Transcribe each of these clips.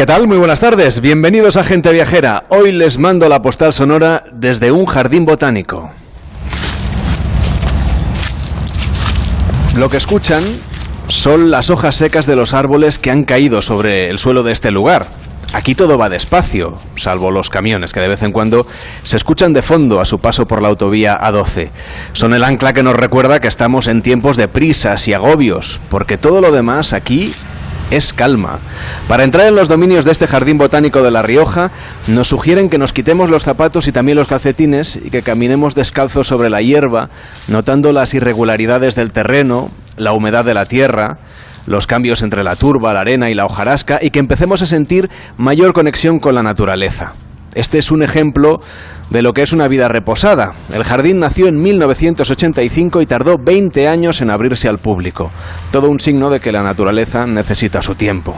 ¿Qué tal? Muy buenas tardes. Bienvenidos a Gente Viajera. Hoy les mando la postal sonora desde un jardín botánico. Lo que escuchan son las hojas secas de los árboles que han caído sobre el suelo de este lugar. Aquí todo va despacio, salvo los camiones que de vez en cuando se escuchan de fondo a su paso por la autovía A12. Son el ancla que nos recuerda que estamos en tiempos de prisas y agobios, porque todo lo demás aquí es calma. Para entrar en los dominios de este jardín botánico de La Rioja, nos sugieren que nos quitemos los zapatos y también los calcetines y que caminemos descalzos sobre la hierba, notando las irregularidades del terreno, la humedad de la tierra, los cambios entre la turba, la arena y la hojarasca y que empecemos a sentir mayor conexión con la naturaleza. Este es un ejemplo de lo que es una vida reposada. El jardín nació en 1985 y tardó 20 años en abrirse al público. Todo un signo de que la naturaleza necesita su tiempo.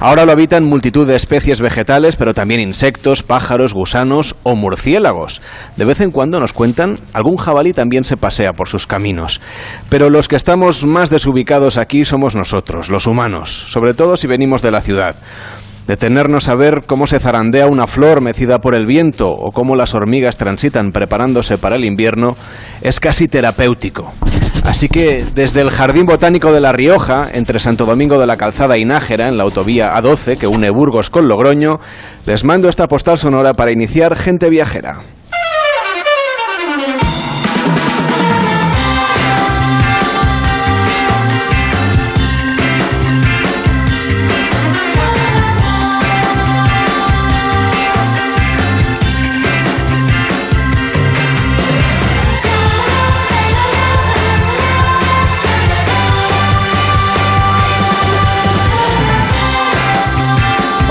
Ahora lo habitan multitud de especies vegetales, pero también insectos, pájaros, gusanos o murciélagos. De vez en cuando nos cuentan, algún jabalí también se pasea por sus caminos. Pero los que estamos más desubicados aquí somos nosotros, los humanos, sobre todo si venimos de la ciudad detenernos a ver cómo se zarandea una flor mecida por el viento o cómo las hormigas transitan preparándose para el invierno, es casi terapéutico. Así que desde el Jardín Botánico de La Rioja, entre Santo Domingo de la Calzada y Nájera, en la autovía A12 que une Burgos con Logroño, les mando esta postal sonora para iniciar Gente Viajera.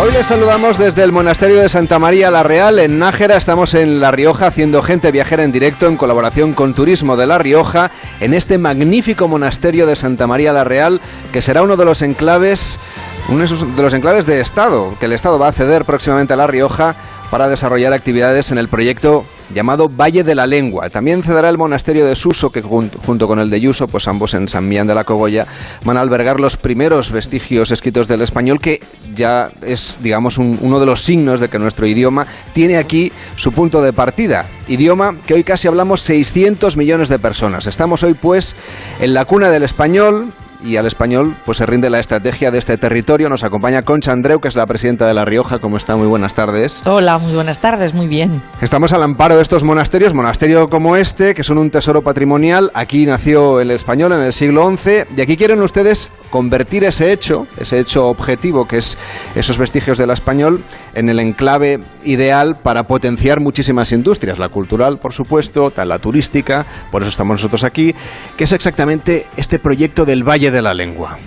Hoy les saludamos desde el monasterio de Santa María la Real en Nájera. Estamos en La Rioja haciendo gente viajera en directo en colaboración con Turismo de La Rioja en este magnífico monasterio de Santa María la Real que será uno de los enclaves uno de los enclaves de Estado que el Estado va a ceder próximamente a La Rioja para desarrollar actividades en el proyecto llamado Valle de la Lengua. También cederá el monasterio de Suso, que junto, con el de Yuso, pues ambos en San Millán de la Cogolla, van a albergar los primeros vestigios escritos del español, que ya es, digamos, uno de los signos de que nuestro idioma tiene aquí su punto de partida. Idioma que hoy casi hablamos 600 millones de personas. Estamos hoy, pues, en la cuna del español, y al español pues se rinde la estrategia de este territorio. Nos acompaña Concha Andreu, que es la presidenta de La Rioja. ¿Cómo está? Muy buenas tardes. Hola, muy buenas tardes, muy bien. Estamos al amparo de estos monasterios, monasterio como este, que son un tesoro patrimonial. Aquí nació el español en el siglo XI y aquí quieren ustedes convertir ese hecho, ese hecho objetivo que es esos vestigios del español, en el enclave ideal para potenciar muchísimas industrias, la cultural, por supuesto, la turística, por eso estamos nosotros aquí, que es exactamente este proyecto del Valle de la Lengua.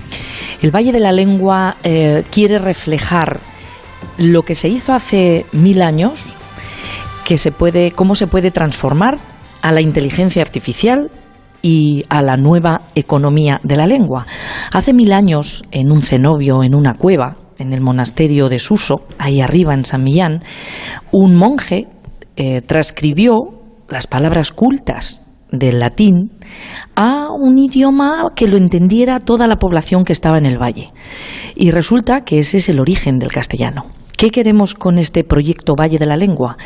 El Valle de la Lengua eh, quiere reflejar lo que se hizo hace mil años, que se puede, cómo se puede transformar a la inteligencia artificial y a la nueva economía de la lengua. Hace mil años, en un cenobio, en una cueva, en el monasterio de Suso, ahí arriba en San Millán, un monje eh, transcribió las palabras cultas del latín a un idioma que lo entendiera toda la población que estaba en el valle. Y resulta que ese es el origen del castellano. ¿Qué queremos con este proyecto Valle de la Lengua?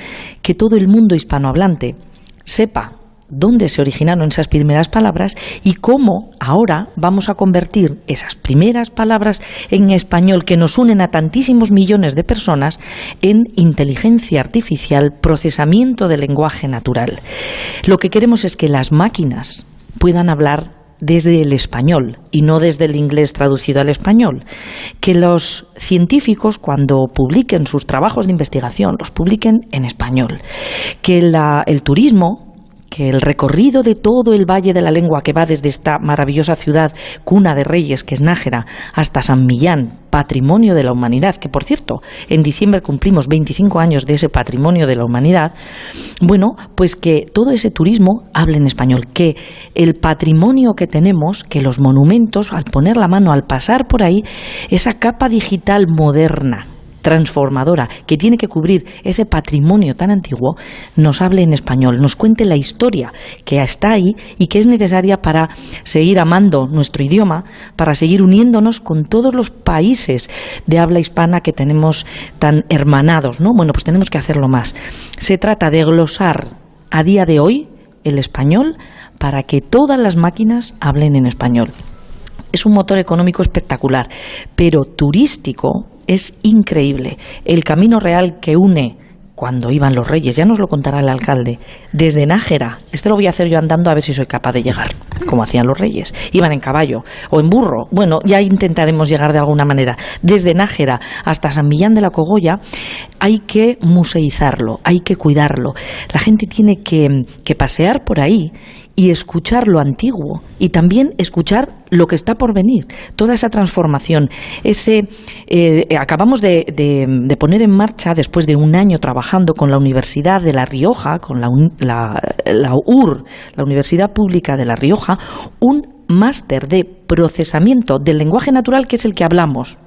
Que todo el mundo hispanohablante sepa dónde se originaron esas primeras palabras y cómo ahora vamos a convertir esas primeras palabras en español que nos unen a tantísimos millones de personas en inteligencia artificial, procesamiento del lenguaje natural. Lo que queremos es que las máquinas puedan hablar desde el español y no desde el inglés traducido al español. Que los científicos, cuando publiquen sus trabajos de investigación, los publiquen en español. Que el turismo que el recorrido de todo el Valle de la Lengua que va desde esta maravillosa ciudad, cuna de reyes que es Nájera, hasta San Millán, patrimonio de la humanidad, que por cierto, en diciembre cumplimos 25 años de ese patrimonio de la humanidad, bueno, pues que todo ese turismo hable en español, que el patrimonio que tenemos, que los monumentos, al poner la mano, al pasar por ahí, esa capa digital moderna, transformadora, que tiene que cubrir ese patrimonio tan antiguo, nos hable en español, nos cuente la historia que está ahí y que es necesaria para seguir amando nuestro idioma, para seguir uniéndonos con todos los países de habla hispana que tenemos tan hermanados, ¿no? Bueno, pues tenemos que hacerlo más. Se trata de glosar a día de hoy el español para que todas las máquinas hablen en español. Es un motor económico espectacular, pero turístico es increíble. El camino real que une cuando iban los reyes, ya nos lo contará el alcalde, desde Nájera, este lo voy a hacer yo andando a ver si soy capaz de llegar, como hacían los reyes, iban en caballo o en burro, bueno, ya intentaremos llegar de alguna manera, desde Nájera hasta San Millán de la Cogolla, hay que museizarlo, hay que cuidarlo, la gente tiene que, que pasear por ahí y escuchar lo antiguo y también escuchar lo que está por venir, toda esa transformación. Ese, eh, acabamos de, poner en marcha, después de un año trabajando con la Universidad de La Rioja, con la, la UR, la Universidad Pública de La Rioja, un máster de procesamiento del lenguaje natural que es el que hablamos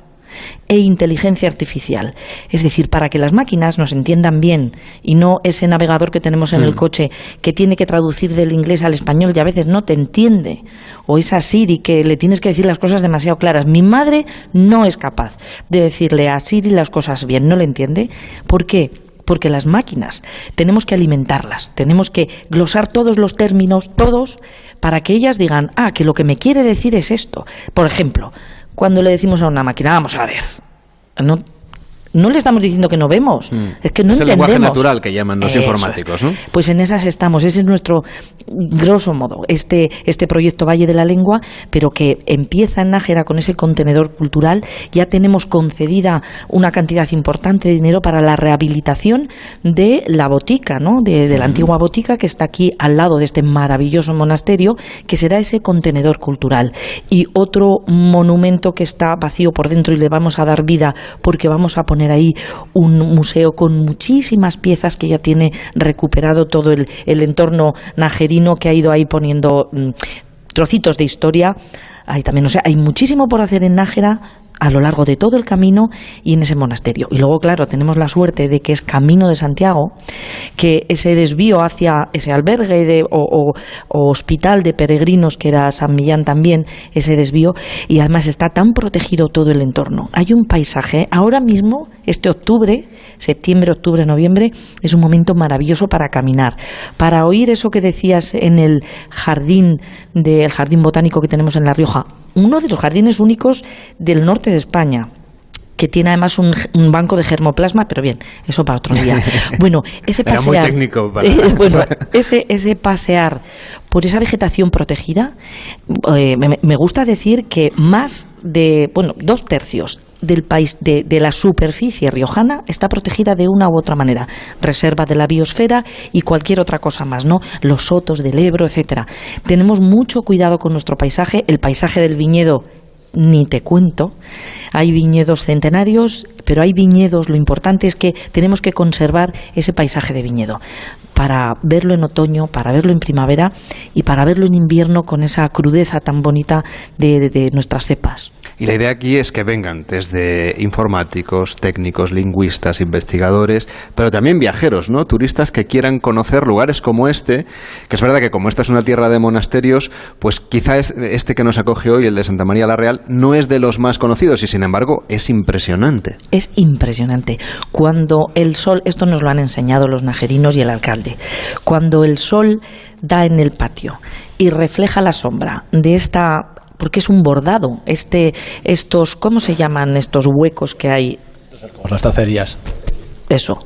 e inteligencia artificial. Es decir, para que las máquinas nos entiendan bien y no ese navegador que tenemos en el mm. coche que tiene que traducir del inglés al español y a veces no te entiende. O esa Siri que le tienes que decir las cosas demasiado claras. Mi madre no es capaz de decirle a Siri las cosas bien, no le entiende. ¿Por qué? porque las máquinas tenemos que alimentarlas, tenemos que glosar todos los términos, todos, para que ellas digan, ah, que lo que me quiere decir es esto. Por ejemplo, cuando le decimos a una máquina, vamos a ver, no no le estamos diciendo que no vemos, mm. es que no es el lenguaje natural que llaman los informáticos, ¿no? Pues en esas estamos, ese es nuestro grosso modo, este, este proyecto Valle de la Lengua, pero que empieza en Nájera con ese contenedor cultural, ya tenemos concedida una cantidad importante de dinero para la rehabilitación de la botica, ¿no? De, la mm. antigua botica que está aquí al lado de este maravilloso monasterio, que será ese contenedor cultural. Y otro monumento que está vacío por dentro y le vamos a dar vida porque vamos a poner ahí un museo con muchísimas piezas que ya tiene recuperado todo el, entorno najerino que ha ido ahí poniendo mm, trocitos de historia. Hay también, o sea, hay muchísimo por hacer en Nájera, a lo largo de todo el camino y en ese monasterio. Y luego, claro, tenemos la suerte de que es Camino de Santiago, que ese desvío hacia ese albergue de, o, hospital de peregrinos que era San Millán también, ese desvío, y además está tan protegido todo el entorno. Hay un paisaje, ahora mismo, este octubre, septiembre, octubre, noviembre, es un momento maravilloso para caminar, para oír eso que decías en el jardín del jardín botánico que tenemos en La Rioja, uno de los jardines únicos del norte de España que tiene además un, banco de germoplasma, pero bien, eso para otro día. Bueno, ese pasear, eh, bueno, ese, ese pasear por esa vegetación protegida, eh, me, gusta decir que más de, bueno, dos tercios del país, de, de, la superficie riojana está protegida de una u otra manera. Reserva de la biosfera y cualquier otra cosa más, ¿no? Los sotos del Ebro, etcétera. Tenemos mucho cuidado con nuestro paisaje. El paisaje del viñedo ni te cuento. Hay viñedos centenarios, pero hay viñedos, lo importante es que tenemos que conservar ese paisaje de viñedo para verlo en otoño, para verlo en primavera y para verlo en invierno con esa crudeza tan bonita de, nuestras cepas. Y la idea aquí es que vengan desde informáticos, técnicos, lingüistas, investigadores, pero también viajeros, ¿no? Turistas que quieran conocer lugares como este, que es verdad que como esta es una tierra de monasterios, pues quizá este que nos acoge hoy, el de Santa María la Real, no es de los más conocidos y sin embargo es impresionante. Es impresionante. Cuando el sol, esto nos lo han enseñado los najerinos y el alcalde, cuando el sol da en el patio y refleja la sombra de esta porque es un bordado, este estos ¿cómo se llaman estos huecos que hay? las tacerías. Eso,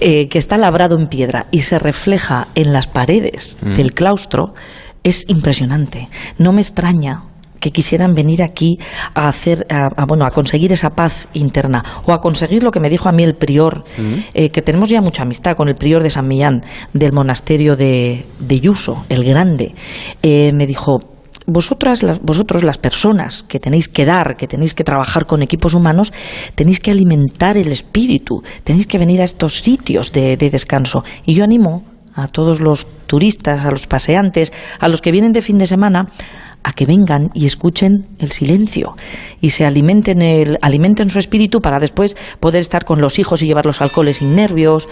eh, que está labrado en piedra y se refleja en las paredes mm. del claustro, es impresionante. No me extraña que quisieran venir aquí a hacer, a, bueno, a conseguir esa paz interna o a conseguir lo que me dijo a mí el prior, eh, que tenemos ya mucha amistad con el prior de San Millán del monasterio de, de Yuso, el grande. Eh, me dijo, vosotras, vosotros, las personas que tenéis que dar, que tenéis que trabajar con equipos humanos, tenéis que alimentar el espíritu, tenéis que venir a estos sitios de, de descanso. Y yo animo a todos los turistas, a los paseantes, a los que vienen de fin de semana, a que vengan y escuchen el silencio y se alimenten, el, alimenten su espíritu para después poder estar con los hijos y llevar los alcoholes sin nervios.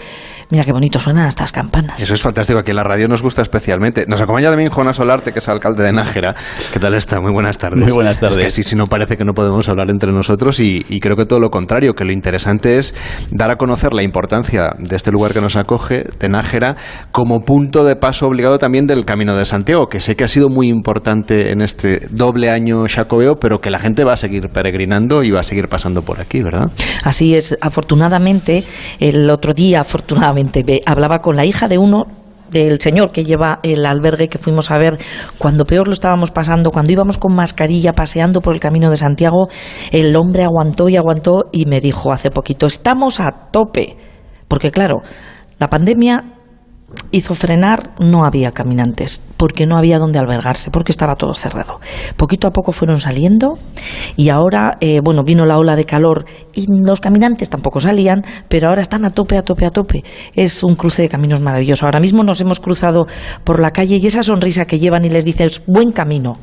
Mira qué bonito suenan estas campanas. Eso es fantástico, aquí en la radio nos gusta especialmente. Nos acompaña también Jonas Solarte, que es alcalde de Nájera. ¿Qué tal está? Muy buenas tardes. Muy buenas tardes. Es que sí, sí, no parece que no podemos hablar entre nosotros y, y creo que todo lo contrario, que lo interesante es dar a conocer la importancia de este lugar que nos acoge, de Nájera, como punto de paso obligado también del Camino de Santiago, que sé que ha sido muy importante en este doble año Chacobeo, pero que la gente va a seguir peregrinando y va a seguir pasando por aquí, ¿verdad? Así es, afortunadamente, el otro día, afortunadamente, hablaba con la hija de uno del señor que lleva el albergue que fuimos a ver cuando peor lo estábamos pasando, cuando íbamos con mascarilla paseando por el camino de Santiago, el hombre aguantó y aguantó y me dijo hace poquito, estamos a tope. Porque claro, la pandemia hizo frenar, no había caminantes, porque no había donde albergarse, porque estaba todo cerrado. Poquito a poco fueron saliendo y ahora, eh, bueno, vino la ola de calor y los caminantes tampoco salían, pero ahora están a tope, a tope, a tope. Es un cruce de caminos maravilloso. Ahora mismo nos hemos cruzado por la calle y esa sonrisa que llevan y les dices, buen camino.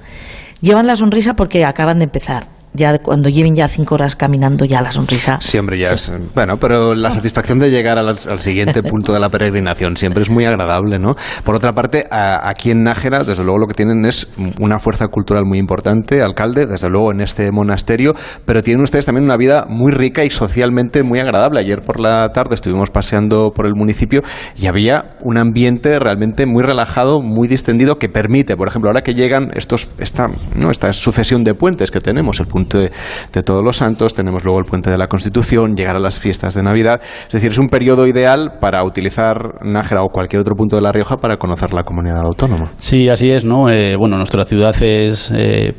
Llevan la sonrisa porque acaban de empezar ya cuando lleven ya cinco horas caminando, ya la sonrisa. Siempre ya es. Bueno, pero la satisfacción de llegar al, siguiente punto de la peregrinación siempre es muy agradable, ¿no? Por otra parte, aquí en Nájera, desde luego lo que tienen es una fuerza cultural muy importante, alcalde, desde luego en este monasterio, pero tienen ustedes también una vida muy rica y socialmente muy agradable. Ayer por la tarde estuvimos paseando por el municipio y había un ambiente realmente muy relajado, muy distendido, que permite, por ejemplo, ahora que llegan estos, esta, ¿no? esta sucesión de puentes que tenemos, el punto de, Todos los Santos, tenemos luego el puente de la Constitución, llegar a las fiestas de Navidad. Es decir, es un periodo ideal para utilizar Nájera o cualquier otro punto de La Rioja para conocer la comunidad autónoma. Sí, así es, ¿no? Eh, bueno, nuestra ciudad es eh,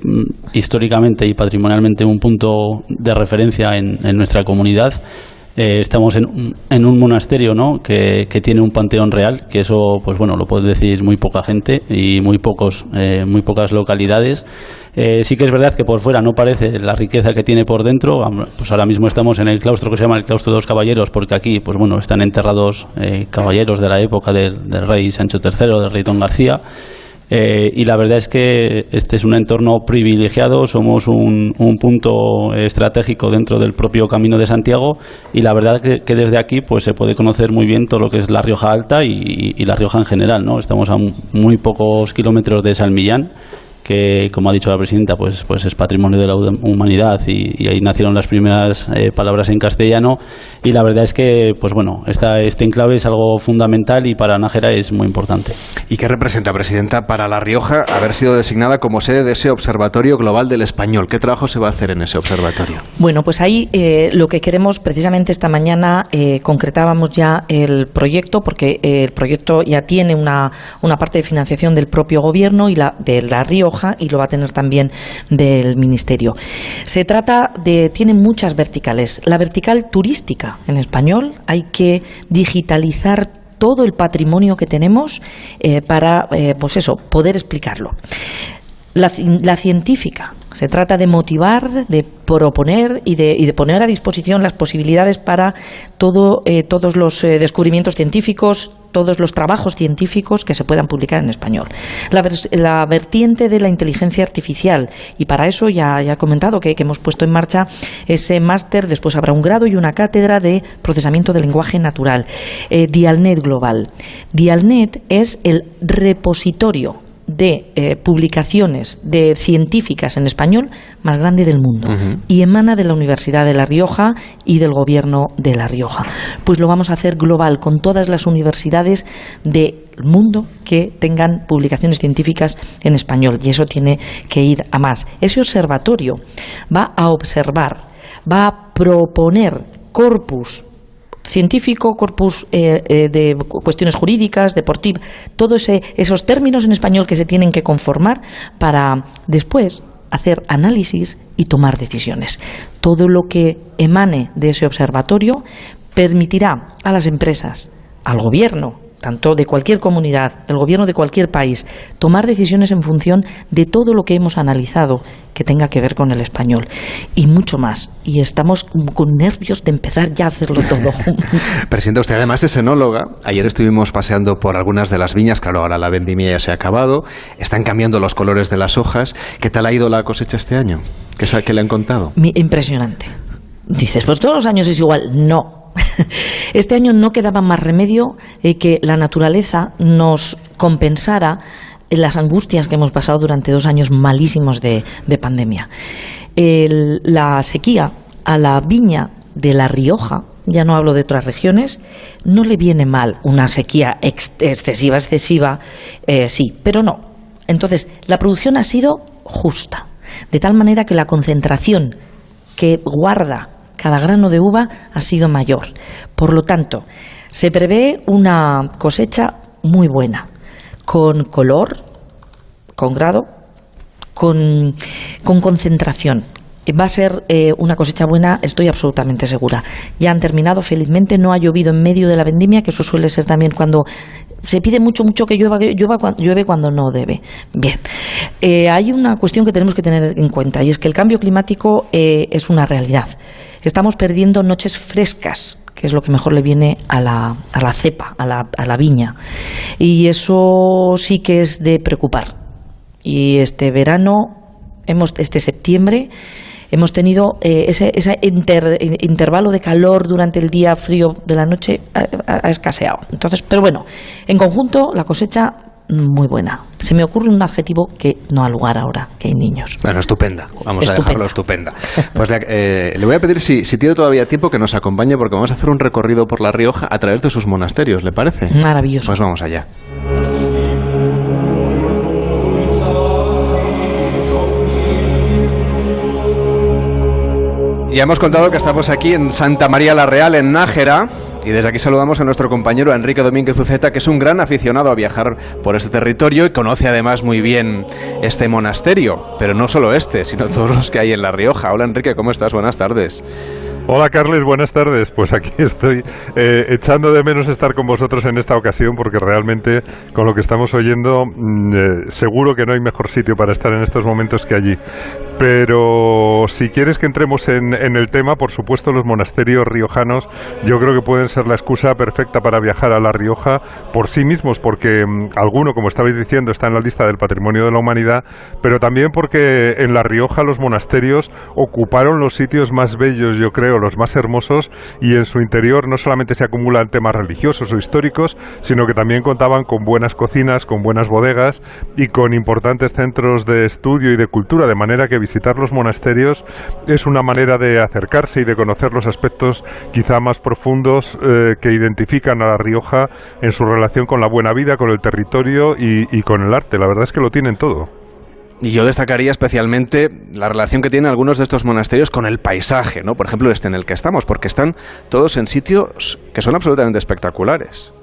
históricamente y patrimonialmente un punto de referencia en, nuestra comunidad. Eh, estamos en, en, un monasterio ¿no? Que, tiene un panteón real, que eso, pues bueno, lo puede decir muy poca gente y muy pocos, muy pocas localidades. Eh, sí que es verdad que por fuera no parece la riqueza que tiene por dentro. Pues ahora mismo estamos en el claustro que se llama el claustro de los caballeros, porque aquí, pues bueno, están enterrados eh, caballeros de la época del, rey Sancho III, del rey Don García. Eh, y la verdad es que este es un entorno privilegiado, somos un, punto estratégico dentro del propio Camino de Santiago y la verdad que, que, desde aquí pues se puede conocer muy bien todo lo que es la Rioja Alta y, y La Rioja en general. ¿no? Estamos a muy pocos kilómetros de Salmillán que, como ha dicho la presidenta, pues, pues es patrimonio de la humanidad y, ahí nacieron las primeras eh, palabras en castellano. Y la verdad es que, pues bueno, esta, este enclave es algo fundamental y para Nájera es muy importante. ¿Y qué representa, presidenta, para La Rioja haber sido designada como sede de ese Observatorio Global del Español? ¿Qué trabajo se va a hacer en ese observatorio? Bueno, pues ahí eh, lo que queremos, precisamente esta mañana eh, concretábamos ya el proyecto, porque el proyecto ya tiene una, una parte de financiación del propio gobierno y la de La Rioja y lo va a tener también del Ministerio. Se trata de, tiene muchas verticales. La vertical turística en español, hay que digitalizar todo el patrimonio que tenemos eh, para, eh, pues eso, poder explicarlo. La, la, científica. Se trata de motivar, de proponer y de, y de, poner a disposición las posibilidades para todo, eh, todos los descubrimientos científicos, todos los trabajos científicos que se puedan publicar en español. La, vertiente de la inteligencia artificial, y para eso ya, he comentado que, hemos puesto en marcha ese máster, después habrá un grado y una cátedra de procesamiento del lenguaje natural. Eh, Dialnet Global. Dialnet es el repositorio de eh, publicaciones de científicas en español más grande del mundo y emana de la Universidad de La Rioja y del Gobierno de La Rioja. Pues lo vamos a hacer global con todas las universidades del mundo que tengan publicaciones científicas en español y eso tiene que ir a más. Ese observatorio va a observar, va a proponer corpus científico, corpus eh, eh, de cuestiones jurídicas, deportivas, todos esos términos en español que se tienen que conformar para después hacer análisis y tomar decisiones. Todo lo que emane de ese observatorio permitirá a las empresas, al gobierno tanto de cualquier comunidad, el gobierno de cualquier país, tomar decisiones en función de todo lo que hemos analizado que tenga que ver con el español y mucho más. Y estamos con nervios de empezar ya a hacerlo todo. Presidenta, usted además es enóloga. Ayer estuvimos paseando por algunas de las viñas, claro, ahora la vendimia ya se ha acabado, están cambiando los colores de las hojas. ¿Qué tal ha ido la cosecha este año? ¿Qué, qué le han contado? Impresionante. Dices, pues todos los años es igual. No, Este año no quedaba más remedio eh, que la naturaleza nos compensara las angustias que hemos pasado durante dos años malísimos de, pandemia. la sequía a la viña de La Rioja, ya no hablo de otras regiones, no le viene mal una sequía excesiva, excesiva, eh, sí, pero no. Entonces, la producción ha sido justa, de tal manera que la concentración que guarda cada grano de uva ha sido mayor. Por lo tanto, se prevé una cosecha muy buena, con color, con grado, con, concentración. Va a ser eh, una cosecha buena, estoy absolutamente segura. Ya han terminado, felizmente, no ha llovido en medio de la vendimia, que eso suele ser también cuando se pide mucho, mucho que llueva, llueve cuando no debe. Bien, eh, hay una cuestión que tenemos que tener en cuenta y es que el cambio climático eh, es una realidad. Estamos perdiendo noches frescas, que es lo que mejor le viene a la, a la cepa, a la, a la viña. Y eso sí que es de preocupar. Y este verano, hemos, este septiembre, hemos tenido eh, ese, ese intervalo de calor durante el día frío de la noche ha, escaseado. Entonces, pero bueno, en conjunto la cosecha muy buena. Se me ocurre un adjetivo que no ha lugar ahora, que hay niños. Bueno, estupenda. Vamos a dejarlo estupenda. Pues eh, le voy a pedir, si, si tiene todavía tiempo, que nos acompañe porque vamos a hacer un recorrido por La Rioja a través de sus monasterios, ¿le parece? Maravilloso. Pues vamos allá. Ya hemos contado que estamos aquí en Santa María la Real, en Nájera. Y desde aquí saludamos a nuestro compañero Enrique Domínguez Uceta, que es un gran aficionado a viajar por este territorio y conoce además muy bien este monasterio. Pero no solo este, sino todos los que hay en La Rioja. Hola Enrique, ¿cómo estás? Buenas tardes. Hola Carles, buenas tardes. Pues aquí estoy eh, echando de menos estar con vosotros en esta ocasión porque realmente con lo que estamos oyendo mm, eh, seguro que no hay mejor sitio para estar en estos momentos que allí. Pero si quieres que entremos en, el tema, por supuesto los monasterios riojanos yo creo que pueden ser la excusa perfecta para viajar a La Rioja por sí mismos porque mm, alguno, como estabais diciendo, está en la lista del Patrimonio de la Humanidad, pero también porque en La Rioja los monasterios ocuparon los sitios más bellos, yo creo, los más hermosos, y en su interior no solamente se acumulan temas religiosos o históricos, sino que también contaban con buenas cocinas, con buenas bodegas y con importantes centros de estudio y de cultura, de manera que visitar los monasterios es una manera de acercarse y de conocer los aspectos quizá más profundos eh, que identifican a La Rioja en su relación con la buena vida, con el territorio y con el arte. La verdad es que lo tienen todo. Y yo destacaría especialmente la relación que tienen algunos de estos monasterios con el paisaje, ¿no? Por ejemplo, este en el que estamos, porque están todos en sitios que son absolutamente espectaculares.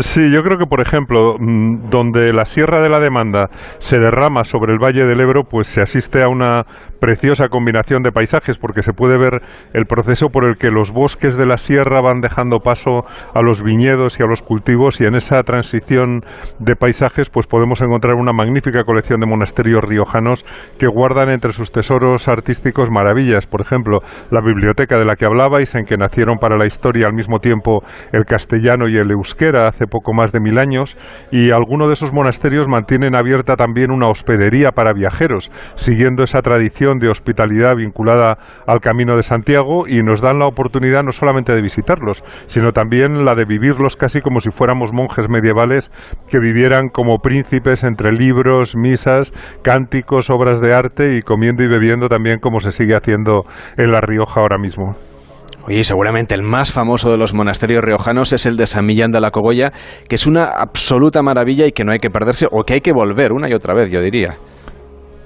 Sí, yo creo que, por ejemplo, mm, donde la Sierra de la Demanda se derrama sobre el Valle del Ebro, pues se asiste a una preciosa combinación de paisajes, porque se puede ver el proceso por el que los bosques de la sierra van dejando paso a los viñedos y a los cultivos, y en esa transición de paisajes, pues podemos encontrar una magnífica colección de monasterios riojanos que guardan entre sus tesoros artísticos maravillas. Por ejemplo, la biblioteca de la que hablabais, en que nacieron para la historia al mismo tiempo el castellano y el euskera hace poco más de mil años y algunos de esos monasterios mantienen abierta también una hospedería para viajeros, siguiendo esa tradición de hospitalidad vinculada al Camino de Santiago y nos dan la oportunidad no solamente de visitarlos, sino también la de vivirlos casi como si fuéramos monjes medievales que vivieran como príncipes entre libros, misas, cánticos, obras de arte y comiendo y bebiendo también como se sigue haciendo en La Rioja ahora mismo. Oye, seguramente el más famoso de los monasterios riojanos es el de San Millán de la Cogolla, que es una absoluta maravilla y que no hay que perderse, o que hay que volver una y otra vez, yo diría.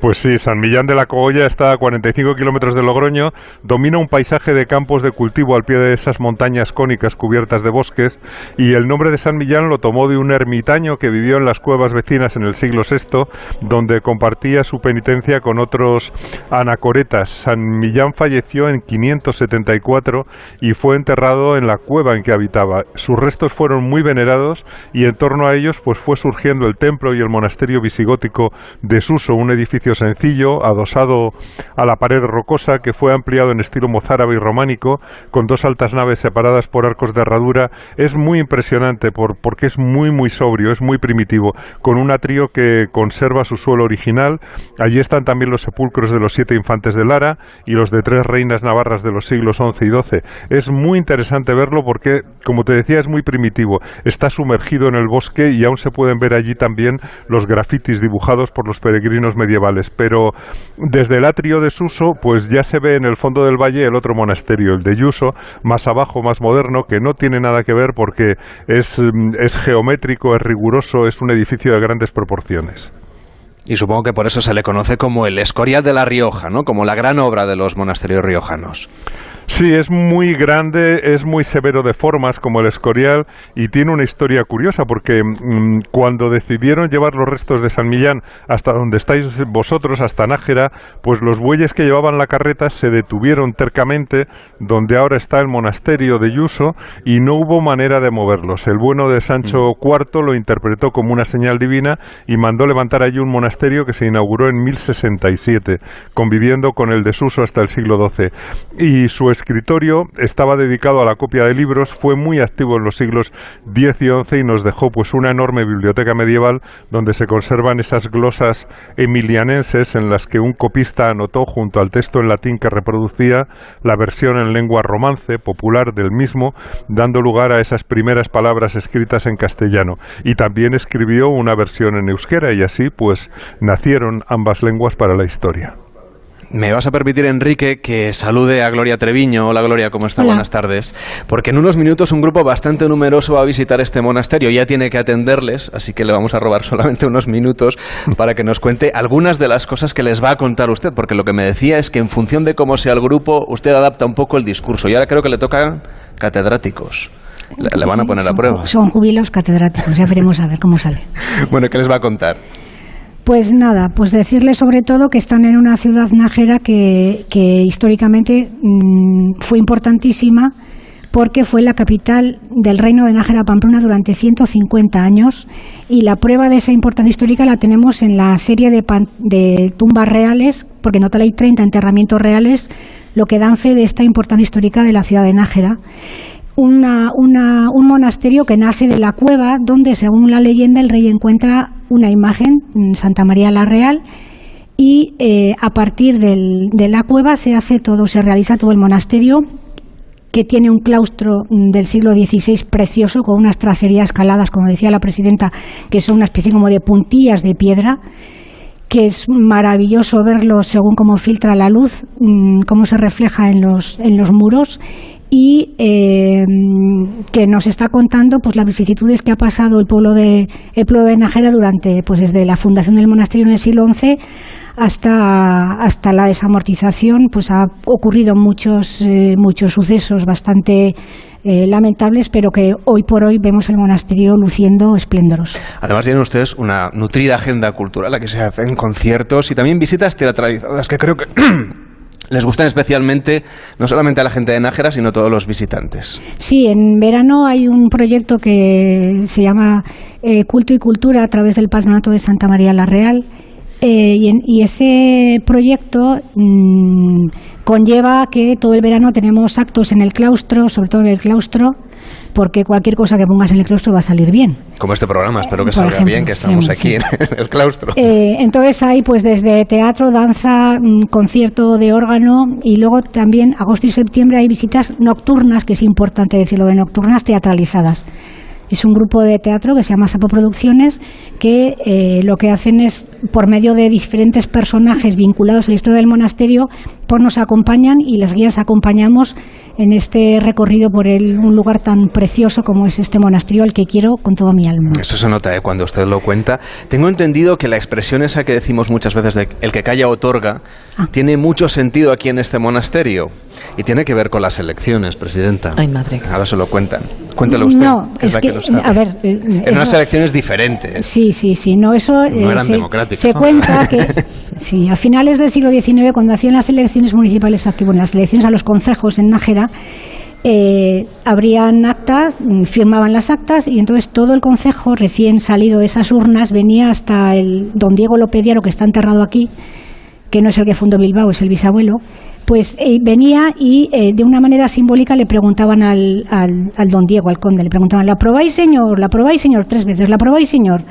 Pues sí, San Millán de la Cogolla está a 45 kilómetros de Logroño, domina un paisaje de campos de cultivo al pie de esas montañas cónicas cubiertas de bosques y el nombre de San Millán lo tomó de un ermitaño que vivió en las cuevas vecinas en el siglo VI, donde compartía su penitencia con otros anacoretas. San Millán falleció en 574 y fue enterrado en la cueva en que habitaba. Sus restos fueron muy venerados y en torno a ellos pues fue surgiendo el templo y el monasterio visigótico de Suso, un edificio sencillo adosado a la pared rocosa que fue ampliado en estilo mozárabe y románico con dos altas naves separadas por arcos de herradura. Es muy impresionante por, porque es muy muy sobrio, es muy primitivo, con un atrio que conserva su suelo original. Allí están también los sepulcros de los siete infantes de Lara y los de tres reinas navarras de los siglos XI y XII. Es muy interesante verlo porque, como te decía, es muy primitivo. Está sumergido en el bosque y aún se pueden ver allí también los grafitis dibujados por los peregrinos medievales. Pero desde el atrio de Suso, pues ya se ve en el fondo del valle el otro monasterio, el de Yuso, más abajo, más moderno, que no tiene nada que ver porque es, es geométrico, es riguroso, es un edificio de grandes proporciones. Y supongo que por eso se le conoce como el Escorial de la Rioja, ¿no? Como la gran obra de los monasterios riojanos. Sí, es muy grande, es muy severo de formas como el Escorial y tiene una historia curiosa porque mm, cuando decidieron llevar los restos de San Millán hasta donde estáis vosotros, hasta Nájera, pues los bueyes que llevaban la carreta se detuvieron tercamente donde ahora está el monasterio de Yuso y no hubo manera de moverlos. El bueno de Sancho IV lo interpretó como una señal divina y mandó levantar allí un monasterio que se inauguró en 1067, conviviendo con el desuso hasta el siglo XII. Y su escritorio estaba dedicado a la copia de libros, fue muy activo en los siglos X y XI y nos dejó pues una enorme biblioteca medieval donde se conservan esas glosas emilianenses en las que un copista anotó junto al texto en latín que reproducía la versión en lengua romance popular del mismo, dando lugar a esas primeras palabras escritas en castellano. Y también escribió una versión en euskera y así pues nacieron ambas lenguas para la historia. Me vas a permitir, Enrique, que salude a Gloria Treviño. Hola, Gloria, ¿cómo está? Buenas tardes. Porque en unos minutos un grupo bastante numeroso va a visitar este monasterio. Ya tiene que atenderles, así que le vamos a robar solamente unos minutos para que nos cuente algunas de las cosas que les va a contar usted. Porque lo que me decía es que en función de cómo sea el grupo, usted adapta un poco el discurso. Y ahora creo que le tocan catedráticos. Le, van a poner a prueba. Son jubilos catedráticos, ya veremos a ver cómo sale. bueno, ¿qué les va a contar? Pues nada, pues decirles sobre todo que están en una ciudad nájera que, históricamente mm, fue importantísima porque fue la capital del reino de Nájera Pamplona durante 150 años. Y la prueba de esa importancia histórica la tenemos en la serie de, de tumbas reales, porque en total hay 30 enterramientos reales, lo que dan fe de esta importancia histórica de la ciudad de Nájera una, un monasterio que nace de la cueva donde, según la leyenda, el rey encuentra una imagen, Santa María la Real, y eh, a partir del, de la cueva se hace todo, se realiza todo el monasterio que tiene un claustro mm, del siglo XVI precioso con unas tracerías caladas, como decía la presidenta, que son una especie como de puntillas de piedra que es maravilloso verlo según cómo filtra la luz, mm, cómo se refleja en los, en los muros y eh, que nos está contando pues las vicisitudes que ha pasado el pueblo de el pueblo de Nájera durante pues desde la fundación del monasterio en el siglo XI hasta hasta la desamortización pues ha ocurrido muchos eh, muchos sucesos bastante eh, lamentables, pero que hoy por hoy vemos el monasterio luciendo esplendoroso. Además tienen ustedes una nutrida agenda cultural, a que se hacen conciertos y también visitas teatralizadas, que creo que les gustan especialmente no solamente a la gente de Nájera, sino a todos los visitantes. Sí, en verano hay un proyecto que se llama eh, Culto y Cultura a través del Patronato de Santa María la Real. Eh, y, ese proyecto mm, conlleva que todo el verano tenemos actos en el claustro, sobre todo en el claustro, porque cualquier cosa que pongas en el claustro va a salir bien. Como este programa, espero que salga bien, que estamos aquí en el claustro. Eh, entonces hay pues desde teatro, danza, mm, concierto de órgano y luego también agosto y septiembre hay visitas nocturnas, que es importante decirlo, de nocturnas teatralizadas. Es un grupo de teatro que se llama Sapo Producciones que eh, lo que hacen es, por medio de diferentes personajes vinculados a la historia del monasterio, pues nos acompañan y las guías acompañamos en este recorrido por el, un lugar tan precioso como es este monasterio al que quiero con todo mi alma. Eso se nota ¿eh? cuando usted lo cuenta. Tengo entendido que la expresión esa que decimos muchas veces de el que calla otorga ah. tiene mucho sentido aquí en este monasterio y tiene que ver con las elecciones, presidenta. Ay, madre. Ahora se lo cuentan. Cuéntelo usted. No, es, que, a ver, eh, en unas elecciones diferentes. Sí, sí, sí. No, eso no eh, eran se, democráticas. Se cuenta que sí, a finales del siglo XIX, cuando hacían las elecciones municipales aquí, bueno, las elecciones a los concejos en Nájera, eh, abrían actas, firmaban las actas y entonces todo el consejo recién salido de esas urnas venía hasta el don Diego Lopediaro que está enterrado aquí, que no es el que fundó Bilbao, es el bisabuelo, pues eh, venía y eh, de una manera simbólica le preguntaban al, al, don Diego, al conde, le preguntaban, ¿la aprobáis señor? ¿La aprobáis señor? Tres veces, ¿la aprobáis señor?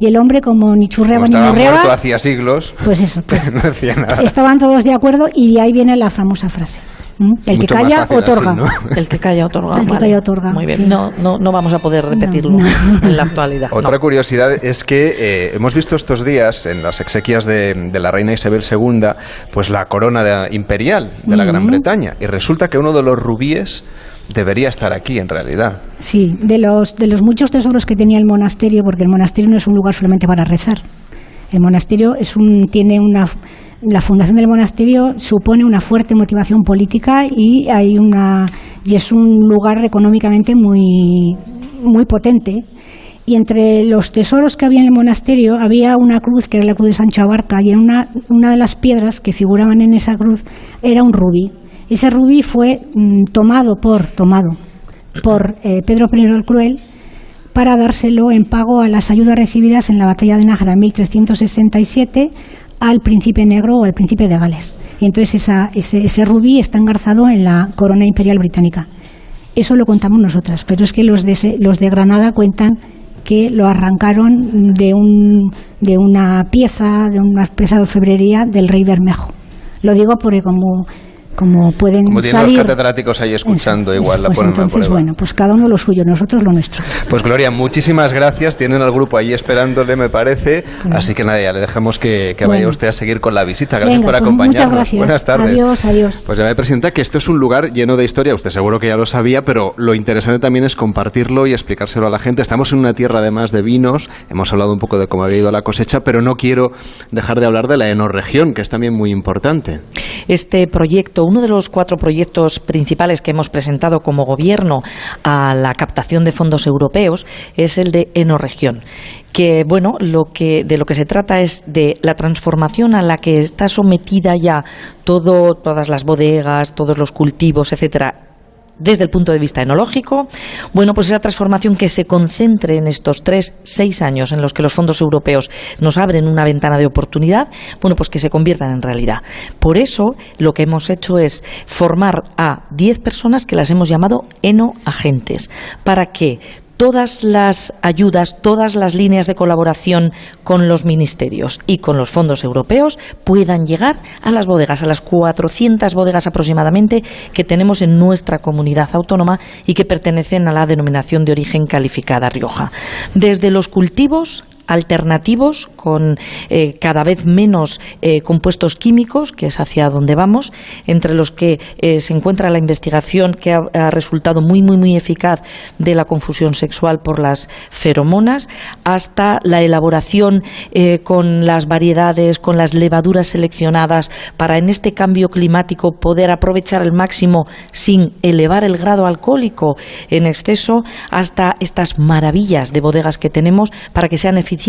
Y el hombre, como ni churreaba ni muerto hacía siglos, pues eso, pues no decía nada. estaban todos de acuerdo y de ahí viene la famosa frase. El que calla otorga. El que calla otorga. El que calla otorga. Muy bien. No, no, no vamos a poder repetirlo en la actualidad. Otra curiosidad es que eh, hemos visto estos días en las exequias de, la reina Isabel II, pues la corona imperial de la Gran Bretaña. Y resulta que uno de los rubíes debería estar aquí en realidad. Sí, de los, de los muchos tesoros que tenía el monasterio, porque el monasterio no es un lugar solamente para rezar. El monasterio es un, tiene una la fundación del monasterio supone una fuerte motivación política y hay una y es un lugar económicamente muy muy potente y entre los tesoros que había en el monasterio había una cruz que era la cruz de Sancho Abarca y en una, una de las piedras que figuraban en esa cruz era un rubí. Ese rubí fue mm, tomado por tomado por eh, Pedro I el Cruel para dárselo en pago a las ayudas recibidas en la batalla de Nájera en 1367 al príncipe negro o al príncipe de Gales. Y entonces esa, ese, rubí está engarzado en la corona imperial británica. Eso lo contamos nosotras, pero es que los de, los de Granada cuentan que lo arrancaron de, un, de una pieza, de una pieza de orfebrería del rey Bermejo. Lo digo porque como como pueden como tienen los catedráticos ahí escuchando igual la pues entonces bueno pues cada uno lo suyo nosotros lo nuestro. Pues Gloria muchísimas gracias. Tienen al grupo ahí esperándole me parece. Así que nada ya le dejamos que, vaya usted a seguir con la visita. Gracias por pues acompañarnos. muchas gracias. buenas tardes. Adiós adiós. Pues ya me presenta que esto es un lugar lleno de historia. Usted seguro que ya lo sabía pero lo interesante también es compartirlo y explicárselo a la gente. Estamos en una tierra además de vinos. Hemos hablado un poco de cómo había ido la cosecha pero no quiero dejar de hablar de la enorregión que es también muy importante. Este proyecto uno de los cuatro proyectos principales que hemos presentado como gobierno a la captación de fondos europeos es el de Enoregión que bueno, lo que de lo que se trata es de la transformación a la que está sometida ya todo todas las bodegas, todos los cultivos, etcétera, desde el punto de vista enológico, bueno, pues esa transformación que se concentre en estos tres, seis años en los que los fondos europeos nos abren una ventana de oportunidad, bueno, pues que se conviertan en realidad. Por eso lo que hemos hecho es formar a diez personas que las hemos llamado enoagentes, para que todas las ayudas, todas las líneas de colaboración con los ministerios y con los fondos europeos puedan llegar a las bodegas, a las 400 bodegas aproximadamente que tenemos en nuestra comunidad autónoma y que pertenecen a la denominación de origen calificada Rioja. Desde los cultivos alternativos con eh, cada vez menos eh, compuestos químicos, que es hacia donde vamos, entre los que eh, se encuentra la investigación que ha, resultado muy, muy, muy eficaz de la confusión sexual por las feromonas, hasta la elaboración con las variedades, con las levaduras seleccionadas para en este cambio climático poder aprovechar al máximo sin elevar el grado alcohólico en exceso, hasta estas maravillas de bodegas que tenemos para que sean eficientes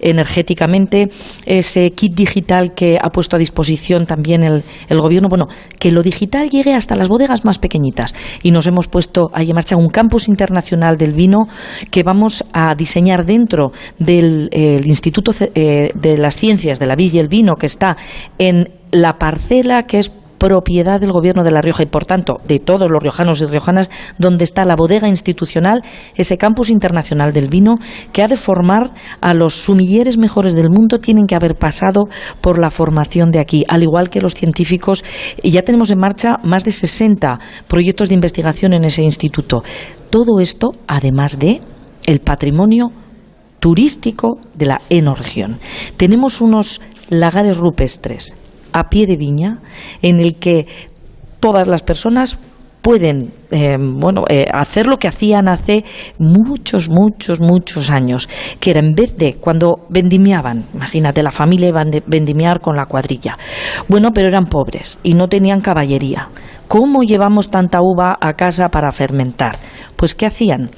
energéticamente, ese kit digital que ha puesto a disposición también el, gobierno, bueno, que lo digital llegue hasta las bodegas más pequeñitas. Y nos hemos puesto ahí en marcha un campus internacional del vino que vamos a diseñar dentro del Instituto eh, de las Ciencias de la Vid y el Vino, que está en la parcela que es propiedad del Gobierno de La Rioja y, por tanto, de todos los riojanos y riojanas, donde está la bodega institucional, ese campus internacional del vino, que ha de formar a los sumilleres mejores del mundo, tienen que haber pasado por la formación de aquí, al igual que los científicos. Y ya tenemos en marcha más de 60 proyectos de investigación en ese instituto. Todo esto, además de el patrimonio turístico de la enoregión. Tenemos unos lagares rupestres a pie de viña en el que todas las personas pueden eh, bueno, eh, hacer lo que hacían hace muchos, muchos, muchos años, que era en vez de cuando vendimiaban, imagínate, la familia iba a vendimiar con la cuadrilla, bueno, pero eran pobres y no tenían caballería. ¿Cómo llevamos tanta uva a casa para fermentar? Pues ¿qué hacían?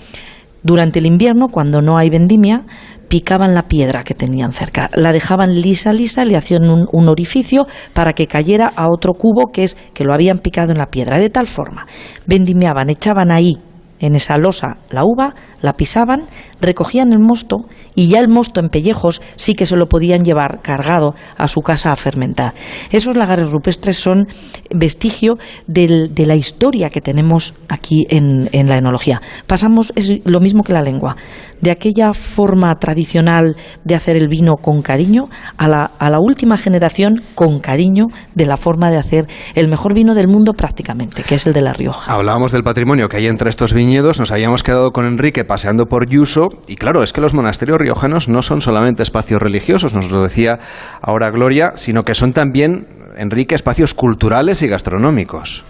Durante el invierno, cuando no hay vendimia, picaban la piedra que tenían cerca, la dejaban lisa, lisa, le hacían un, orificio para que cayera a otro cubo que es que lo habían picado en la piedra, de tal forma, vendimiaban, echaban ahí en esa losa la uva, la pisaban, recogían el mosto y ya el mosto en pellejos sí que se lo podían llevar cargado a su casa a fermentar. Esos lagares rupestres son vestigio de la historia que tenemos aquí en, en, la enología. Pasamos, es lo mismo que la lengua, de aquella forma tradicional de hacer el vino con cariño a la, a la última generación con cariño de la forma de hacer el mejor vino del mundo prácticamente, que es el de La Rioja. Hablábamos del patrimonio que hay entre estos viñedos, nos habíamos quedado con Enrique paseando por Yuso y claro, es que los monasterios riojanos no son solamente espacios religiosos, nos lo decía ahora Gloria, sino que son también, Enrique, espacios culturales y gastronómicos.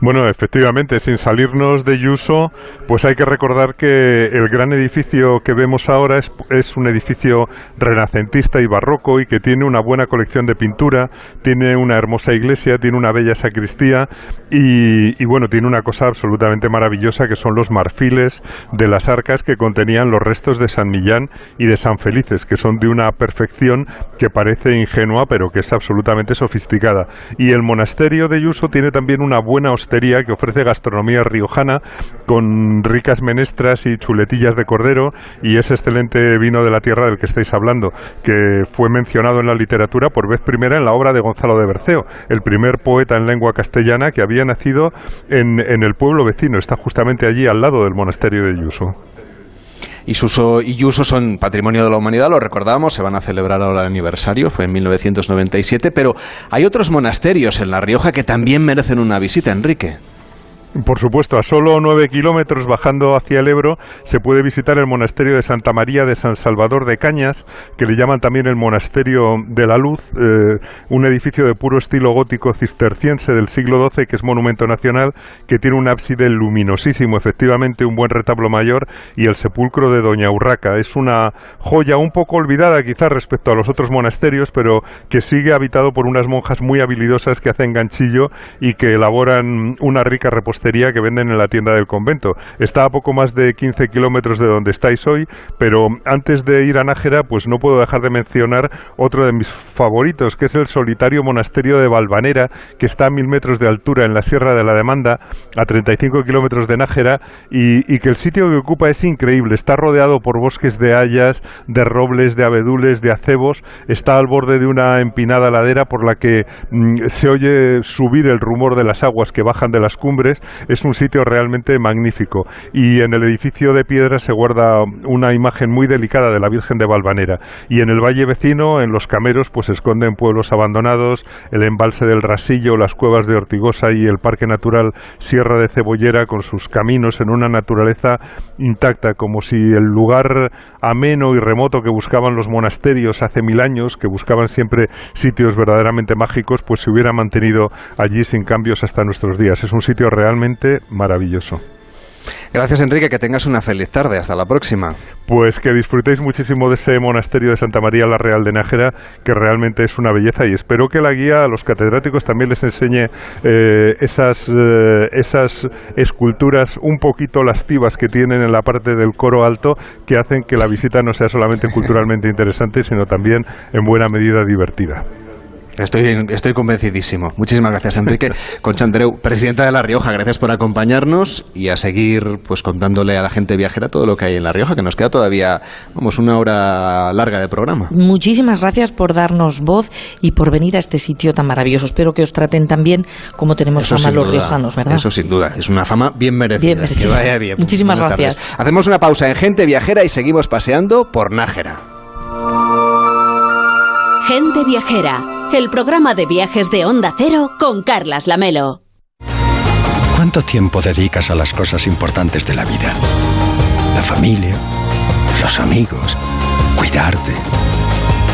Bueno, efectivamente, sin salirnos de Yuso, pues hay que recordar que el gran edificio que vemos ahora es, es, un edificio renacentista y barroco y que tiene una buena colección de pintura, tiene una hermosa iglesia, tiene una bella sacristía y, bueno, tiene una cosa absolutamente maravillosa que son los marfiles de las arcas que contenían los restos de San Millán y de San Felices, que son de una perfección que parece ingenua pero que es absolutamente sofisticada. Y el monasterio de Yuso tiene también una buena que ofrece gastronomía riojana con ricas menestras y chuletillas de cordero y ese excelente vino de la tierra del que estáis hablando, que fue mencionado en la literatura por vez primera en la obra de Gonzalo de Berceo, el primer poeta en lengua castellana que había nacido en, en el pueblo vecino, está justamente allí al lado del monasterio de Yuso. Y Suso y Yuso son patrimonio de la humanidad, lo recordamos, se van a celebrar ahora el aniversario, fue en 1997, pero hay otros monasterios en La Rioja que también merecen una visita, Enrique. Por supuesto, a solo nueve kilómetros bajando hacia el Ebro se puede visitar el monasterio de Santa María de San Salvador de Cañas, que le llaman también el monasterio de la Luz, eh, un edificio de puro estilo gótico cisterciense del siglo XII que es monumento nacional, que tiene un ábside luminosísimo, efectivamente un buen retablo mayor y el sepulcro de Doña Urraca. Es una joya un poco olvidada quizás respecto a los otros monasterios, pero que sigue habitado por unas monjas muy habilidosas que hacen ganchillo y que elaboran una rica repostería que venden en la tienda del convento. Está a poco más de 15 kilómetros de donde estáis hoy, pero antes de ir a Nájera, pues no puedo dejar de mencionar otro de mis favoritos, que es el solitario monasterio de Valvanera, que está a mil metros de altura en la Sierra de la Demanda, a 35 kilómetros de Nájera, y, que el sitio que ocupa es increíble. Está rodeado por bosques de hayas, de robles, de abedules, de acebos, está al borde de una empinada ladera por la que mm, se oye subir el rumor de las aguas que bajan de las cumbres es un sitio realmente magnífico. Y en el edificio de piedra se guarda una imagen muy delicada de la Virgen de Valvanera. Y en el valle vecino, en los cameros, pues se esconden pueblos abandonados, el embalse del Rasillo, las cuevas de Ortigosa y el Parque Natural Sierra de Cebollera con sus caminos en una naturaleza intacta, como si el lugar ameno y remoto que buscaban los monasterios hace mil años, que buscaban siempre sitios verdaderamente mágicos, pues se hubiera mantenido allí sin cambios hasta nuestros días. Es un sitio realmente maravilloso. Gracias Enrique, que tengas una feliz tarde. Hasta la próxima. Pues que disfrutéis muchísimo de ese monasterio de Santa María la Real de Nájera, que realmente es una belleza y espero que la guía a los catedráticos también les enseñe eh, esas, eh, esas esculturas un poquito lascivas que tienen en la parte del coro alto que hacen que la visita no sea solamente culturalmente interesante, sino también en buena medida divertida. Estoy, estoy convencidísimo. Muchísimas gracias, Enrique. Concha Andreu, presidenta de La Rioja, gracias por acompañarnos y a seguir pues contándole a la gente viajera todo lo que hay en La Rioja, que nos queda todavía, vamos, una hora larga de programa. Muchísimas gracias por darnos voz y por venir a este sitio tan maravilloso. Espero que os traten tan bien como tenemos Eso fama los duda, riojanos, ¿verdad? Eso sin duda. Es una fama bien merecida. Bien merecida. Que vaya bien. Muchísimas Buenas gracias. tardes. Hacemos una pausa en Gente Viajera y seguimos paseando por Nájera. Gente Viajera, el programa de viajes de Onda Cero con Carlas Lamelo. ¿Cuánto tiempo dedicas a las cosas importantes de la vida? La familia, los amigos, cuidarte.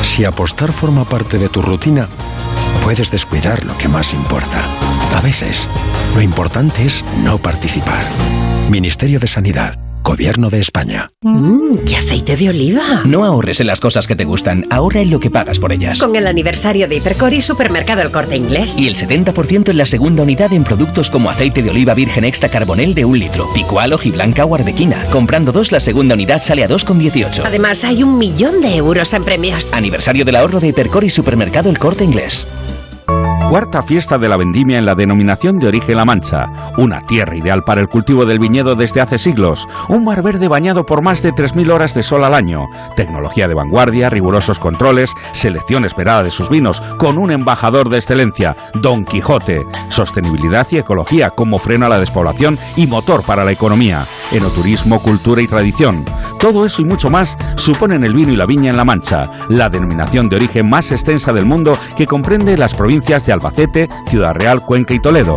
Si apostar forma parte de tu rutina, puedes descuidar lo que más importa. A veces, lo importante es no participar. Ministerio de Sanidad. Gobierno de España. Mmm, ¿qué aceite de oliva? No ahorres en las cosas que te gustan, ahorra en lo que pagas por ellas. Con el aniversario de Hipercor y Supermercado El Corte Inglés. Y el 70% en la segunda unidad en productos como aceite de oliva virgen extra carbonel de un litro, picual, hojiblanca o arbequina. Comprando dos, la segunda unidad sale a 2,18. Además, hay un millón de euros en premios. Aniversario del ahorro de Hipercor y Supermercado El Corte Inglés. Cuarta fiesta de la vendimia en la denominación de origen La Mancha, una tierra ideal para el cultivo del viñedo desde hace siglos, un mar verde bañado por más de 3.000 horas de sol al año, tecnología de vanguardia, rigurosos controles, selección esperada de sus vinos, con un embajador de excelencia, Don Quijote, sostenibilidad y ecología como freno a la despoblación y motor para la economía, enoturismo, cultura y tradición. Todo eso y mucho más suponen el vino y la viña en La Mancha, la denominación de origen más extensa del mundo que comprende las provincias de Albacete, Ciudad Real, Cuenca y Toledo.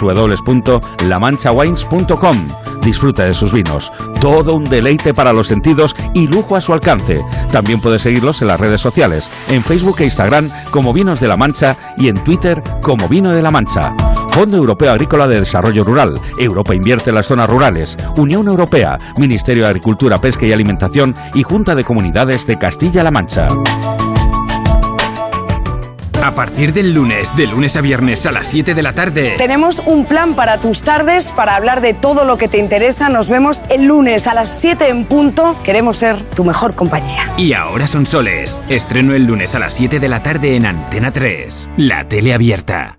www.lamanchawines.com Disfruta de sus vinos. Todo un deleite para los sentidos y lujo a su alcance. También puedes seguirlos en las redes sociales, en Facebook e Instagram como Vinos de la Mancha y en Twitter como Vino de la Mancha. Fondo Europeo Agrícola de Desarrollo Rural. Europa invierte en las zonas rurales. Unión Europea, Ministerio de Agricultura, Pesca y Alimentación y Junta de Comunidades de Castilla-La Mancha. A partir del lunes, de lunes a viernes a las 7 de la tarde. Tenemos un plan para tus tardes, para hablar de todo lo que te interesa. Nos vemos el lunes a las 7 en punto. Queremos ser tu mejor compañía. Y ahora son soles. Estreno el lunes a las 7 de la tarde en Antena 3. La tele abierta.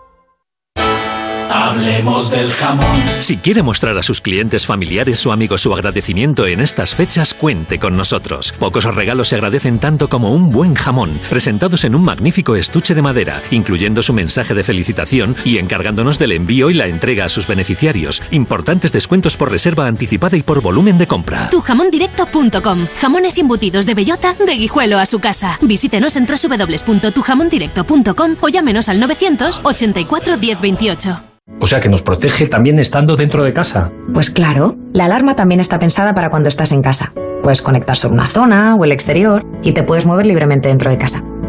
Hablemos del jamón. Si quiere mostrar a sus clientes familiares o amigos su agradecimiento en estas fechas, cuente con nosotros. Pocos regalos se agradecen tanto como un buen jamón, presentados en un magnífico estuche de madera, incluyendo su mensaje de felicitación y encargándonos del envío y la entrega a sus beneficiarios. Importantes descuentos por reserva anticipada y por volumen de compra. Tujamondirecto.com. Jamones embutidos de bellota de guijuelo a su casa. Visítenos en www.tujamondirecto.com o llámenos al 984 1028. O sea que nos protege también estando dentro de casa. Pues claro, la alarma también está pensada para cuando estás en casa. Puedes conectar sobre una zona o el exterior y te puedes mover libremente dentro de casa.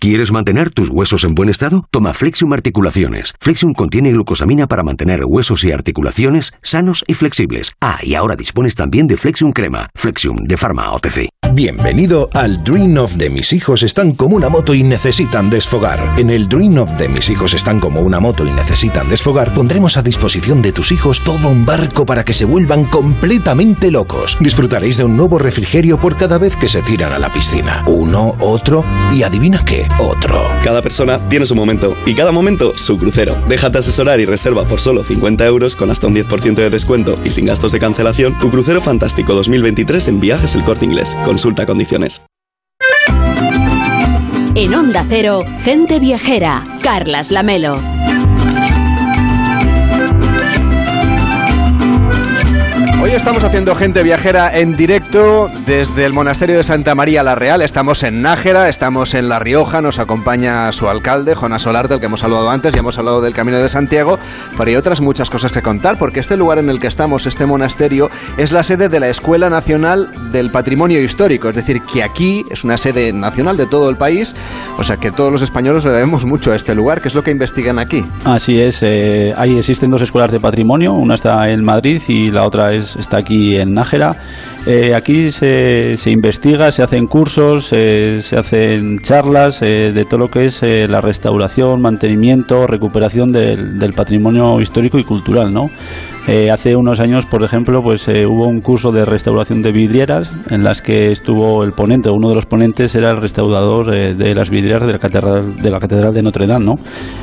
¿Quieres mantener tus huesos en buen estado? Toma Flexium Articulaciones. Flexium contiene glucosamina para mantener huesos y articulaciones sanos y flexibles. Ah, y ahora dispones también de Flexium Crema. Flexium de Pharma OTC. Bienvenido al Dream of de mis hijos están como una moto y necesitan desfogar. En el Dream of de mis hijos están como una moto y necesitan desfogar, pondremos a disposición de tus hijos todo un barco para que se vuelvan completamente locos. Disfrutaréis de un nuevo refrigerio por cada vez que se tiran a la piscina. Uno, otro y adivina qué, otro. Cada persona tiene su momento y cada momento su crucero. Déjate asesorar y reserva por solo 50 euros con hasta un 10% de descuento y sin gastos de cancelación tu crucero fantástico 2023 en Viajes El Corte Inglés. Consulta condiciones. En Onda Cero, gente viajera. Carlas Lamelo. Hoy estamos haciendo gente viajera en directo desde el monasterio de Santa María la Real. Estamos en Nájera, estamos en La Rioja, nos acompaña su alcalde, Jonas Solarte, del que hemos hablado antes, ya hemos hablado del Camino de Santiago, pero hay otras muchas cosas que contar, porque este lugar en el que estamos, este monasterio, es la sede de la Escuela Nacional del Patrimonio Histórico, es decir, que aquí es una sede nacional de todo el país, o sea que todos los españoles le debemos mucho a este lugar, que es lo que investigan aquí. Así es, eh, existen dos escuelas de patrimonio, una está en Madrid y la otra es está aquí en Nájera. Eh, aquí se, se, investiga, se hacen cursos, eh, se hacen charlas eh, de todo lo que es la restauración, mantenimiento, recuperación del, del, patrimonio histórico y cultural, ¿no? Eh, hace unos años, por ejemplo, pues eh, hubo un curso de restauración de vidrieras en las que estuvo el ponente, uno de los ponentes era el restaurador eh, de las vidrieras de la catedral de la catedral de Notre Dame, ¿no?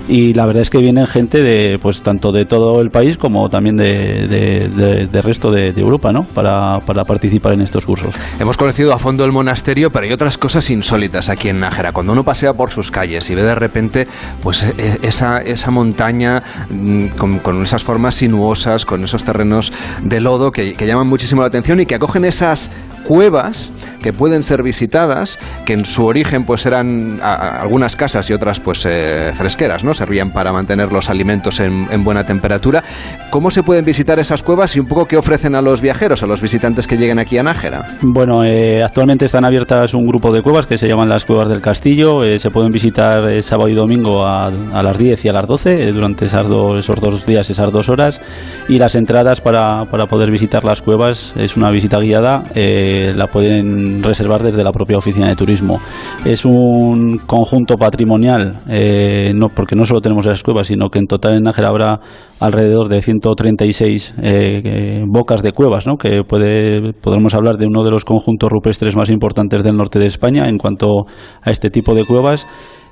Y la verdad es que vienen gente de, pues tanto de todo el país como también de, resto de, Europa, ¿no? Para, participar en estos cursos. Hemos conocido a fondo el monasterio, pero hay otras cosas insólitas aquí en Nájera. Cuando uno pasea por sus calles y ve de repente, pues e, esa, esa montaña mm, con, esas formas sinuosas, esos terrenos de lodo que, llaman muchísimo la atención y que acogen esas cuevas que pueden ser visitadas, que en su origen pues eran algunas casas y otras pues eh, fresqueras, ¿no? Servían para mantener los alimentos en, buena temperatura. ¿Cómo se pueden visitar esas cuevas y un poco qué ofrecen a los viajeros, a los visitantes que lleguen aquí a Nájera? Bueno, eh, actualmente están abiertas un grupo de cuevas que se llaman las Cuevas del Castillo. Eh, se pueden visitar sábado y domingo a, las 10 y a las 12 durante esas esos dos días, esas dos horas. Y las entradas para, para poder visitar las cuevas es una visita guiada la pueden reservar desde la propia oficina de turismo. Es un conjunto patrimonial, eh, no, porque no solo tenemos esas cuevas, sino que en total en Nájera habrá alrededor de 136 eh, bocas de cuevas, ¿no? que puede, podremos hablar de uno de los conjuntos rupestres más importantes del norte de España en cuanto a este tipo de cuevas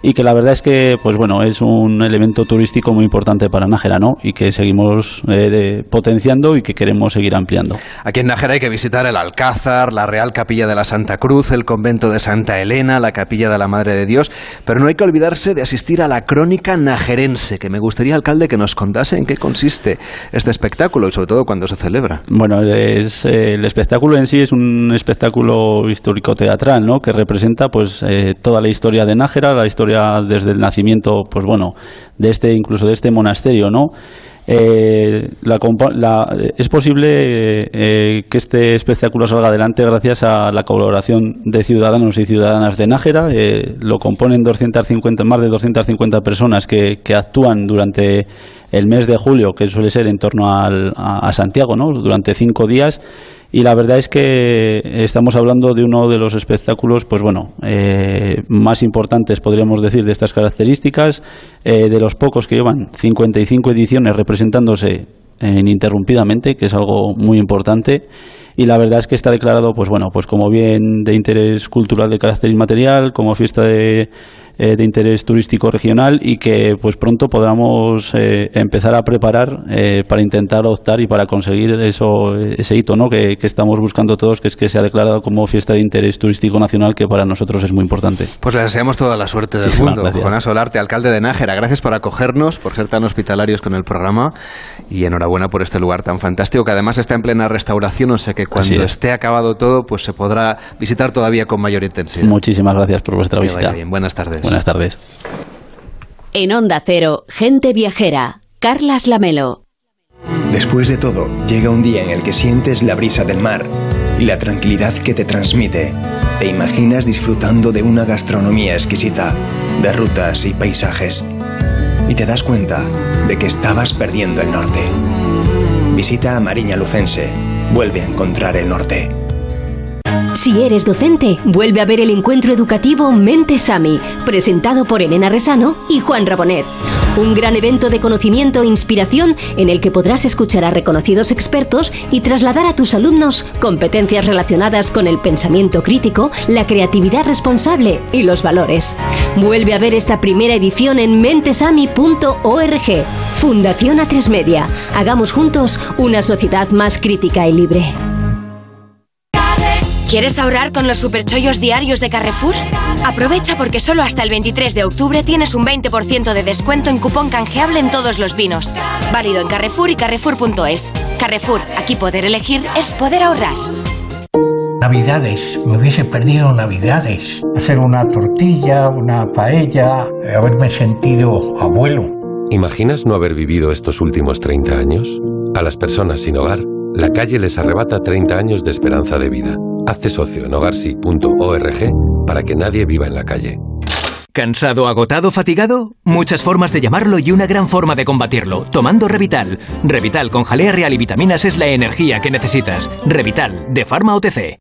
y que la verdad es que pues bueno es un elemento turístico muy importante para Nájera ¿no? y que seguimos eh, potenciando y que queremos seguir ampliando. Aquí en Nájera hay que visitar el Alcázar, la Real Capilla de la Santa Cruz, el convento de Santa Elena, la Capilla de la Madre de Dios, pero no hay que olvidarse de asistir a la crónica najerense, que me gustaría, alcalde, que nos contase en qué consiste este espectáculo y sobre todo cuándo se celebra. Bueno, es, eh, el espectáculo en sí es un espectáculo histórico teatral, ¿no? que representa pues eh, toda la historia de Nájera, la historia desde el nacimiento, pues bueno, de este, incluso de este monasterio, ¿no? Eh, es posible eh, que este espectáculo salga adelante gracias a la colaboración de ciudadanos y ciudadanas de Nájera. Eh, lo componen 250, más de 250 personas que, que, actúan durante el mes de julio, que suele ser en torno al, a, a Santiago, ¿no? durante cinco días y la verdad es que estamos hablando de uno de los espectáculos, pues bueno, eh, más importantes, podríamos decir, de estas características, eh, de los pocos que llevan 55 ediciones representándose ininterrumpidamente, que es algo muy importante. Y la verdad es que está declarado pues bueno pues como bien de interés cultural de carácter inmaterial como fiesta de eh, de interés turístico regional y que pues pronto podamos eh, empezar a preparar eh, para intentar optar y para conseguir eso ese hito ¿no? que, estamos buscando todos que es que sea declarado como fiesta de interés turístico nacional que para nosotros es muy importante. Pues le deseamos toda la suerte del mundo. Juan Solarte alcalde de Nájera gracias por acogernos por ser tan hospitalarios con el programa y enhorabuena por este lugar tan fantástico que además está en plena restauración o sea que cuando esté acabado todo pues se podrá visitar todavía con mayor intensidad. Muchísimas gracias por vuestra visita. bien. buenas tardes Buenas tardes. En Onda Cero, Gente Viajera, Carlas Lamelo. Después de todo, llega un día en el que sientes la brisa del mar y la tranquilidad que te transmite. Te imaginas disfrutando de una gastronomía exquisita, de rutas y paisajes. Y te das cuenta de que estabas perdiendo el norte. Visita a Mariña Lucense. Vuelve a encontrar el norte. Si eres docente, vuelve a ver el encuentro educativo Mente Sami, presentado por Elena Resano y Juan Rabonet. Un gran evento de conocimiento e inspiración en el que podrás escuchar a reconocidos expertos y trasladar a tus alumnos competencias relacionadas con el pensamiento crítico, la creatividad responsable y los valores. Vuelve a ver esta primera edición en mentesami.org. Fundación A3 Media. Hagamos juntos una sociedad más crítica y libre. ¿Quieres ahorrar con los superchollos diarios de Carrefour? Aprovecha porque solo hasta el 23 de octubre tienes un 20% de descuento en cupón canjeable en todos los vinos. Válido en Carrefour y Carrefour.es. Carrefour, aquí poder elegir es poder ahorrar. Navidades, me hubiese perdido Navidades. Hacer una tortilla, una paella, haberme sentido abuelo. ¿Imaginas no haber vivido estos últimos 30 años? A las personas sin hogar, la calle les arrebata 30 años de esperanza de vida. Hazte socio en hogarsi.org para que nadie viva en la calle. ¿Cansado, agotado, fatigado? Muchas formas de llamarlo y una gran forma de combatirlo, tomando Revital. Revital con jalea real y vitaminas es la energía que necesitas. Revital, de Pharma OTC.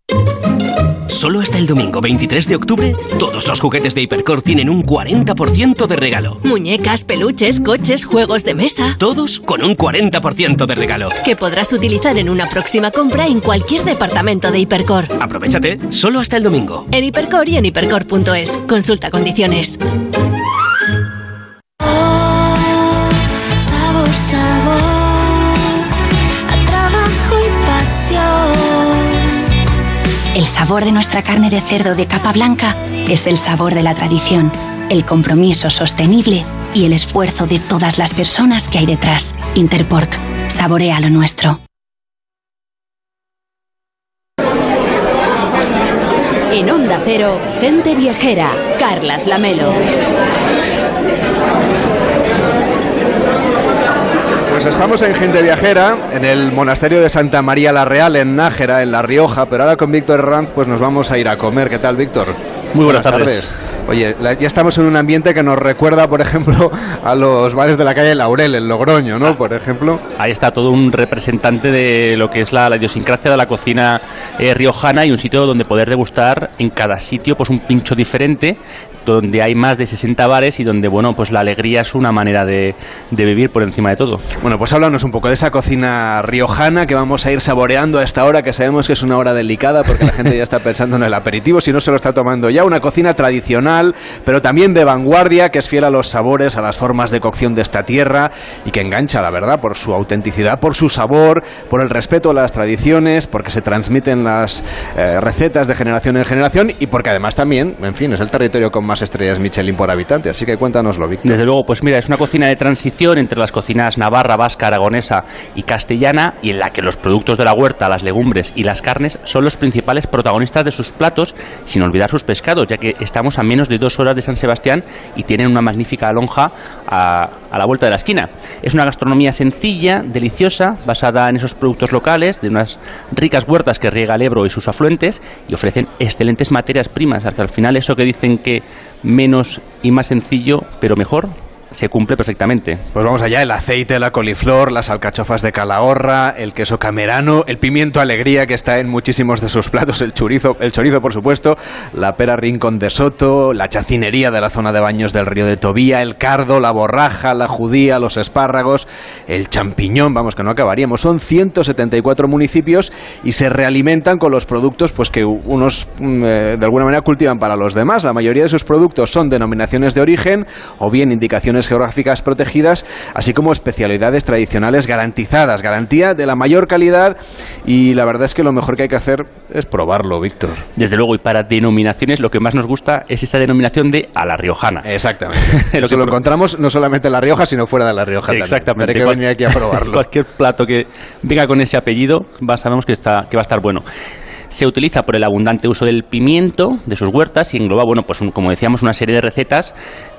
Solo hasta el domingo 23 de octubre, todos los juguetes de Hipercor tienen un 40% de regalo. Muñecas, peluches, coches, juegos de mesa. Todos con un 40% de regalo. Que podrás utilizar en una próxima compra en cualquier departamento de Hipercor. Aprovechate, solo hasta el domingo. En Hipercor y en hipercor.es. Consulta condiciones. El sabor de nuestra carne de cerdo de capa blanca es el sabor de la tradición, el compromiso sostenible y el esfuerzo de todas las personas que hay detrás. Interpork, saborea lo nuestro. En Onda Cero, gente viajera, Carlas Lamelo. Pues estamos en Gente Viajera, en el monasterio de Santa María la Real, en Nájera, en La Rioja, pero ahora con Víctor Herranz pues nos vamos a ir a comer. ¿Qué tal, Víctor? Muy buenas tardes. Oye, la- ya estamos en un ambiente que nos recuerda, por ejemplo, a los bares de la calle Laurel, en Logroño, ¿no? Por ejemplo. Ahí está todo un representante de lo que es la, la idiosincrasia de la cocina eh, riojana y un sitio donde poder degustar en cada sitio pues un pincho diferente, donde hay más de 60 bares y donde, bueno, pues la alegría es una manera de, de vivir por encima de todo. Bueno, pues háblanos un poco de esa cocina riojana que vamos a ir saboreando a esta hora, que sabemos que es una hora delicada porque la gente ya está pensando en el aperitivo, si no se lo está tomando ya. Una cocina tradicional, pero también de vanguardia, que es fiel a los sabores, a las formas de cocción de esta tierra y que engancha, la verdad, por su autenticidad, por su sabor, por el respeto a las tradiciones, porque se transmiten las eh, recetas de generación en generación y porque además también, en fin, es el territorio con más estrellas Michelin por habitante. Así que cuéntanoslo, Víctor. Desde luego, pues mira, es una cocina de transición entre las cocinas navarra, vasca, aragonesa y castellana y en la que los productos de la huerta, las legumbres y las carnes son los principales protagonistas de sus platos, sin olvidar sus pescados, ya que estamos a menos de dos horas de San Sebastián y tienen una magnífica lonja a, a la vuelta de la esquina. Es una gastronomía sencilla, deliciosa, basada en esos productos locales, de unas ricas huertas que riega el Ebro y sus afluentes y ofrecen excelentes materias primas, que al final eso que dicen que menos y más sencillo, pero mejor, se cumple perfectamente. Pues vamos allá, el aceite, la coliflor, las alcachofas de Calahorra, el queso camerano, el pimiento alegría que está en muchísimos de sus platos, el chorizo, el chorizo por supuesto, la pera rincón de Soto, la chacinería de la zona de baños del río de Tobía, el cardo, la borraja, la judía, los espárragos, el champiñón, vamos que no acabaríamos. Son 174 municipios y se realimentan con los productos pues que unos mm, eh, de alguna manera cultivan para los demás. La mayoría de sus productos son denominaciones de origen o bien indicaciones geográficas protegidas, así como especialidades tradicionales garantizadas, garantía de la mayor calidad y la verdad es que lo mejor que hay que hacer es probarlo, Víctor. Desde luego, y para denominaciones lo que más nos gusta es esa denominación de a la riojana. Exactamente. Lo que lo encontramos no solamente en La Rioja, sino fuera de La Rioja también. Exactamente. Tendré que venir aquí a probarlo. Cualquier plato que venga con ese apellido, va- sabemos que, está, que va a estar bueno. Se utiliza por el abundante uso del pimiento de sus huertas y engloba, bueno, pues un- como decíamos, una serie de recetas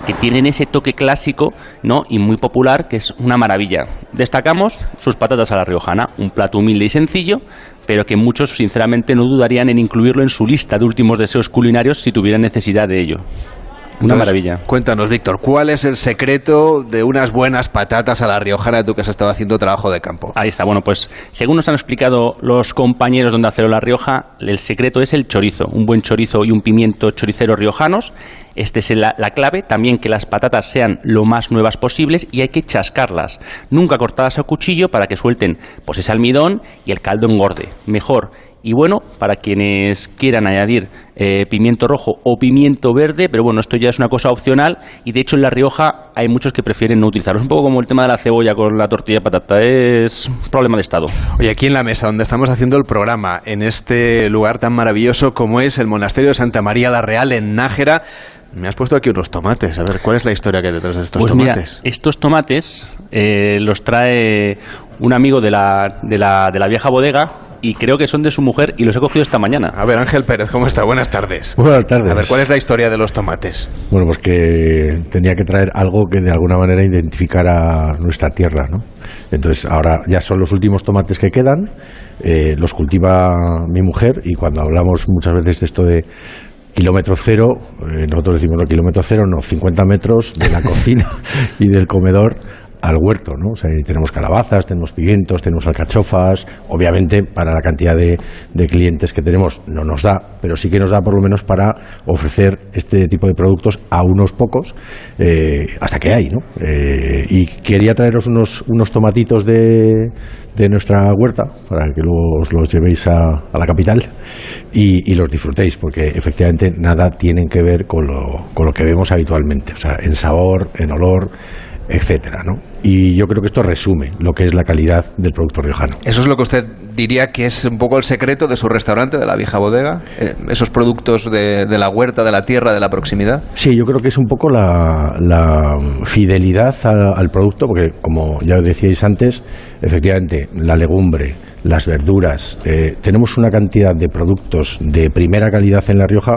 que tienen ese toque clásico, ¿no? Y muy popular, que es una maravilla. Destacamos sus patatas a la riojana, un plato humilde y sencillo, pero que muchos, sinceramente, no dudarían en incluirlo en su lista de últimos deseos culinarios si tuvieran necesidad de ello. Una Entonces, maravilla. Cuéntanos, Víctor, ¿cuál es el secreto de unas buenas patatas a la riojana tú que has estado haciendo trabajo de campo? Ahí está. Bueno, pues según nos han explicado los compañeros de Onda Cero La Rioja, el secreto es el chorizo. Un buen chorizo y un pimiento choricero riojanos. Este es la, la clave. También que las patatas sean lo más nuevas posibles y hay que chascarlas. Nunca cortadas a cuchillo para que suelten pues ese almidón y el caldo engorde. Mejor. Y bueno, para quienes quieran añadir eh, pimiento rojo o pimiento verde, pero bueno, esto ya es una cosa opcional y de hecho en La Rioja hay muchos que prefieren no utilizarlo. Es un poco como el tema de la cebolla con la tortilla de patata, es problema de estado. Oye, aquí en la mesa donde estamos haciendo el programa, en este lugar tan maravilloso como es el monasterio de Santa María la Real en Nájera, me has puesto aquí unos tomates. A ver, ¿cuál es la historia que hay detrás de estos Pues mira, tomates? estos tomates eh, los trae un amigo de la, de, la, de la vieja bodega y creo que son de su mujer y los he cogido esta mañana. A ver, Ángel Pérez, ¿cómo está? Buenas tardes. Buenas tardes. A ver, ¿cuál es la historia de los tomates? Bueno, pues que tenía que traer algo que de alguna manera identificara nuestra tierra, ¿no? Entonces ahora ya son los últimos tomates que quedan, eh, los cultiva mi mujer y cuando hablamos muchas veces de esto de kilómetro cero, eh, nosotros decimos no kilómetro cero, no, 50 metros de la cocina y del comedor al huerto, ¿no? O sea, tenemos calabazas, tenemos pimientos, tenemos alcachofas. Obviamente, para la cantidad de, de clientes que tenemos no nos da, pero sí que nos da por lo menos para ofrecer este tipo de productos a unos pocos, eh, hasta que hay, ¿no? Eh, y quería traeros unos, unos tomatitos de, de nuestra huerta para que luego os los llevéis a, a la capital y, y los disfrutéis, porque efectivamente nada tienen que ver con lo, con lo que vemos habitualmente, o sea, en sabor, en olor, etcétera, ¿no? Y yo creo que esto resume lo que es la calidad del producto riojano. ¿Eso es lo que usted diría que es un poco el secreto de su restaurante, de la vieja bodega? Eh, ¿Esos productos de, de la huerta, de la tierra, de la proximidad? Sí, yo creo que es un poco la, la fidelidad al, al producto, porque como ya decíais antes, efectivamente, la legumbre, las verduras, eh, tenemos una cantidad de productos de primera calidad en La Rioja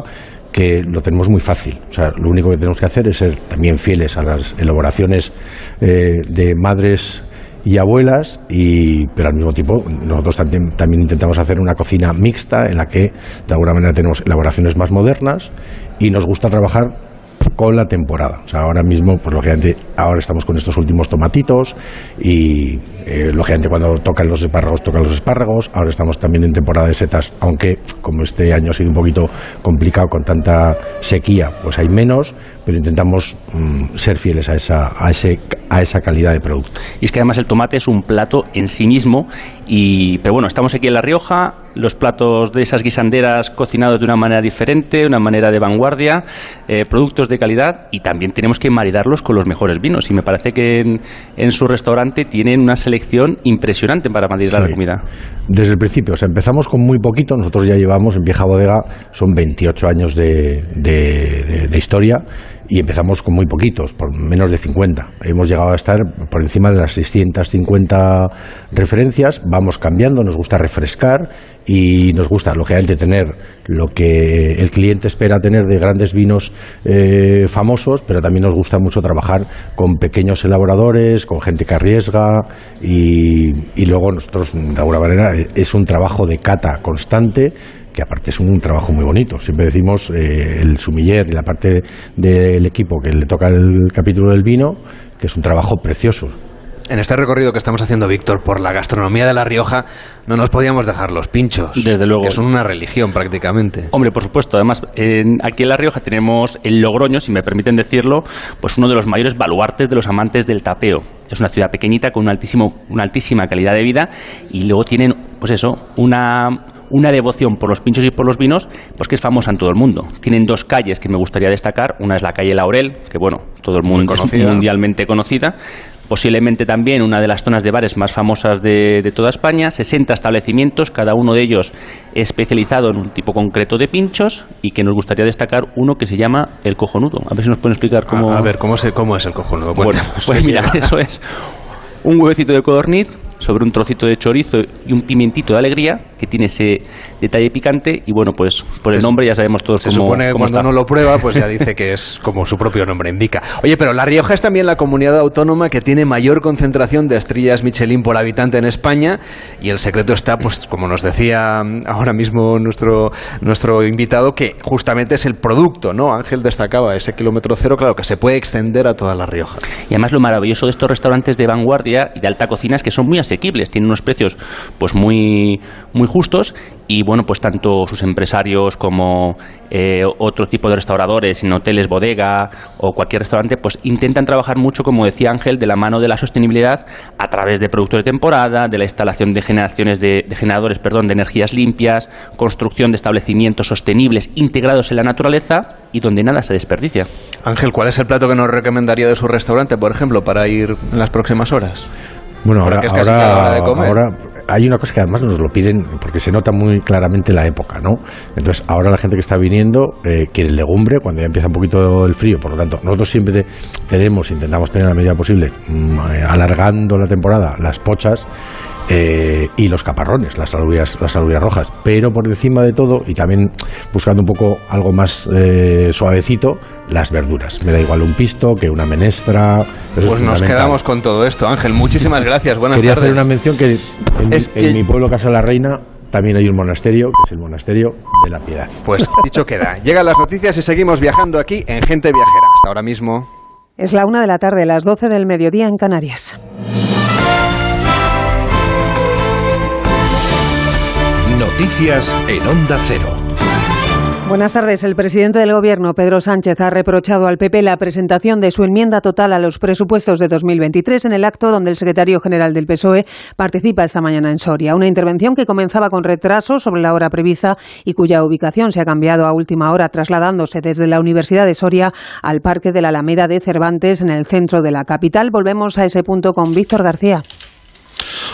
que lo tenemos muy fácil. O sea, lo único que tenemos que hacer es ser también fieles a las elaboraciones eh, de madres y abuelas, y, pero al mismo tiempo nosotros también, también intentamos hacer una cocina mixta en la que de alguna manera tenemos elaboraciones más modernas y nos gusta trabajar con la temporada. O sea, ahora mismo, pues lógicamente, ahora estamos con estos últimos tomatitos y eh, lógicamente cuando tocan los espárragos, tocan los espárragos. Ahora estamos también en temporada de setas, aunque como este año ha sido un poquito complicado con tanta sequía, pues hay menos, pero intentamos mm, ser fieles a esa, a, ese, a esa calidad de producto. Y es que además el tomate es un plato en sí mismo, y, pero bueno, estamos aquí en La Rioja, los platos de esas guisanderas cocinados de una manera diferente, una manera de vanguardia, eh, productos de calidad y también tenemos que maridarlos con los mejores vinos. Y me parece que en, en su restaurante tienen una selección impresionante para maridar la comida. Desde el principio, o sea, empezamos con muy poquito, nosotros ya llevamos en Vieja Bodega, son 28 años de, de- de- de historia y empezamos con muy poquitos, por menos de 50. Hemos llegado a estar por encima de las 650 referencias, vamos cambiando, nos gusta refrescar y nos gusta, lógicamente, tener lo que el cliente espera tener de grandes vinos eh, famosos, pero también nos gusta mucho trabajar con pequeños elaboradores, con gente que arriesga y, y luego nosotros, de alguna manera, es un trabajo de cata constante que aparte es un trabajo muy bonito. Siempre decimos eh, el sumiller y la parte del equipo que le toca el capítulo del vino, que es un trabajo precioso. En este recorrido que estamos haciendo, Víctor, por la gastronomía de La Rioja, no nos podíamos dejar los pinchos. Desde luego. Que son una religión prácticamente. Hombre, por supuesto. Además, en- aquí en La Rioja tenemos el Logroño, si me permiten decirlo, pues uno de los mayores baluartes de los amantes del tapeo. Es una ciudad pequeñita con un altísimo, una altísima calidad de vida y luego tienen, pues eso, una una devoción por los pinchos y por los vinos, pues que es famosa en todo el mundo. Tienen dos calles que me gustaría destacar. Una es la calle Laurel, que bueno, todo el mundo es mundialmente conocida. Posiblemente también una de las zonas de bares más famosas de, de toda España. 60 establecimientos, cada uno de ellos especializado en un tipo concreto de pinchos y que nos gustaría destacar uno que se llama El Cojonudo. A ver si nos pueden explicar cómo... A, a ver, ¿cómo, se, ¿cómo es el cojonudo? Bueno, pues mira, eso es un huevecito de codorniz sobre un trocito de chorizo y un pimientito de alegría que tiene ese detalle picante y bueno, pues por el nombre ya sabemos todos Se cómo, supone que cuando está. no lo prueba, pues ya dice que es como su propio nombre indica. Oye, pero La Rioja es también la comunidad autónoma que tiene mayor concentración de estrellas Michelin por habitante en España y el secreto está, pues como nos decía ahora mismo nuestro, nuestro invitado, que justamente es el producto, ¿no? Ángel destacaba ese kilómetro cero, claro, que se puede extender a toda La Rioja. Y además lo maravilloso de estos restaurantes de vanguardia y de alta cocina es que son muy asequibles, tienen unos precios pues muy muy justos y bueno, pues tanto sus empresarios como eh, otro tipo de restauradores en hoteles, bodega o cualquier restaurante, pues intentan trabajar mucho, como decía Ángel, de la mano de la sostenibilidad a través de productos de temporada, de la instalación de generaciones de, de generadores, perdón, de energías limpias, construcción de establecimientos sostenibles integrados en la naturaleza y donde nada se desperdicia. Ángel, ¿cuál es el plato que nos recomendaría de su restaurante, por ejemplo, para ir en las próximas horas? Bueno, Ahora ahora, que es casi cada hora de comer. ahora hay una cosa que además nos lo piden porque se nota muy claramente la época, ¿no? Entonces, ahora la gente que está viniendo eh, quiere legumbre cuando ya empieza un poquito el frío. Por lo tanto, nosotros siempre te- tenemos, intentamos tener a la medida posible, mm, eh, alargando la temporada, las pochas eh, y los caparrones, las alubias, las alubias rojas. Pero por encima de todo, y también buscando un poco algo más eh, suavecito, las verduras. Me da igual un pisto que una menestra. eso Pues nos quedamos con todo esto, Ángel. Muchísimas gracias. Buenas Quería tardes. hacer una mención que en, Es en que- mi pueblo Casa de la Reina también hay un monasterio, que es el monasterio de la Piedad. Pues dicho queda. Llegan las noticias y seguimos viajando aquí en Gente Viajera. Hasta ahora mismo. Es la una de la tarde, las 12 del mediodía en Canarias. Noticias en Onda Cero. Buenas tardes. El presidente del Gobierno, Pedro Sánchez, ha reprochado al PP la presentación de su enmienda total a los presupuestos de 2023 en el acto donde el secretario general del PSOE participa esta mañana en Soria. Una intervención que comenzaba con retraso sobre la hora prevista y cuya ubicación se ha cambiado a última hora, trasladándose desde la Universidad de Soria al Parque de la Alameda de Cervantes en el centro de la capital. Volvemos a ese punto con Víctor García.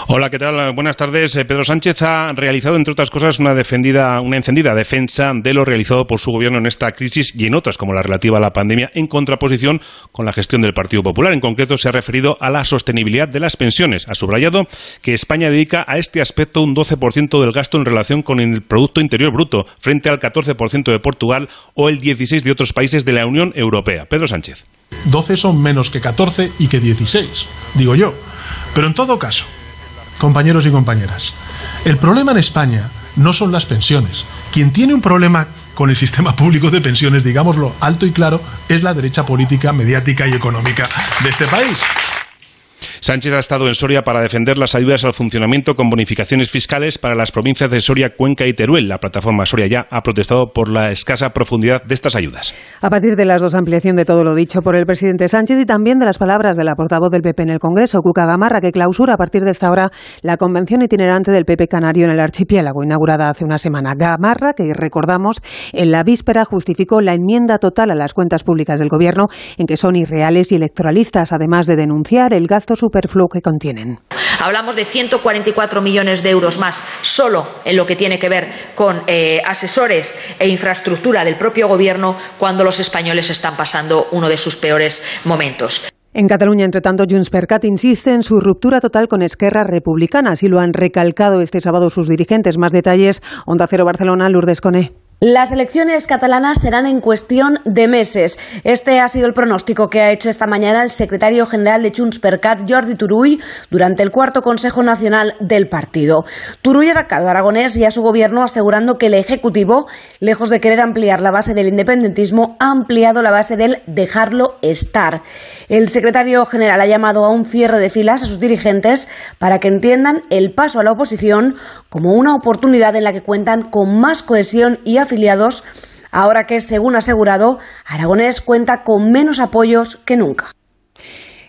Hola, ¿qué tal? Buenas tardes. Eh, Pedro Sánchez ha realizado, entre otras cosas, una, defendida, una encendida defensa de lo realizado por su gobierno en esta crisis y en otras, como la relativa a la pandemia, en contraposición con la gestión del Partido Popular. En concreto, se ha referido a la sostenibilidad de las pensiones. Ha subrayado que España dedica a este aspecto un 12% del gasto en relación con el Producto Interior Bruto, frente al 14% de Portugal o el 16% de otros países de la Unión Europea. Pedro Sánchez. 12 son menos que 14 y que 16, digo yo. Pero en todo caso, compañeros y compañeras, el problema en España no son las pensiones. Quien tiene un problema con el sistema público de pensiones, digámoslo alto y claro, es la derecha política, mediática y económica de este país. Sánchez ha estado en Soria para defender las ayudas al funcionamiento con bonificaciones fiscales para las provincias de Soria, Cuenca y Teruel. La plataforma Soria ya ha protestado por la escasa profundidad de estas ayudas. A partir de las dos, ampliación de todo lo dicho por el presidente Sánchez y también de las palabras de la portavoz del PP en el Congreso, Cuca Gamarra, que clausura a partir de esta hora la convención itinerante del PP canario en el archipiélago, inaugurada hace una semana. Gamarra, que recordamos, en la víspera justificó la enmienda total a las cuentas públicas del Gobierno en que son irreales y electoralistas, además de denunciar el gasto superfluo que contienen. Hablamos de 144 millones de euros más solo en lo que tiene que ver con eh, asesores e infraestructura del propio Gobierno cuando los españoles están pasando uno de sus peores momentos. En Cataluña, entre tanto, Junts per Cat insiste en su ruptura total con Esquerra Republicana. Así lo han recalcado este sábado sus dirigentes. Más detalles, Onda Cero Barcelona, Lourdes Coné. Las elecciones catalanas serán en cuestión de meses. Este ha sido el pronóstico que ha hecho esta mañana el secretario general de Junts per Cat, Jordi Turull, durante el cuarto Consejo Nacional del partido. Turull ha atacado a Aragonés y a su gobierno asegurando que el Ejecutivo, lejos de querer ampliar la base del independentismo, ha ampliado la base del dejarlo estar. El secretario general ha llamado a un cierre de filas a sus dirigentes para que entiendan el paso a la oposición como una oportunidad en la que cuentan con más cohesión y afiliados, ahora que, según asegurado, Aragonés cuenta con menos apoyos que nunca.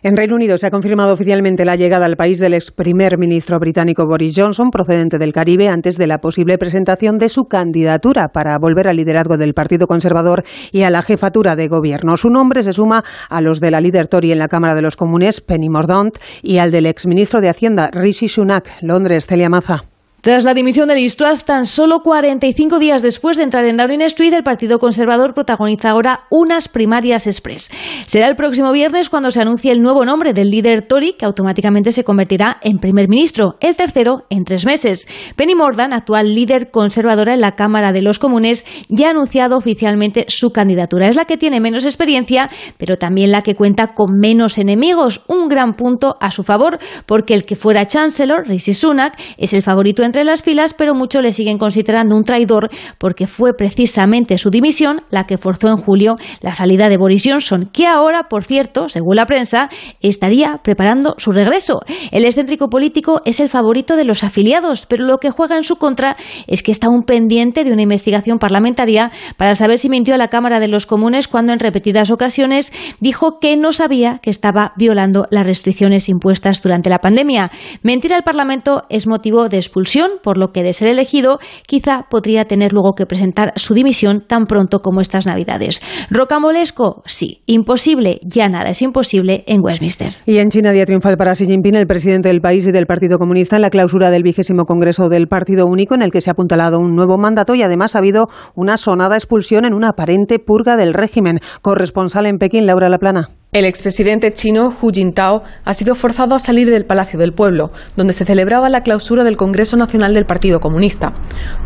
En Reino Unido se ha confirmado oficialmente la llegada al país del ex primer ministro británico Boris Johnson, procedente del Caribe, antes de la posible presentación de su candidatura para volver al liderazgo del Partido Conservador y a la jefatura de gobierno. Su nombre se suma a los de la líder Tory en la Cámara de los Comunes, Penny Mordaunt, y al del ex ministro de Hacienda, Rishi Sunak. Londres, Celia Maza. Tras la dimisión de Liz Truss, tan solo 45 días después de entrar en Downing Street, el Partido Conservador protagoniza ahora unas primarias express. Será el próximo viernes cuando se anuncie el nuevo nombre del líder Tory, que automáticamente se convertirá en primer ministro, el tercero en tres meses. Penny Mordaunt, actual líder conservadora en la Cámara de los Comunes, ya ha anunciado oficialmente su candidatura. Es la que tiene menos experiencia, pero también la que cuenta con menos enemigos. Un gran punto a su favor, porque el que fuera Chancellor, Rishi Sunak, es el favorito en entre las filas, pero muchos le siguen considerando un traidor porque fue precisamente su dimisión la que forzó en julio la salida de Boris Johnson, que ahora, por cierto, según la prensa, estaría preparando su regreso. El excéntrico político es el favorito de los afiliados, pero lo que juega en su contra es que está aún pendiente de una investigación parlamentaria para saber si mintió a la Cámara de los Comunes cuando en repetidas ocasiones dijo que no sabía que estaba violando las restricciones impuestas durante la pandemia. Mentir al Parlamento es motivo de expulsión por lo que de ser elegido quizá podría tener luego que presentar su dimisión tan pronto como estas Navidades. ¿Rocamolesco? Sí. Imposible, ya nada es imposible en Westminster. Y en China, día triunfal para Xi Jinping, el presidente del país y del Partido Comunista, en la clausura del vigésimo Congreso del Partido Único, en el que se ha apuntalado un nuevo mandato y además ha habido una sonada expulsión en una aparente purga del régimen. Corresponsal en Pekín, Laura Laplana. El expresidente chino Hu Jintao ha sido forzado a salir del Palacio del Pueblo, donde se celebraba la clausura del Congreso Nacional del Partido Comunista.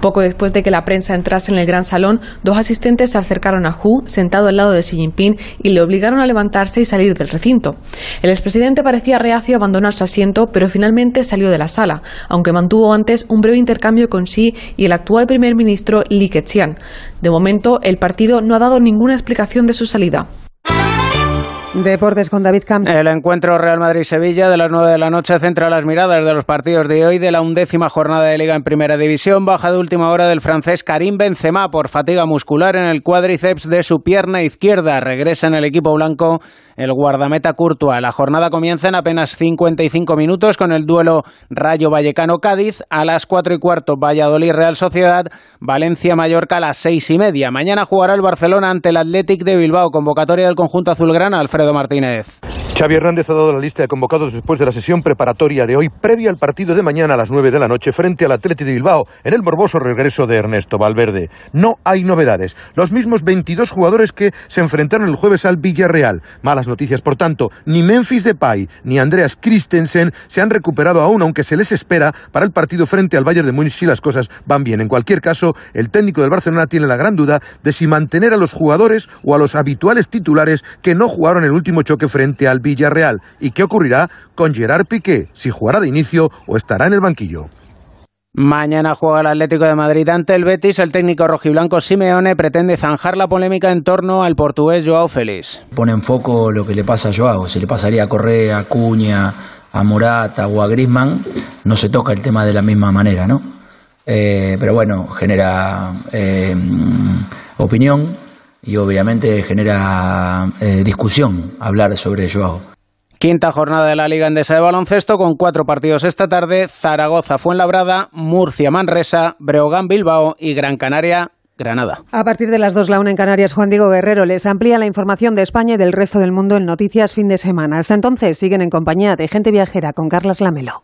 Poco después de que la prensa entrase en el gran salón, dos asistentes se acercaron a Hu, sentado al lado de Xi Jinping, y le obligaron a levantarse y salir del recinto. El expresidente parecía reacio a abandonar su asiento, pero finalmente salió de la sala, aunque mantuvo antes un breve intercambio con Xi y el actual primer ministro Li Keqiang. De momento, el partido no ha dado ninguna explicación de su salida. Deportes con David Camps. El encuentro Real Madrid-Sevilla de las 9 de la noche centra las miradas de los partidos de hoy de la undécima jornada de Liga en Primera División. Baja de última hora del francés Karim Benzema por fatiga muscular en el cuádriceps de su pierna izquierda. Regresa en el equipo blanco el guardameta Courtois. La jornada comienza en apenas 55 minutos con el duelo Rayo Vallecano-Cádiz. A las 4 y cuarto Valladolid-Real Sociedad. Valencia-Mallorca a las 6 y media. Mañana jugará el Barcelona ante el Athletic de Bilbao. Convocatoria del conjunto azulgrana Alfredo Martínez. Xavi Hernández ha dado la lista de convocados después de la sesión preparatoria de hoy, previa al partido de mañana a las 9 de la noche frente al Athletic de Bilbao, en el morboso regreso de Ernesto Valverde. No hay novedades. Los mismos 22 jugadores que se enfrentaron el jueves al Villarreal. Malas noticias, por tanto, ni Memphis Depay ni Andreas Christensen se han recuperado aún, aunque se les espera para el partido frente al Bayern de Múnich si las cosas van bien. En cualquier caso, el técnico del Barcelona tiene la gran duda de si mantener a los jugadores o a los habituales titulares que no jugaron el último choque frente al Villarreal. ¿Y qué ocurrirá con Gerard Piqué? Si jugará de inicio o estará en el banquillo. Mañana juega el Atlético de Madrid ante el Betis. El técnico rojiblanco Simeone pretende zanjar la polémica en torno al portugués Joao Félix. Pone en foco lo que le pasa a Joao. Si le pasaría a Correa, a Cuña, a Morata o a Grisman, no se toca el tema de la misma manera, ¿no? Eh, pero bueno, genera eh, opinión y obviamente genera eh, discusión hablar sobre Joao. Quinta jornada de la Liga Endesa de Baloncesto con cuatro partidos esta tarde: Zaragoza, Fuenlabrada, Murcia, Manresa, Breogán, Bilbao y Gran Canaria. Granada. A partir de las 2, la una en Canarias, Juan Diego Guerrero les amplía la información de España y del resto del mundo en Noticias Fin de Semana. Hasta entonces siguen en compañía de Gente Viajera con Carlas Lamelo.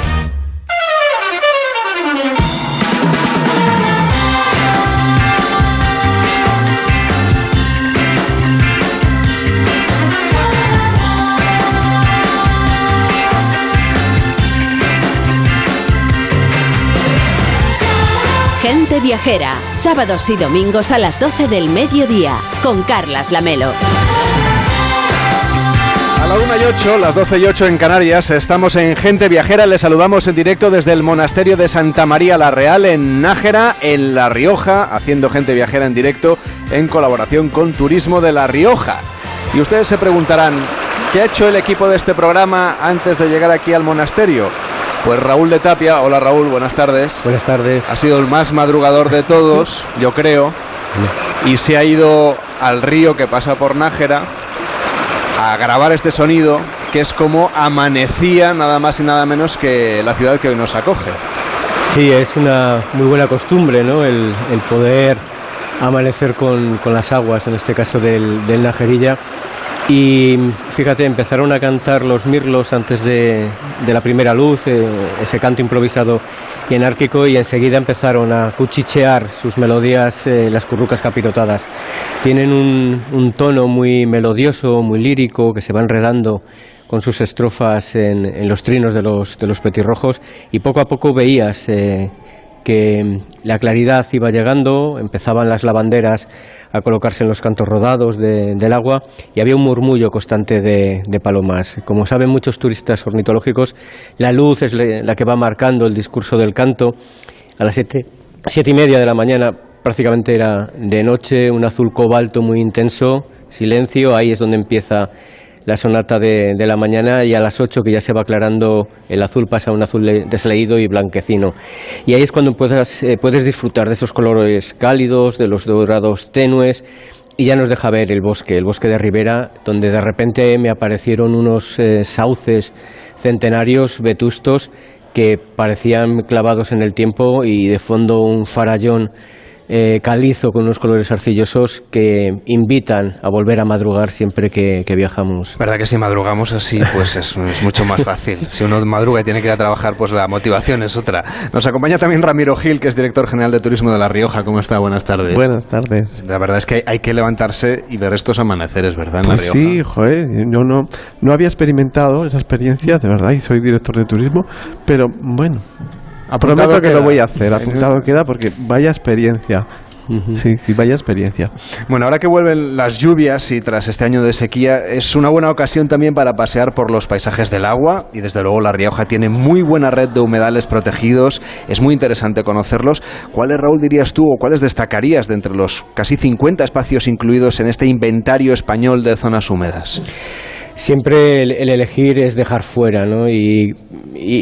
Gente Viajera, sábados y domingos a las 12 del mediodía, con Carlas Lamelo. A la 1 y 8, las 12 y 8 en Canarias, estamos en Gente Viajera. Les saludamos en directo desde el monasterio de Santa María la Real en Nájera, en La Rioja, haciendo Gente Viajera en directo en colaboración con Turismo de La Rioja. Y ustedes se preguntarán, ¿qué ha hecho el equipo de este programa antes de llegar aquí al monasterio? Pues Raúl de Tapia, hola Raúl, buenas tardes. Buenas tardes. Ha sido el más madrugador de todos, yo creo, y se ha ido al río que pasa por Nájera a grabar este sonido, que es como amanecía nada más y nada menos que la ciudad que hoy nos acoge. Sí, es una muy buena costumbre, ¿no? El, el poder amanecer con, con, las aguas, en este caso del, del Najerilla. Y fíjate, empezaron a cantar los mirlos antes de, de la primera luz, eh, ese canto improvisado y enárquico, y enseguida empezaron a cuchichear sus melodías, eh, las currucas capirotadas. Tienen un, un, tono muy melodioso, muy lírico, que se va enredando con sus estrofas en, en los trinos de los, de los petirrojos, y poco a poco veías eh, que la claridad iba llegando, empezaban las lavanderas a colocarse en los cantos rodados de, del agua y había un murmullo constante de, de, palomas. Como saben muchos turistas ornitológicos, la luz es la que va marcando el discurso del canto. A las siete, siete y media de la mañana prácticamente era de noche, un azul cobalto muy intenso, silencio, ahí es donde empieza la sonata de, de, la mañana y a las 8 que ya se va aclarando el azul pasa a un azul desleído y blanquecino. Y ahí es cuando puedes, eh, puedes disfrutar de esos colores cálidos, de los dorados tenues y ya nos deja ver el bosque, el bosque de Ribera, donde de repente me aparecieron unos eh, sauces centenarios vetustos que parecían clavados en el tiempo y de fondo un farallón eh, calizo con unos colores arcillosos que invitan a volver a madrugar siempre que, viajamos. ¿Verdad que si madrugamos así, pues es, mucho más fácil? Si uno madruga y tiene que ir a trabajar, pues la motivación es otra. Nos acompaña también Ramiro Gil, que es director general de Turismo de La Rioja. ¿Cómo está? Buenas tardes. Buenas tardes. La verdad es que hay que levantarse y ver estos amaneceres, ¿verdad? En pues La Rioja. sí, joder, yo no, no había experimentado esa experiencia, de verdad, y soy director de turismo, pero bueno, Prometo que lo voy a hacer, apuntado queda porque vaya experiencia. Sí, sí, vaya experiencia. Bueno, ahora que vuelven las lluvias y tras este año de sequía, es una buena ocasión también para pasear por los paisajes del agua y desde luego La Rioja tiene muy buena red de humedales protegidos, es muy interesante conocerlos. ¿Cuáles, Raúl, dirías tú o cuáles destacarías de entre los casi 50 espacios incluidos en este inventario español de zonas húmedas? Siempre el, elegir es dejar fuera, ¿no? Y,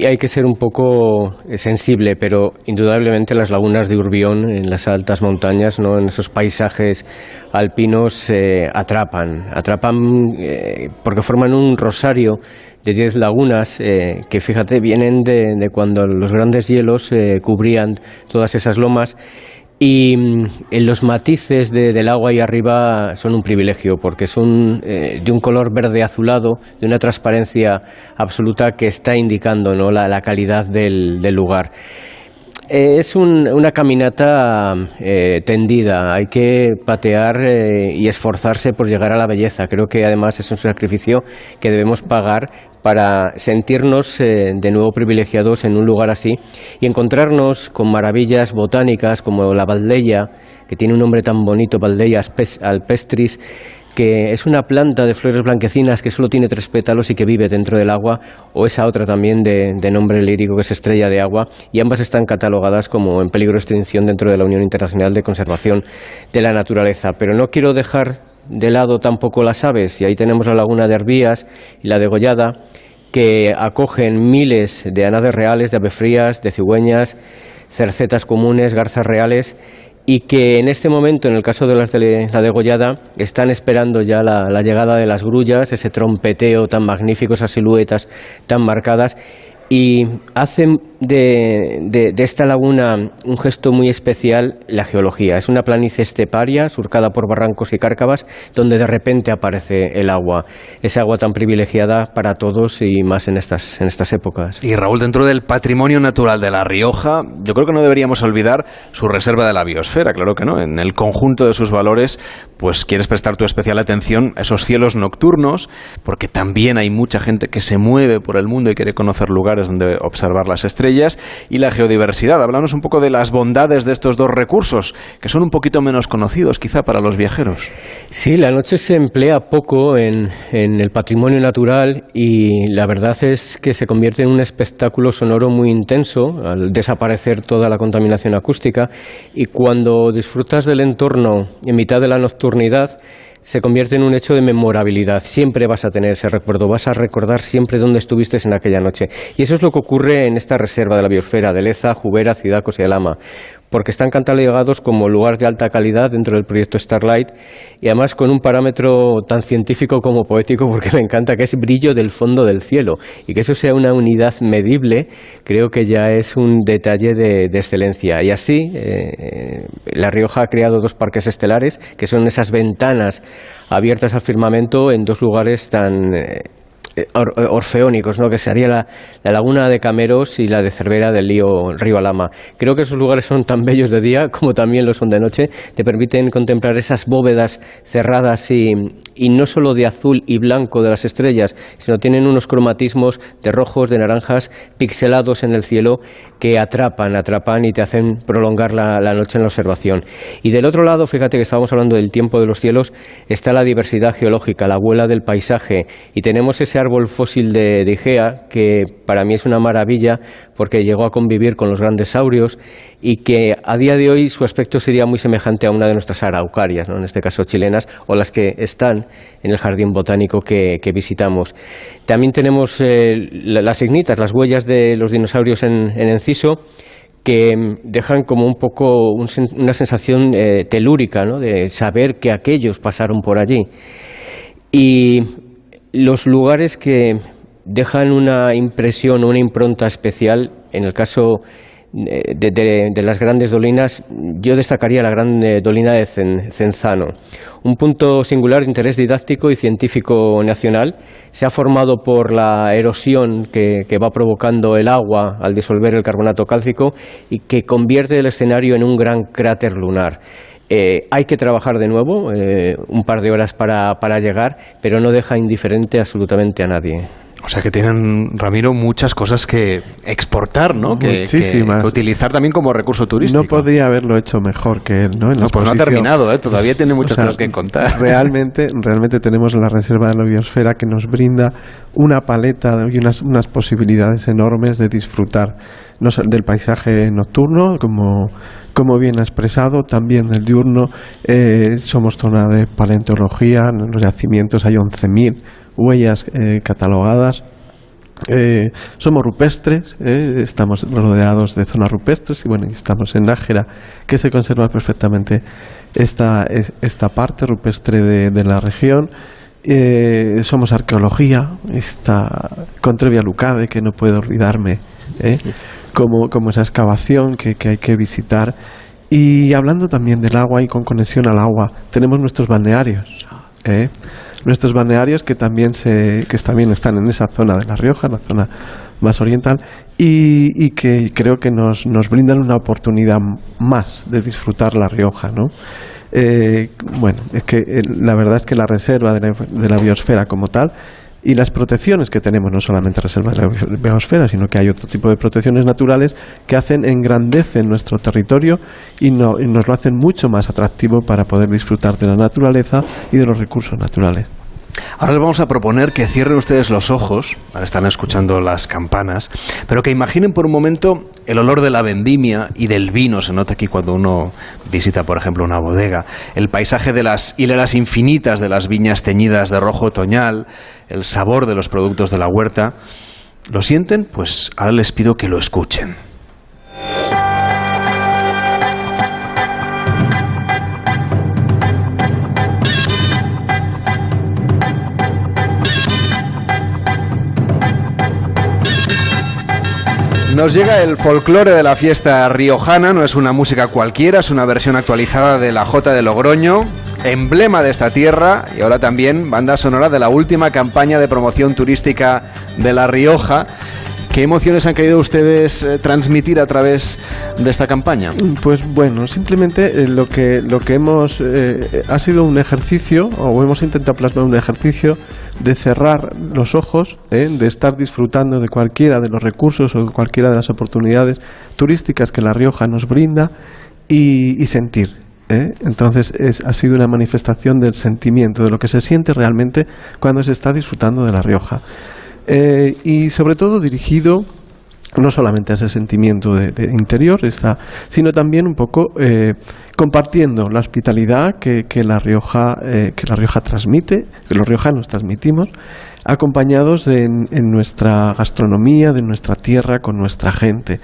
hay que ser un poco sensible, pero indudablemente las lagunas de Urbión, en las altas montañas, ¿no? En esos paisajes alpinos eh, atrapan, atrapan eh, porque forman un rosario de 10 lagunas eh, que, fíjate, vienen de, de, cuando los grandes hielos cubrían todas esas lomas y mm, los matices del agua ahí arriba son un privilegio porque son eh, de un color verde azulado, de una transparencia absoluta que está indicando ¿no? la, calidad del, lugar. Eh, es una caminata eh, tendida, hay que patear y esforzarse por llegar a la belleza. Creo que además es un sacrificio que debemos pagar para sentirnos eh, de nuevo privilegiados en un lugar así y encontrarnos con maravillas botánicas como la valdeia, que tiene un nombre tan bonito, Valdeia alpestris, que es una planta de flores blanquecinas que solo tiene tres pétalos y que vive dentro del agua, o esa otra también de, de, nombre lírico que es estrella de agua, y ambas están catalogadas como en peligro de extinción dentro de la Unión Internacional de Conservación de la Naturaleza. Pero no quiero dejar de lado tampoco las aves, y ahí tenemos la laguna de Arbías y la de Gollada, que acogen miles de anades reales, de aves frías, de cigüeñas, cercetas comunes, garzas reales, y que en este momento, en el caso de las de la degollada, están esperando ya la llegada de las grullas, ese trompeteo tan magnífico, esas siluetas tan marcadas, y hacen de, esta laguna un gesto muy especial la geología. Es una planicie esteparia surcada por barrancos y cárcavas donde de repente aparece el agua. Esa agua tan privilegiada para todos y más en estas, en estas épocas. Y Raúl, dentro del patrimonio natural de La Rioja, yo creo que no deberíamos olvidar su reserva de la biosfera, claro que no. En el conjunto de sus valores, pues quieres prestar tu especial atención a esos cielos nocturnos, porque también hay mucha gente que se mueve por el mundo y quiere conocer lugares donde observar las estrellas y la geodiversidad. Hablamos un poco de las bondades de estos dos recursos, que son un poquito menos conocidos quizá para los viajeros. Sí, la noche se emplea poco en, en el patrimonio natural y la verdad es que se convierte en un espectáculo sonoro muy intenso al desaparecer toda la contaminación acústica y cuando disfrutas del entorno en mitad de la nocturnidad, se convierte en un hecho de memorabilidad. Siempre vas a tener ese recuerdo, vas a recordar siempre dónde estuviste en aquella noche. Y eso es lo que ocurre en esta reserva de la biosfera de Leza, Jubera, Cidacos y Alama porque están catalogados como lugar de alta calidad dentro del proyecto Starlight y además con un parámetro tan científico como poético, porque me encanta que es brillo del fondo del cielo y que eso sea una unidad medible, creo que ya es un detalle de, excelencia. Y así, eh, La Rioja ha creado dos parques estelares, que son esas ventanas abiertas al firmamento en dos lugares tan eh, eh, eh, orfeónicos, ¿no? que sería la, la, laguna de Cameros y la de Cervera del río, río Alama. Creo que esos lugares son tan bellos de día como también lo son de noche. Te permiten contemplar esas bóvedas cerradas y, no solo de azul y blanco de las estrellas, sino tienen unos cromatismos de rojos, de naranjas, pixelados en el cielo que atrapan, atrapan y te hacen prolongar la, noche en la observación. Y del otro lado, fíjate que estábamos hablando del tiempo de los cielos, está la diversidad geológica, la abuela del paisaje, y tenemos ese fósil de, de Igea que para mí es una maravilla porque llegó a convivir con los grandes saurios y que a día de hoy su aspecto sería muy semejante a una de nuestras araucarias, en este caso chilenas, o las que están en el jardín botánico que, visitamos. También tenemos eh, las ignitas, las huellas de los dinosaurios en, Enciso, que dejan como un poco una sensación eh, telúrica, ¿no? de saber que aquellos pasaron por allí. Y los lugares que dejan una impresión, una impronta especial, en el caso de, las grandes dolinas, yo destacaría la gran dolina de Cenzano. Un punto singular de interés didáctico y científico nacional. Se ha formado por la erosión que, va provocando el agua al disolver el carbonato cálcico y que convierte el escenario en un gran cráter lunar. Eh, hay que trabajar de nuevo, eh, un par de horas para, para llegar, pero no deja indiferente absolutamente a nadie. O sea que tienen, Ramiro, muchas cosas que exportar, ¿no? Que, Muchísimas. Que utilizar también como recurso turístico. No podría haberlo hecho mejor que él, ¿no? no, pues no ha terminado, ¿eh? Todavía tiene muchas cosas que contar. Realmente, realmente tenemos la Reserva de la Biosfera que nos brinda una paleta y unas, unas posibilidades enormes de disfrutar no, del paisaje nocturno, como como bien ha expresado, también del diurno. Eh, somos zona de paleontología, en los yacimientos hay 11.000 huellas eh, catalogadas. Eh, somos rupestres, estamos rodeados de zonas rupestres y bueno, estamos en Nájera, que se conserva perfectamente esta, esta parte rupestre de, la región. somos arqueología, esta Contrevia Lucade, que no puedo olvidarme, como, como esa excavación que, que hay que visitar. Y hablando también del agua y con conexión al agua, tenemos nuestros balnearios. ¿eh? Nuestros balnearios que también, se, que también están en esa zona de La Rioja, la zona más oriental, y, y que creo que nos, nos brindan una oportunidad más de disfrutar La Rioja. ¿no? Eh, bueno, es que eh, la verdad es que la reserva de la, de la biosfera como tal y las protecciones que tenemos, no solamente reservas de la biosfera, sino que hay otro tipo de protecciones naturales que hacen, engrandecen nuestro territorio y, no, nos lo hacen mucho más atractivo para poder disfrutar de la naturaleza y de los recursos naturales. Ahora les vamos a proponer que cierren ustedes los ojos, están escuchando las campanas, pero que imaginen por un momento el olor de la vendimia y del vino, se nota aquí cuando uno visita, por ejemplo, una bodega, el paisaje de las hileras infinitas de las viñas teñidas de rojo otoñal, el sabor de los productos de la huerta. ¿Lo sienten? Pues ahora les pido que lo escuchen. Nos llega el folclore de la fiesta riojana, no es una música cualquiera, es una versión actualizada de la Jota de Logroño, emblema de esta tierra y ahora también banda sonora de la última campaña de promoción turística de La Rioja. ¿Qué emociones han querido ustedes eh, transmitir a través de esta campaña? Pues bueno, simplemente eh, lo que lo que hemos eh, ha sido un ejercicio o hemos intentado plasmar un ejercicio de cerrar los ojos, de estar disfrutando de cualquiera de los recursos o de cualquiera de las oportunidades turísticas que La Rioja nos brinda y, sentir. Entonces es, ha sido una manifestación del sentimiento, de lo que se siente realmente cuando se está disfrutando de La Rioja. Eh, y sobre todo dirigido no solamente a ese sentimiento de, interior, está, sino también un poco eh, compartiendo la hospitalidad que, La Rioja, eh, que La Rioja transmite, que los riojanos transmitimos, acompañados en, nuestra gastronomía, de nuestra tierra, con nuestra gente.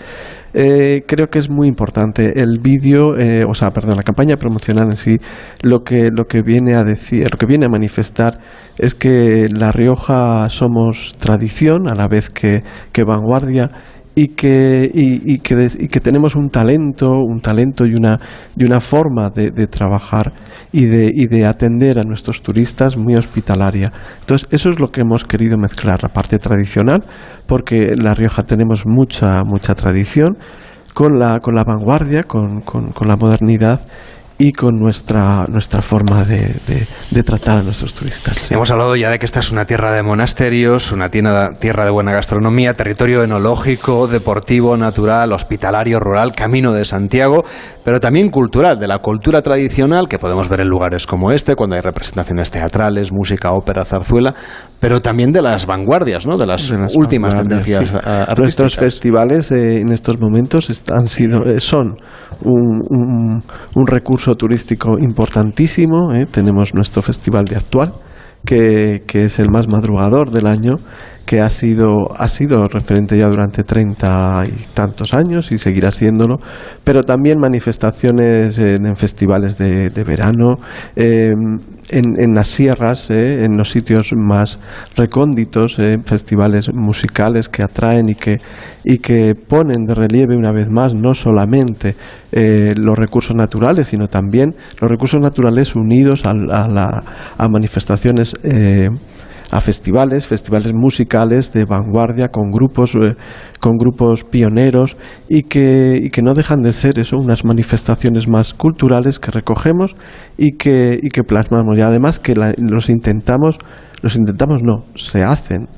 Eh, creo que es muy importante el vídeo, eh, o sea, perdón, la campaña promocional en sí, lo que, lo que viene a decir, lo que viene a manifestar es que La Rioja somos tradición a la vez que, que vanguardia y que, y, que, y que tenemos un talento, un talento y una, y una forma de, de trabajar y de, y de atender a nuestros turistas muy hospitalaria. Entonces, eso es lo que hemos querido mezclar, la parte tradicional, porque en La Rioja tenemos mucha, mucha tradición, con la, con la vanguardia, con, con, con la modernidad y con nuestra, nuestra forma de, de, tratar a nuestros turistas. Hemos hablado ya de que esta es una tierra de monasterios, una tierra, tierra de buena gastronomía, territorio enológico, deportivo, natural, hospitalario, rural, camino de Santiago, pero también cultural, de la cultura tradicional que podemos ver en lugares como este, cuando hay representaciones teatrales, música, ópera, zarzuela, pero también de las vanguardias, ¿no? de, las últimas tendencias artísticas. Nuestros festivales eh, en estos momentos han sido, eh, son un, un recurso turístico importantísimo. ¿eh? Tenemos nuestro festival de actual, que, que, es el más madrugador del año que ha sido, ha sido referente ya durante treinta y tantos años y seguirá siéndolo, pero también manifestaciones en, festivales de, verano, em, en, las sierras, eh, en los sitios más recónditos, eh, festivales musicales que atraen y que, y que ponen de relieve una vez más no solamente eh, los recursos naturales, sino también los recursos naturales unidos a, la, a manifestaciones a festivales, festivales musicales de vanguardia con grupos, eh, con grupos pioneros y que, y que no dejan de ser eso, unas manifestaciones más culturales que recogemos y que, y que plasmamos. Y además que los intentamos, los intentamos no, se hacen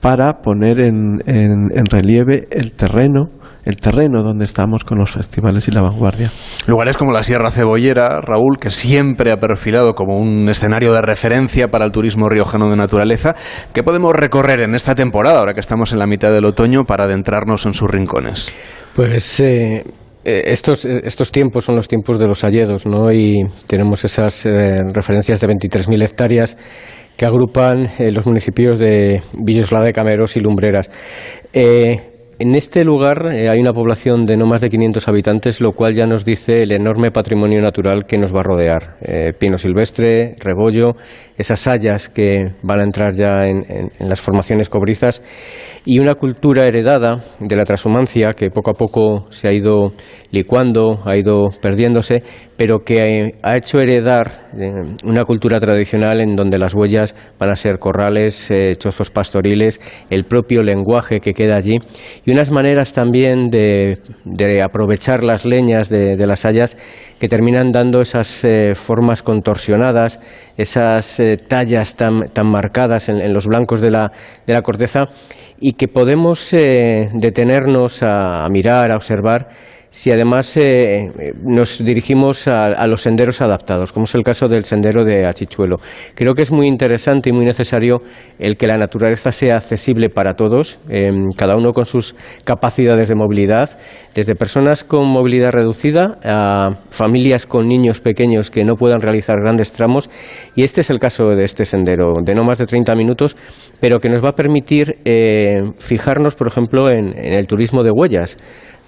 para poner en, en, en relieve el terreno el terreno donde estamos con los festivales y la vanguardia. Lugares como la Sierra Cebollera, Raúl, que siempre ha perfilado como un escenario de referencia para el turismo riojano de naturaleza, ¿qué podemos recorrer en esta temporada, ahora que estamos en la mitad del otoño, para adentrarnos en sus rincones? Pues eh, eh, estos, eh, estos tiempos son los tiempos de los hayedos, ¿no? Y tenemos esas referencias de 23.000 hectáreas que agrupan los municipios de Villosla de Cameros y Lumbreras. En este lugar eh, hay una población de no más de 500 habitantes, lo cual ya nos dice el enorme patrimonio natural que nos va a rodear. Eh, pino silvestre, rebollo, esas hayas que van a entrar ya en, las formaciones cobrizas y una cultura heredada de la transhumancia que poco a poco se ha ido licuando, ha ido perdiéndose, pero que eh, ha hecho heredar una cultura tradicional en donde las huellas van a ser corrales, chozos pastoriles, el propio lenguaje que queda allí y unas maneras también de, aprovechar las leñas de, las hayas que terminan dando esas formas contorsionadas, esas tallas tan, marcadas en, los blancos de la, de la corteza y que podemos detenernos a mirar, a observar si además eh, nos dirigimos a, los senderos adaptados, como es el caso del sendero de Achichuelo. Creo que es muy interesante y muy necesario el que la naturaleza sea accesible para todos, em, cada uno con sus capacidades de movilidad, desde personas con movilidad reducida a familias con niños pequeños que no puedan realizar grandes tramos. Y este es el caso de este sendero, de no más de 30 minutos, pero que nos va a permitir eh, fijarnos, por ejemplo, en el turismo de huellas.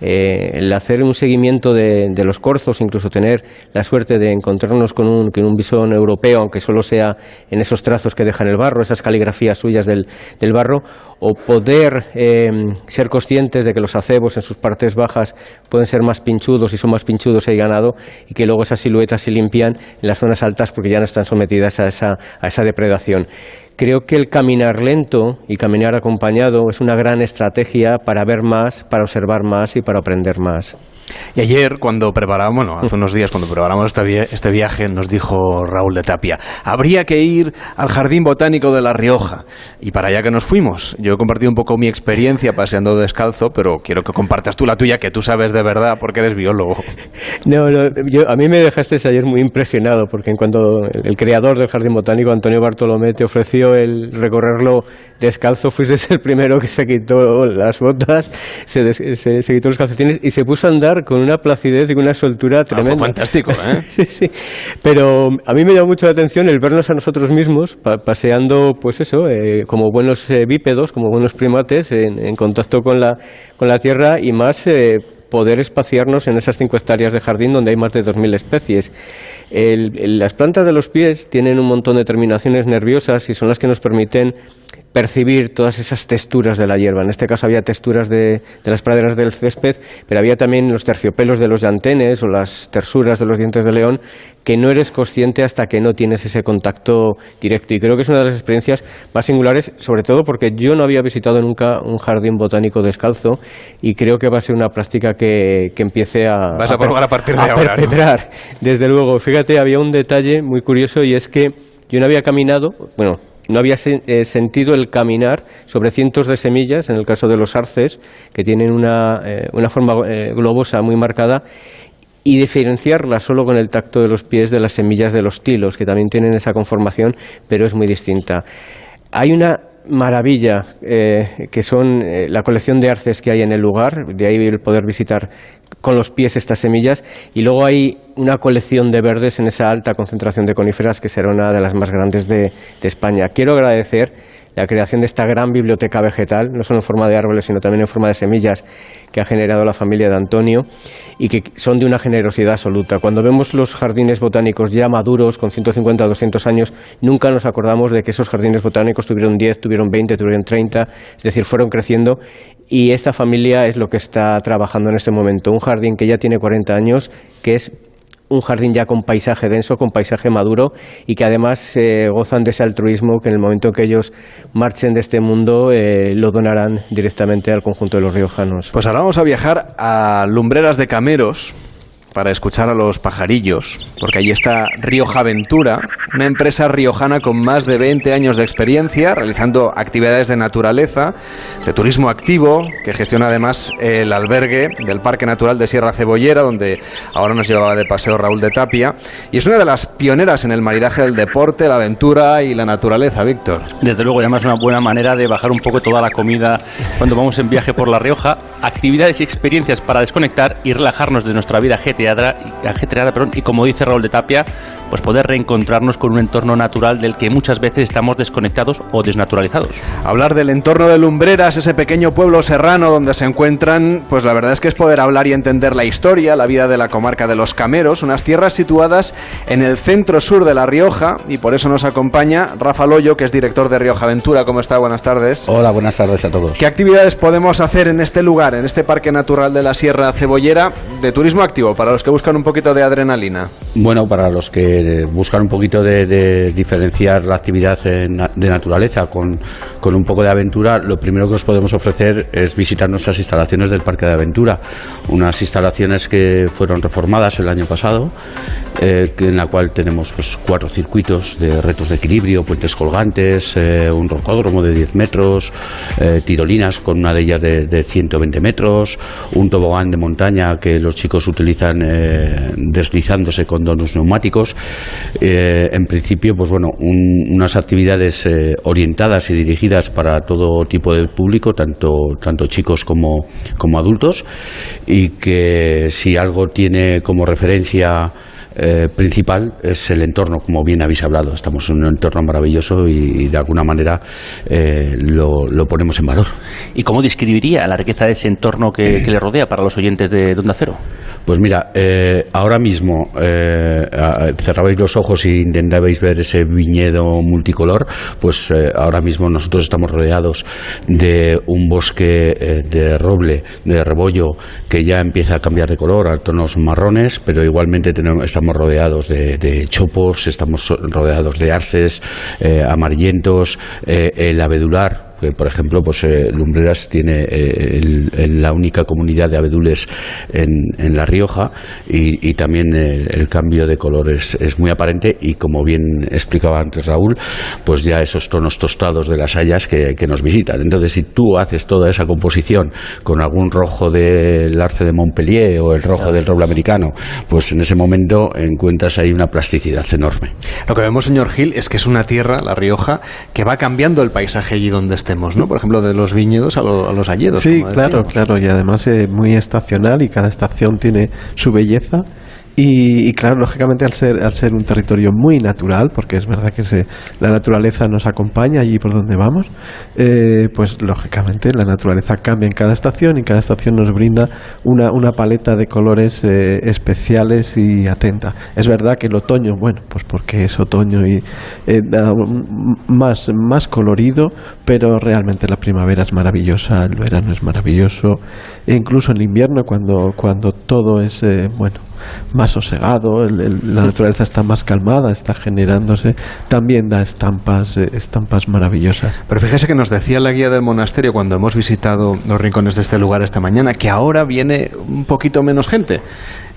Eh, el hacer un seguimiento de, los corzos, incluso tener la suerte de encontrarnos con un, con un europeo, aunque solo sea en esos trazos que dejan el barro, esas caligrafías suyas del, del barro, o poder eh, ser conscientes de que los acebos en sus partes bajas pueden ser más pinchudos y son más pinchudos hay ganado y que luego esas siluetas se limpian en las zonas altas porque ya no están sometidas a esa, a esa depredación. Creo que el caminar lento y caminar acompañado es una gran estrategia para ver más, para observar más y para aprender más. Y ayer, cuando preparamos, bueno, hace unos días, cuando preparamos este, este, viaje, nos dijo Raúl de Tapia, habría que ir al Jardín Botánico de La Rioja. Y para allá que nos fuimos. Yo he compartido un poco mi experiencia paseando descalzo, pero quiero que compartas tú la tuya, que tú sabes de verdad, porque eres biólogo. No, no yo, a mí me dejaste ayer muy impresionado, porque en cuanto el creador del Jardín Botánico, Antonio Bartolomé, te ofreció el recorrerlo descalzo, fuiste el primero que se quitó las botas, se, se quitó los calcetines y se puso a andar con una placidez y una soltura ah, tremenda. fantástico, ¿eh? sí, sí. Pero a mí me llama mucho la atención el vernos a nosotros mismos paseando, pues eso, eh, como buenos eh, bípedos, como buenos primates, en, contacto con la, con la tierra y más eh, poder espaciarnos en esas cinco hectáreas de jardín donde hay más de 2.000 especies. Las plantas de los pies tienen un montón de terminaciones nerviosas y son las que nos permiten percibir todas esas texturas de la hierba. En este caso había texturas de, las praderas del césped, pero había también los terciopelos de los llantenes o las tersuras de los dientes de león que no eres consciente hasta que no tienes ese contacto directo. Y creo que es una de las experiencias más singulares, sobre todo porque yo no había visitado nunca un jardín botánico descalzo y creo que va a ser una práctica que, empiece a, Vas a, probar a partir de ahora, perpetrar. Desde luego, fíjate, había un detalle muy curioso y es que yo no había caminado, bueno, no había eh, sentido el caminar sobre cientos de semillas, en el caso de los arces, que tienen una, eh, forma eh, globosa muy marcada, y diferenciarla solo con el tacto de los pies de las semillas de los tilos, que también tienen esa conformación, pero es muy distinta. Hay una maravilla eh, que son eh, la colección de arces que hay en el lugar, de ahí el poder visitar con los pies estas semillas, y luego hay una colección de verdes en esa alta concentración de coníferas que será una de las más grandes de, España. Quiero agradecer la creación de esta gran biblioteca vegetal, no solo en forma de árboles, sino también en forma de semillas que ha generado la familia de Antonio y que son de una generosidad absoluta. Cuando vemos los jardines botánicos ya maduros, con 150 o 200 años, nunca nos acordamos de que esos jardines botánicos tuvieron 10, tuvieron 20, tuvieron 30, es decir, fueron creciendo y esta familia es lo que está trabajando en este momento. Un jardín que ya tiene 40 años, que es un jardín ya con paisaje denso, con paisaje maduro y que además eh, gozan de ese altruismo que en el momento en que ellos marchen de este mundo eh, lo donarán directamente al conjunto de los riojanos. Pues ahora vamos a viajar a Lumbreras de Cameros, para escuchar a los pajarillos, porque allí está Rioja Aventura, una empresa riojana con más de 20 años de experiencia realizando actividades de naturaleza, de turismo activo, que gestiona además el albergue del Parque Natural de Sierra Cebollera, donde ahora nos llevaba de paseo Raúl de Tapia, y es una de las pioneras en el maridaje del deporte, la aventura y la naturaleza, Víctor. Desde luego, además una buena manera de bajar un poco toda la comida cuando vamos en viaje por La Rioja, actividades y experiencias para desconectar y relajarnos de nuestra vida GTA ajetreada, y como dice Raúl de Tapia, pues poder reencontrarnos con un entorno natural del que muchas veces estamos desconectados o desnaturalizados. Hablar del entorno de Lumbreras, ese pequeño pueblo serrano donde se encuentran, pues la verdad es que es poder hablar y entender la historia, la vida de la comarca de los Cameros, unas tierras situadas en el centro sur de La Rioja y por eso nos acompaña Rafa Loyo, que es director de Rioja Aventura. ¿Cómo está? Buenas tardes. Hola, buenas tardes a todos. ¿Qué actividades podemos hacer en este lugar, en este Parque Natural de la Sierra Cebollera, de turismo activo para los que buscan un poquito de adrenalina? Bueno, para los que buscan un poquito de, diferenciar la actividad de naturaleza con, con, un poco de aventura, lo primero que os podemos ofrecer es visitar nuestras instalaciones del Parque de Aventura, unas instalaciones que fueron reformadas el año pasado, eh, en la cual tenemos pues, cuatro circuitos de retos de equilibrio, puentes colgantes, eh, un rocódromo de 10 metros, eh, tirolinas con una de ellas de, de 120 metros, un tobogán de montaña que los chicos utilizan eh, deslizándose con donos neumáticos. Eh, en principio, pues bueno, unas actividades eh, orientadas y dirigidas para todo tipo de público, tanto, tanto chicos como, como adultos, y que si algo tiene como referencia eh, principal es el entorno, como bien habéis hablado. Estamos en un entorno maravilloso y, de alguna manera eh, lo, ponemos en valor. ¿Y cómo describiría la riqueza de ese entorno que, le rodea para los oyentes de Donde Cero? Pues mira, eh, ahora mismo cerrabais los ojos y intentabais ver ese viñedo multicolor, pues ahora mismo nosotros estamos rodeados de un bosque de roble, de rebollo, que ya empieza a cambiar de color a tonos marrones, pero igualmente tenemos, estamos rodeados de, chopos, estamos rodeados de arces eh, amarillentos, eh, el abedular por ejemplo, pues eh, Lumbreras tiene eh, la única comunidad de abedules en, La Rioja y, también el, cambio de colores es, muy aparente y como bien explicaba antes Raúl, pues ya esos tonos tostados de las hayas que, nos visitan. Entonces, si tú haces toda esa composición con algún rojo del arce de Montpellier o el rojo del roble americano, pues en ese momento encuentras ahí una plasticidad enorme. Lo que vemos, señor Gil, es que es una tierra, La Rioja, que va cambiando el paisaje allí donde está ¿no? Por ejemplo, de los viñedos a, los alledos. Sí, claro, claro, y además es muy estacional y cada estación tiene su belleza y, claro, lógicamente al ser, al ser un territorio muy natural, porque es verdad que se, la naturaleza nos acompaña allí por donde vamos, eh, pues lógicamente la naturaleza cambia en cada estación y cada estación nos brinda una, una paleta de colores eh, especiales y atenta. Es verdad que el otoño, bueno, pues porque es otoño y eh, más, más colorido, pero realmente la primavera es maravillosa, el verano es maravilloso, e incluso en invierno cuando, cuando todo es, bueno, más sosegado, la naturaleza está más calmada, está generándose, también da estampas, eh, estampas maravillosas. Pero fíjese que nos decía la guía del monasterio cuando hemos visitado los rincones de este lugar esta mañana, que ahora viene un poquito menos gente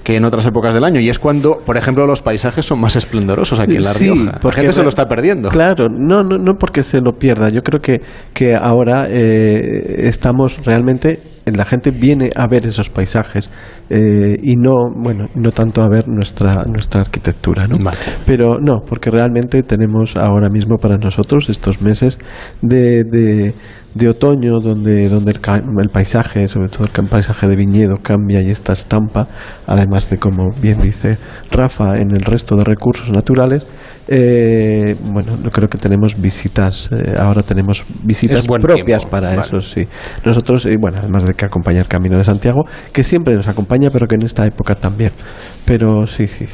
que en otras épocas del año y es cuando, por ejemplo, los paisajes son más esplendorosos aquí en La Rioja. porque gente se lo está perdiendo. Claro, no, no, no porque se lo pierda. Yo creo que, que ahora eh, estamos realmente la gente viene a ver esos paisajes eh, y no bueno no tanto a ver nuestra nuestra arquitectura ¿no? pero no porque realmente tenemos ahora mismo para nosotros estos meses de, de otoño, donde, donde el, paisaje, sobre todo el paisaje de viñedo, cambia y esta estampa, además de, como bien dice Rafa, en el resto de recursos naturales, eh, bueno, no creo que tenemos visitas, eh, ahora tenemos visitas propias para eso, sí. Nosotros, y bueno, además de que acompaña el Camino de Santiago, que siempre nos acompaña, pero que en esta época también. Pero sí, sí,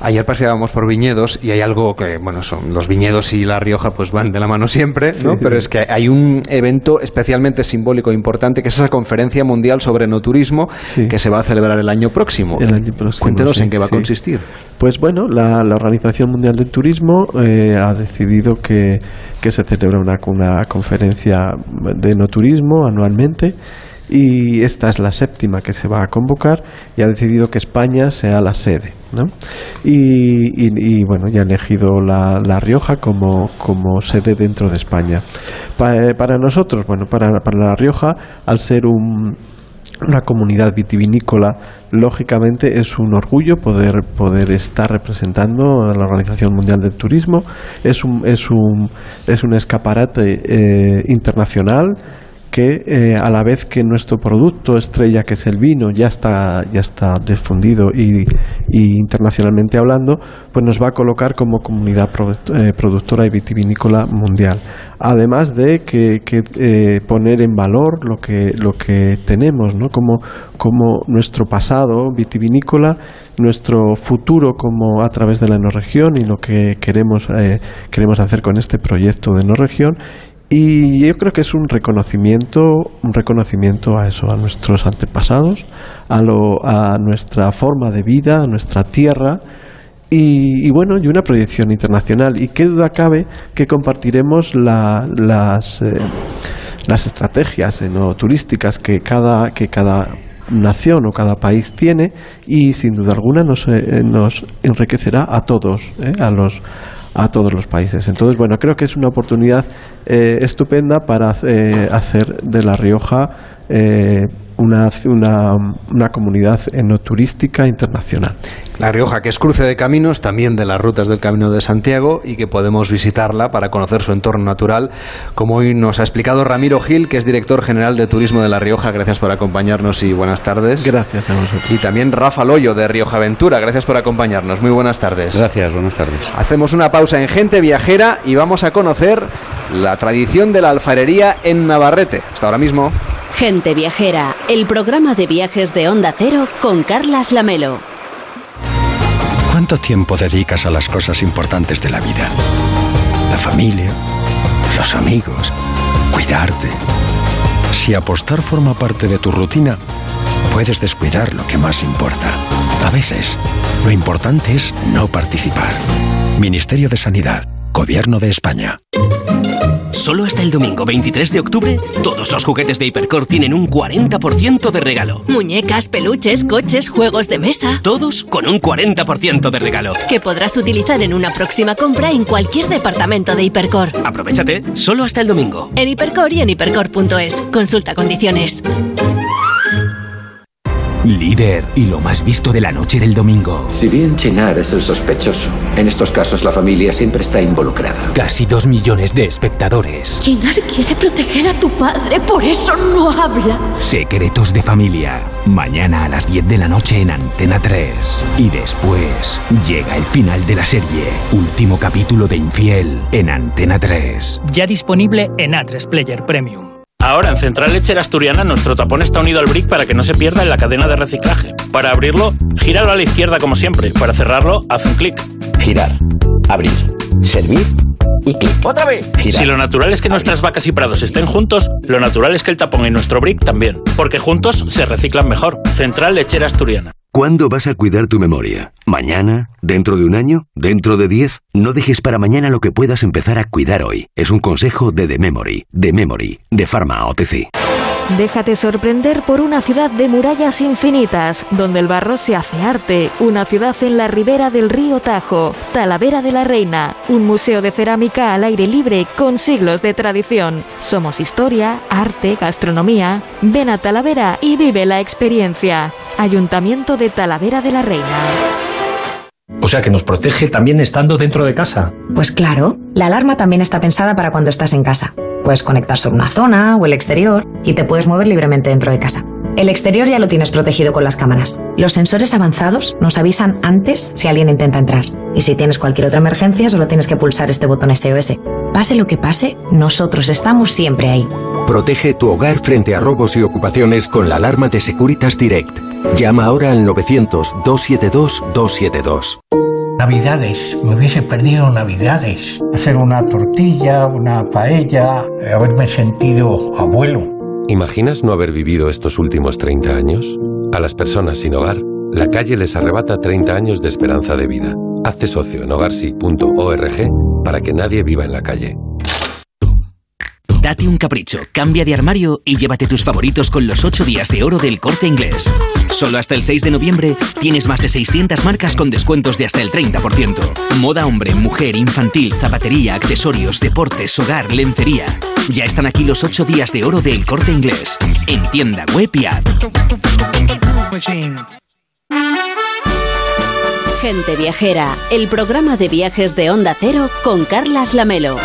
Ayer paseábamos por viñedos y hay algo que, bueno, son los viñedos y La Rioja pues van de la mano siempre, ¿no? pero es que hay un evento especialmente simbólico e importante que es esa conferencia mundial sobre no turismo que se va a celebrar el año próximo. El año próximo Cuéntenos en qué va a consistir. Pues bueno, la, la Organización Mundial del Turismo eh, ha decidido que, que se celebra una, una conferencia de no turismo anualmente y esta es la séptima que se va a convocar y ha decidido que España sea la sede. ¿no? Y, bueno, ya ha elegido la, Rioja como, como, sede dentro de España. Eh, para nosotros, bueno, para, para La Rioja, al ser un, una comunidad vitivinícola, lógicamente es un orgullo poder, poder estar representando a la Organización Mundial del Turismo. Es un, es un, es un escaparate eh, internacional que eh, a la vez que nuestro producto estrella, que es el vino, ya está, ya está difundido y, internacionalmente hablando, pues nos va a colocar como comunidad eh, productora y vitivinícola mundial. Además de que, eh, poner en valor lo que, lo que tenemos, ¿no? como, como nuestro pasado vitivinícola, nuestro futuro como a través de la enorregión y lo que queremos, queremos hacer con este proyecto de enorregión y yo creo que es un reconocimiento, un reconocimiento a eso, a nuestros antepasados, a, lo, a nuestra forma de vida, a nuestra tierra, y, bueno, y una proyección internacional. Y qué duda cabe que compartiremos las, eh, las estrategias eh, turísticas que cada, que cada nación o cada país tiene. Y sin duda alguna nos, eh, nos enriquecerá a todos, a los a todos los países. Entonces, bueno, creo que es una oportunidad eh, estupenda para eh, hacer de La Rioja eh, una, una, una comunidad enoturística internacional. La Rioja, que es cruce de caminos, también de las rutas del Camino de Santiago y que podemos visitarla para conocer su entorno natural, como hoy nos ha explicado Ramiro Gil, que es director general de Turismo de La Rioja. Gracias por acompañarnos y buenas tardes. Gracias a vosotros. Y también Rafa Loyo de Rioja Aventura. Gracias por acompañarnos. Muy buenas tardes. Gracias, buenas tardes. Hacemos una pausa en Gente Viajera y vamos a conocer la tradición de la alfarería en Navarrete. Hasta ahora mismo. Gente Viajera, el programa de viajes de Onda Cero con Carlas Lamelo. ¿Cuánto tiempo dedicas a las cosas importantes de la vida? La familia, los amigos, cuidarte. Si apostar forma parte de tu rutina, puedes descuidar lo que más importa. A veces, lo importante es no participar. Ministerio de Sanidad, Gobierno de España. Solo hasta el domingo 23 de octubre, todos los juguetes de Hipercore tienen un 40% de regalo. Muñecas, peluches, coches, juegos de mesa. Todos con un 40% de regalo. Que podrás utilizar en una próxima compra en cualquier departamento de Hipercore. Aprovechate, solo hasta el domingo. En Hipercore y en hipercore.es. Consulta condiciones. Líder y lo más visto de la noche del domingo. Si bien Chenar es el sospechoso, en estos casos la familia siempre está involucrada. Casi dos millones de espectadores. Chenar quiere proteger a tu padre, por eso no habla. Secretos de familia. Mañana a las 10 de la noche en Antena 3. Y después llega el final de la serie. Último capítulo de Infiel en Antena 3. Ya disponible en A3 Player Premium. Ahora en Central Lechera Asturiana nuestro tapón está unido al brick para que no se pierda en la cadena de reciclaje. Para abrirlo, gíralo a la izquierda como siempre. Para cerrarlo, haz un clic. Girar. Abrir. Servir. Y clic. ¡Otra vez! Si lo natural es que nuestras vacas y prados estén juntos, lo natural es que el tapón y nuestro brick también. Porque juntos se reciclan mejor. Central Lechera Asturiana. ¿Cuándo vas a cuidar tu memoria? ¿Mañana? ¿Dentro de un año? ¿Dentro de diez? No dejes para mañana lo que puedas empezar a cuidar hoy. Es un consejo de The Memory, The Memory, de Pharma OTC. Déjate sorprender por una ciudad de murallas infinitas, donde el barro se hace arte, una ciudad en la ribera del río Tajo, Talavera de la Reina, un museo de cerámica al aire libre con siglos de tradición. Somos historia, arte, gastronomía. Ven a Talavera y vive la experiencia. Ayuntamiento de Talavera de la Reina. O sea que nos protege también estando dentro de casa. Pues claro, la alarma también está pensada para cuando estás en casa. Puedes conectar sobre una zona o el exterior y te puedes mover libremente dentro de casa. El exterior ya lo tienes protegido con las cámaras. Los sensores avanzados nos avisan antes si alguien intenta entrar. Y si tienes cualquier otra emergencia, solo tienes que pulsar este botón SOS. Pase lo que pase, nosotros estamos siempre ahí. Protege tu hogar frente a robos y ocupaciones con la alarma de Securitas Direct. Llama ahora al 900-272-272. Navidades, me hubiese perdido Navidades. Hacer una tortilla, una paella, haberme sentido abuelo. ¿Imaginas no haber vivido estos últimos 30 años? A las personas sin hogar, la calle les arrebata 30 años de esperanza de vida. Hazte socio en hogarsi.org para que nadie viva en la calle. Date un capricho, cambia de armario y llévate tus favoritos con los 8 días de oro del corte inglés. Solo hasta el 6 de noviembre tienes más de 600 marcas con descuentos de hasta el 30%. Moda hombre, mujer, infantil, zapatería, accesorios, deportes, hogar, lencería. Ya están aquí los 8 días de oro del corte inglés. En tienda web y app. Gente Viajera, el programa de viajes de Onda Cero con Carlas Lamelo.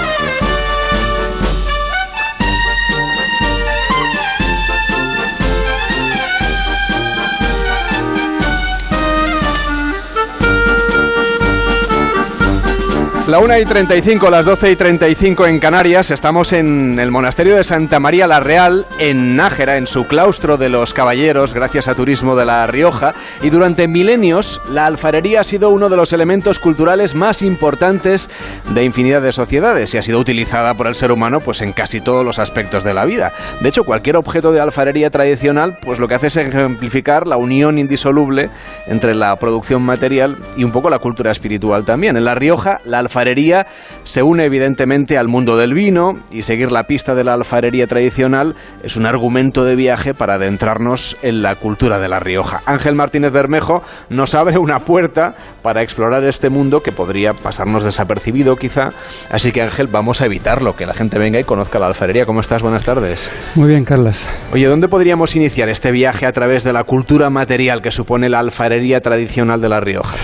La 1 y 35, las 12 y 35 en Canarias. Estamos en el monasterio de Santa María la Real, en Nájera, en su claustro de los caballeros, gracias a Turismo de La Rioja. Y durante milenios, la alfarería ha sido uno de los elementos culturales más importantes de infinidad de sociedades y ha sido utilizada por el ser humano pues, en casi todos los aspectos de la vida. De hecho, cualquier objeto de alfarería tradicional, pues lo que hace es ejemplificar la unión indisoluble entre la producción material y un poco la cultura espiritual también. En La Rioja, la alfarería alfarería se une evidentemente al mundo del vino y seguir la pista de la alfarería tradicional es un argumento de viaje para adentrarnos en la cultura de La Rioja. Ángel Martínez Bermejo nos abre una puerta para explorar este mundo que podría pasarnos desapercibido quizá. Así que Ángel, vamos a evitarlo, que la gente venga y conozca la alfarería. ¿Cómo estás? Buenas tardes. Muy bien, Carlas. Oye, ¿dónde podríamos iniciar este viaje a través de la cultura material que supone la alfarería tradicional de La Rioja?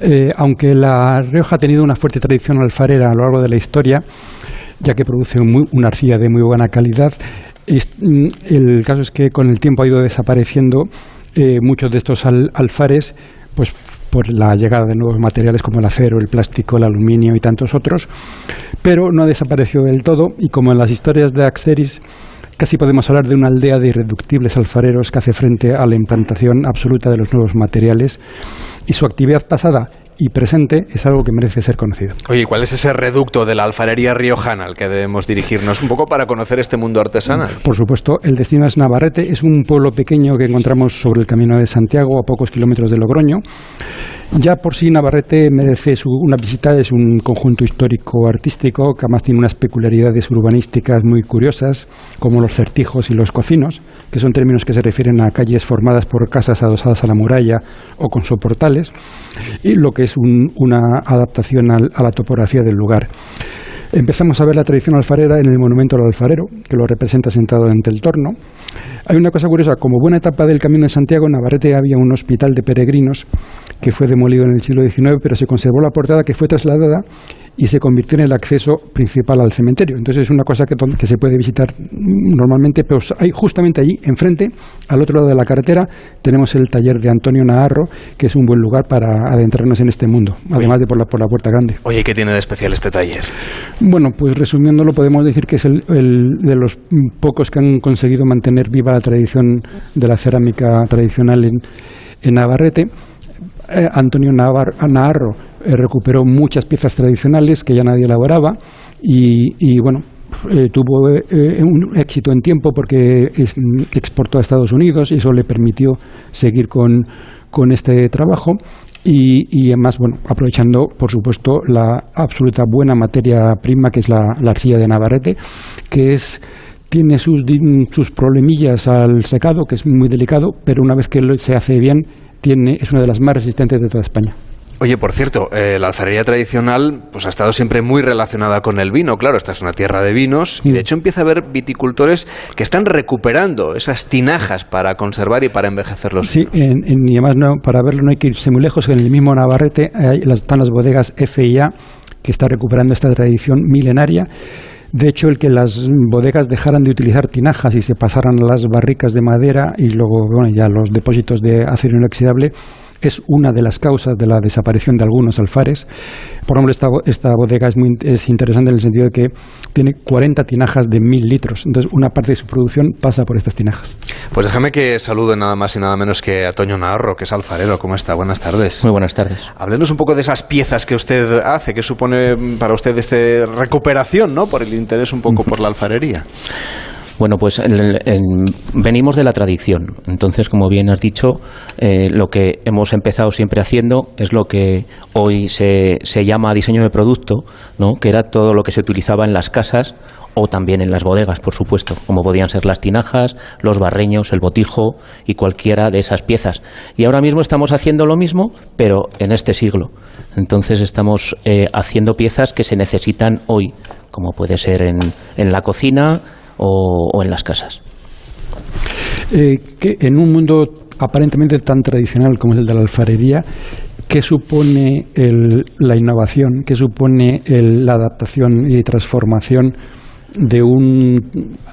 Eh, aunque La Rioja ha tenido una fuerte tradición alfarera a lo largo de la historia, ya que produce una arcilla de muy buena calidad. Mm, el caso es que con el tiempo ha ido desapareciendo eh, muchos de estos alfares, pues por la llegada de nuevos materiales como el acero, el plástico, el aluminio y tantos otros, pero no ha desaparecido del todo y como en las historias de Axeris casi podemos hablar de una aldea de irreductibles alfareros que hace frente a la implantación absoluta de los nuevos materiales y su actividad pasada y presente es algo que merece ser conocido. Oye, ¿cuál es ese reducto de la alfarería riojana al que debemos dirigirnos un poco para conocer este mundo artesanal? Por supuesto, el destino es Navarrete, es un pueblo pequeño que encontramos sobre el camino de Santiago, a pocos kilómetros de Logroño. Ya por sí Navarrete merece una visita, es un conjunto histórico-artístico que además tiene unas peculiaridades urbanísticas muy curiosas, como los certijos y los cocinos, que son términos que se refieren a calles formadas por casas adosadas a la muralla o con soportales, y lo que es una adaptación a la topografía del lugar. Empezamos a ver la tradición alfarera en el monumento al alfarero, que lo representa sentado ante el torno. Hay una cosa curiosa, como buena etapa del Camino de Santiago, en Navarrete había un hospital de peregrinos que fue demolido en el siglo XIX, pero se conservó la portada que fue trasladada y se convirtió en el acceso principal al cementerio. Entonces es una cosa que, que se puede visitar normalmente, pero hay justamente allí, enfrente, al otro lado de la carretera, tenemos el taller de Antonio Naharro, que es un buen lugar para adentrarnos en este mundo, además de por la, por la puerta grande. Oye, ¿qué tiene de especial este taller? Bueno, pues resumiéndolo, podemos decir que es el, de los pocos que han conseguido mantener viva la tradición de la cerámica tradicional en, en Navarrete. Eh, Antonio Navarro eh, recuperó muchas piezas tradicionales que ya nadie elaboraba y, bueno, eh, tuvo un éxito en tiempo porque exportó a Estados Unidos y eso le permitió seguir con, este trabajo. Y, además, bueno, aprovechando, por supuesto, la absoluta buena materia prima que es la, arcilla de Navarrete, que es tiene sus, sus problemillas al secado, que es muy delicado, pero una vez que se hace bien, tiene, es una de las más resistentes de toda España. Oye, por cierto, eh, la alfarería tradicional pues ha estado siempre muy relacionada con el vino. Claro, esta es una tierra de vinos y de hecho empieza a haber viticultores que están recuperando esas tinajas para conservar y para envejecer los Sí, y además no, para verlo no hay que irse muy lejos. En el mismo Navarrete están las bodegas FIA que está recuperando esta tradición milenaria De hecho, el que las bodegas dejaran de utilizar tinajas y se pasaran las barricas de madera y luego bueno, ya los depósitos de acero inoxidable es una de las causas de la desaparición de algunos alfares. Por ejemplo, esta, esta bodega es, muy, es interesante en el sentido de que tiene 40 tinajas de mil litros. Entonces, una parte de su producción pasa por estas tinajas. Pues déjame que salude nada más y nada menos que a Toño Navarro, que es alfarero. ¿Cómo está? Buenas tardes. Muy buenas tardes. Háblenos un poco de esas piezas que usted hace, que supone para usted este recuperación, ¿no? Por el interés un poco por la alfarería. Bueno, pues venimos de la tradición. Entonces, como bien has dicho, eh, lo que hemos empezado siempre haciendo es lo que hoy se, se llama diseño de producto, ¿no? que era todo lo que se utilizaba en las casas o también en las bodegas, por supuesto, como podían ser las tinajas, los barreños, el botijo y cualquiera de esas piezas. Y ahora mismo estamos haciendo lo mismo, pero en este siglo. Entonces estamos eh, haciendo piezas que se necesitan hoy, como puede ser en, en la cocina, o, en las casas. Eh, que en un mundo aparentemente tan tradicional como es el de la alfarería, ¿qué supone la innovación? ¿Qué supone la adaptación y transformación de un,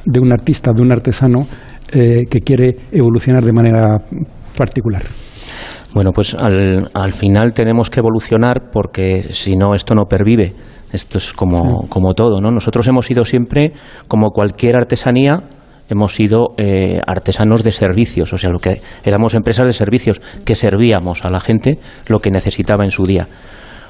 de un artista, de un artesano eh, que quiere evolucionar de manera particular? Bueno, pues al, al final tenemos que evolucionar porque si no, esto no pervive esto es como, como todo, ¿no? Nosotros hemos sido siempre, como cualquier artesanía, hemos sido eh, artesanos de servicios, o sea, lo que éramos empresas de servicios que servíamos a la gente lo que necesitaba en su día.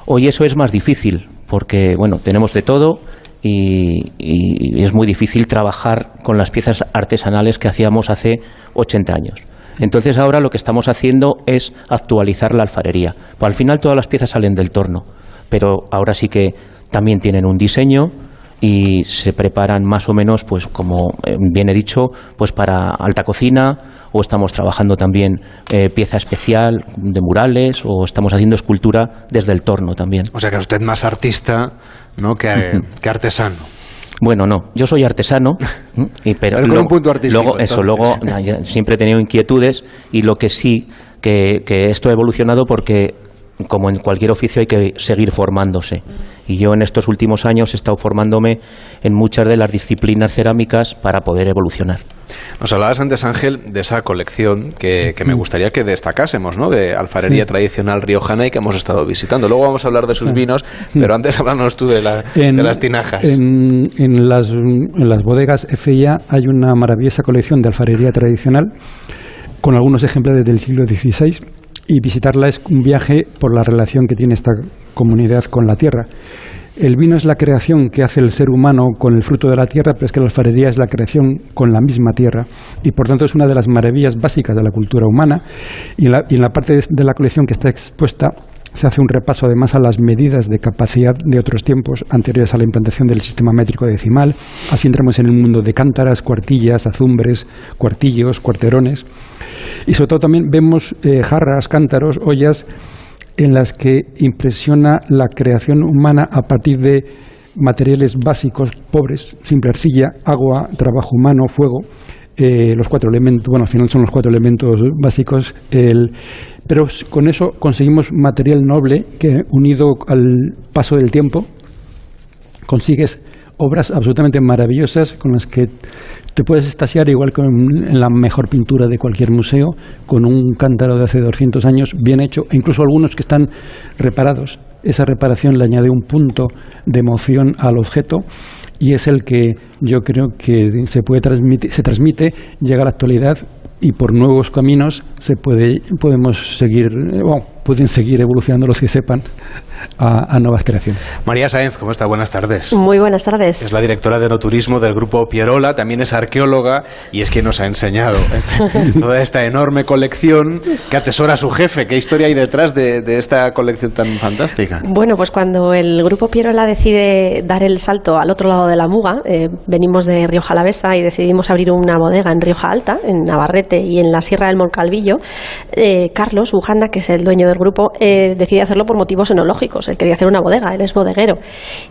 Hoy eso es más difícil porque, bueno, tenemos de todo y, y, es muy difícil trabajar con las piezas artesanales que hacíamos hace 80 años. Entonces ahora lo que estamos haciendo es actualizar la alfarería. Pues al final todas las piezas salen del torno, pero ahora sí que también tienen un diseño y se preparan más o menos, pues como eh, bien he dicho, pues para alta cocina o estamos trabajando también eh, pieza especial de murales o estamos haciendo escultura desde el torno también. O sea que usted más artista ¿no? que, artesano. Bueno, no, yo soy artesano, y, pero, luego, un punto artístico, luego eso, luego siempre he tenido inquietudes y lo que sí que, que esto ha evolucionado porque como en cualquier oficio hay que seguir formándose. Y yo en estos últimos años he estado formándome en muchas de las disciplinas cerámicas para poder evolucionar. Nos hablabas antes, Ángel, de esa colección que, me mm. gustaría que destacásemos, ¿no? De alfarería tradicional riojana y que hemos estado visitando. Luego vamos a hablar de sus vinos, pero antes háblanos tú de, las tinajas. En, en, las, en las bodegas FIA hay una maravillosa colección de alfarería tradicional con algunos ejemplares del siglo XVI y visitarla es un viaje por la relación que tiene esta comunidad con la tierra. El vino es la creación que hace el ser humano con el fruto de la tierra, pero es que la alfarería es la creación con la misma tierra y por tanto es una de las maravillas básicas de la cultura humana y en la, y en la parte de la colección que está expuesta se hace un repaso además a las medidas de capacidad de otros tiempos anteriores a la implantación del sistema métrico decimal. Así entramos en el mundo de cántaras, cuartillas, azumbres, cuartillos, cuarterones. Y sobre todo también vemos eh, jarras, cántaros, ollas en las que impresiona la creación humana a partir de materiales básicos, pobres, simple arcilla, agua, trabajo humano, fuego. Eh, los cuatro elementos, bueno, al final son los cuatro elementos básicos, el, pero con eso conseguimos material noble que, unido al paso del tiempo, consigues obras absolutamente maravillosas con las que te puedes estasiar igual que en la mejor pintura de cualquier museo, con un cántaro de hace 200 años bien hecho, e incluso algunos que están reparados. Esa reparación le añade un punto de emoción al objeto y es el que yo creo que se puede transmitir, se transmite, llega a la actualidad y por nuevos caminos se puede, podemos seguir, eh, pueden seguir evolucionando los que sepan a, nuevas creaciones. María Sáenz, ¿cómo está? Buenas tardes. Muy buenas tardes. Es la directora de Noturismo del Grupo Pierola, también es arqueóloga y es quien nos ha enseñado este, toda esta enorme colección que atesora su jefe. ¿Qué historia hay detrás de, esta colección tan fantástica? Bueno, pues cuando el Grupo Pierola decide dar el salto al otro lado de la Muga, eh, venimos de Rioja Alavesa y decidimos abrir una bodega en Rioja Alta, en Navarrete y en la Sierra del Moncalvillo, eh, Carlos Ujanda, que es el dueño de del grupo, eh, decide hacerlo por motivos enológicos. Él quería hacer una bodega, él es bodeguero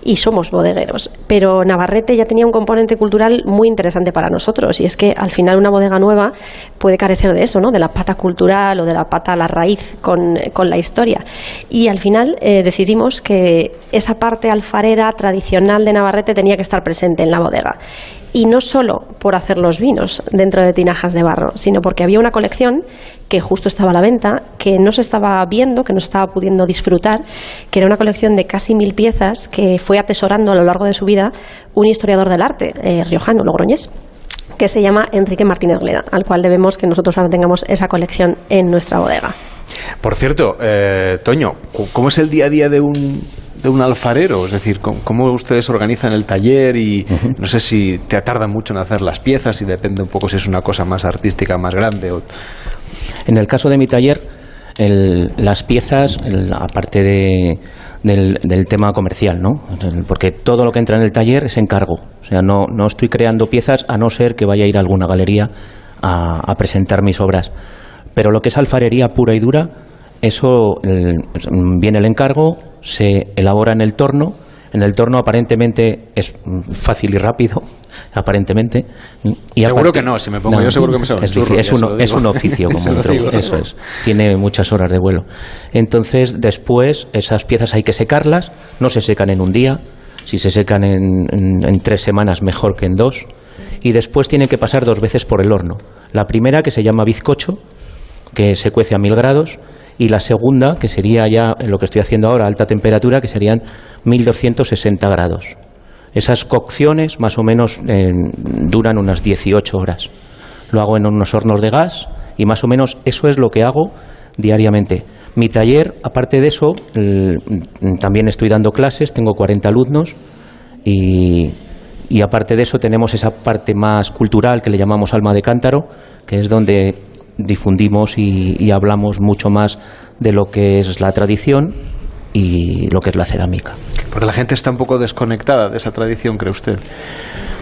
y somos bodegueros. Pero Navarrete ya tenía un componente cultural muy interesante para nosotros y es que al final una bodega nueva puede carecer de eso, ¿no? de la pata cultural o de la pata a la raíz con, la historia. Y al final eh, decidimos que esa parte alfarera tradicional de Navarrete tenía que estar presente en la bodega y no solo por hacer los vinos dentro de tinajas de barro, sino porque había una colección que justo estaba a la venta, que no se estaba viendo, que no se estaba pudiendo disfrutar, que era una colección de casi mil piezas que fue atesorando a lo largo de su vida un historiador del arte, eh, riojano, logroñés que se llama Enrique Martínez Leda, al cual debemos que nosotros ahora tengamos esa colección en nuestra bodega. Por cierto, eh, Toño, ¿cómo es el día a día de un, de un alfarero? Es decir, ¿cómo, ustedes organizan el taller? Y no sé si te tarda mucho en hacer las piezas y depende un poco si es una cosa más artística, más grande. O... En el caso de mi taller, las piezas, aparte de, del, tema comercial, ¿no? Porque todo lo que entra en el taller es encargo. O sea, no, no estoy creando piezas a no ser que vaya a ir a alguna galería a, a presentar mis obras. Pero lo que es alfarería pura y dura, eso viene el encargo, se elabora en el torno. En el torno aparentemente es fácil y rápido, aparentemente. Y seguro que no, si me pongo yo seguro que me es, es, un, es un oficio como otro, eso es. Tiene muchas horas de vuelo. Entonces, después esas piezas hay que secarlas, no se secan en un día, si se secan en, en tres semanas mejor que en dos, y después tienen que pasar dos veces por el horno. La primera, que se llama bizcocho, que se cuece a mil grados, y la segunda, que sería ya lo que estoy haciendo ahora, alta temperatura, que serían 1260 grados. Esas cocciones más o menos duran unas 18 horas. Lo hago en unos hornos de gas y más o menos eso es lo que hago diariamente. Mi taller, aparte de eso, también estoy dando clases, tengo 40 alumnos y, y aparte de eso tenemos esa parte más cultural que le llamamos alma de cántaro, que es donde difundimos y, hablamos mucho más de lo que es la tradición y lo que es la cerámica. Porque la gente está un poco desconectada de esa tradición, ¿cree usted?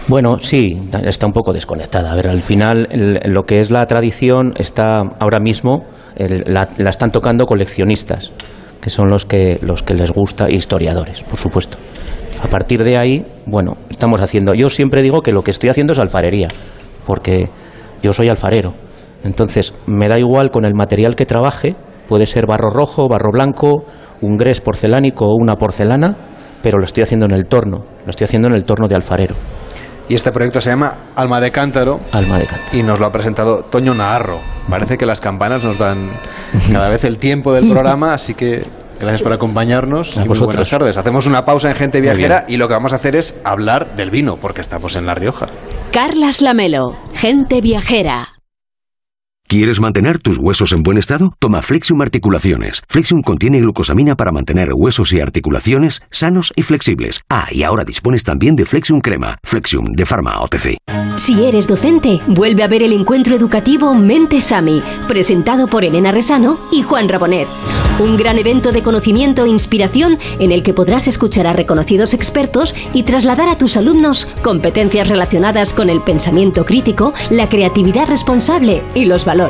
Bueno, sí, está un poco desconectada. A ver, al final lo que es la tradición está ahora mismo, la, están tocando coleccionistas, que son los que, los que les gusta, historiadores, por supuesto. A partir de ahí, bueno, estamos haciendo. Yo siempre digo que lo que estoy haciendo es alfarería, porque yo soy alfarero entonces, me da igual con el material que trabaje, puede ser barro rojo, barro blanco, un grés porcelánico o una porcelana, pero lo estoy haciendo en el torno, lo estoy haciendo en el torno de alfarero. Y este proyecto se llama Alma de Cántaro. Alma de Cántaro. Y nos lo ha presentado Toño Naharro. Parece que las campanas nos dan cada vez el tiempo del programa, así que gracias por acompañarnos. y buenas tardes. Hacemos una pausa en Gente Viajera y lo que vamos a hacer es hablar del vino, porque estamos en La Rioja. Carlas Lamelo, Gente Viajera. ¿Quieres mantener tus huesos en buen estado? Toma Flexium Articulaciones. Flexium contiene glucosamina para mantener huesos y articulaciones sanos y flexibles. Ah, y ahora dispones también de Flexium Crema. Flexium de Pharma OTC. Si eres docente, vuelve a ver el encuentro educativo Mente Sami, presentado por Elena Resano y Juan Rabonet. Un gran evento de conocimiento e inspiración en el que podrás escuchar a reconocidos expertos y trasladar a tus alumnos competencias relacionadas con el pensamiento crítico, la creatividad responsable y los valores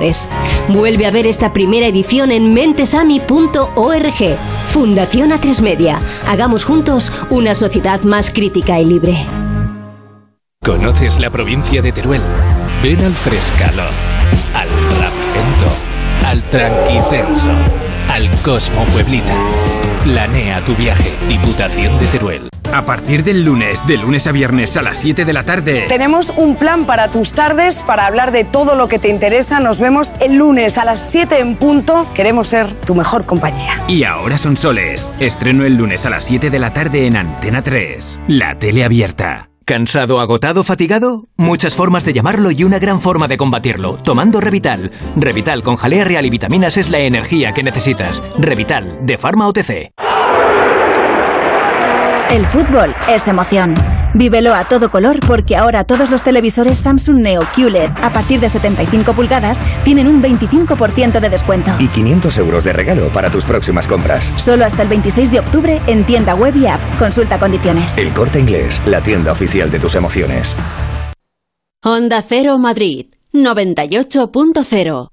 Vuelve a ver esta primera edición en mentesami.org. Fundación A3 Media. Hagamos juntos una sociedad más crítica y libre. ¿Conoces la provincia de Teruel? Ven al Frescalo, al Rapento, al Tranquitenso, al Cosmo Pueblita. Planea tu viaje, Diputación de Teruel. A partir del lunes, de lunes a viernes a las 7 de la tarde. Tenemos un plan para tus tardes, para hablar de todo lo que te interesa. Nos vemos el lunes a las 7 en punto. Queremos ser tu mejor compañía. Y ahora son soles. Estreno el lunes a las 7 de la tarde en Antena 3. La tele abierta. ¿Cansado, agotado, fatigado? Muchas formas de llamarlo y una gran forma de combatirlo. Tomando Revital. Revital con jalea real y vitaminas es la energía que necesitas. Revital, de Pharma OTC. El fútbol es emoción. Vívelo a todo color porque ahora todos los televisores Samsung Neo QLED a partir de 75 pulgadas tienen un 25% de descuento. Y 500 euros de regalo para tus próximas compras. Solo hasta el 26 de octubre en tienda web y app. Consulta condiciones. El Corte Inglés, la tienda oficial de tus emociones. Honda Cero Madrid, 98.0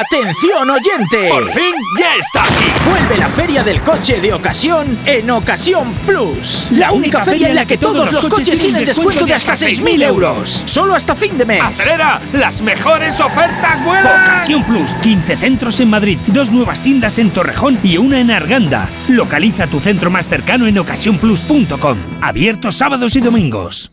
¡Atención oyente! ¡Por fin ya está aquí! Vuelve la feria del coche de ocasión en Ocasión Plus. La única feria en la que todos los coches tienen descuento de hasta 6.000 euros. Solo hasta fin de mes. ¡Acelera! ¡Las mejores ofertas vuelan! Ocasión Plus. 15 centros en Madrid, dos nuevas tiendas en Torrejón y una en Arganda. Localiza tu centro más cercano en ocasiónplus.com. Abierto sábados y domingos.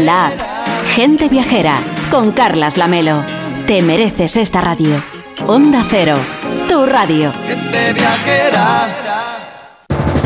la app. Gente Viajera con Carlas Lamelo. Te mereces esta radio. Onda Cero, tu radio. Gente Viajera.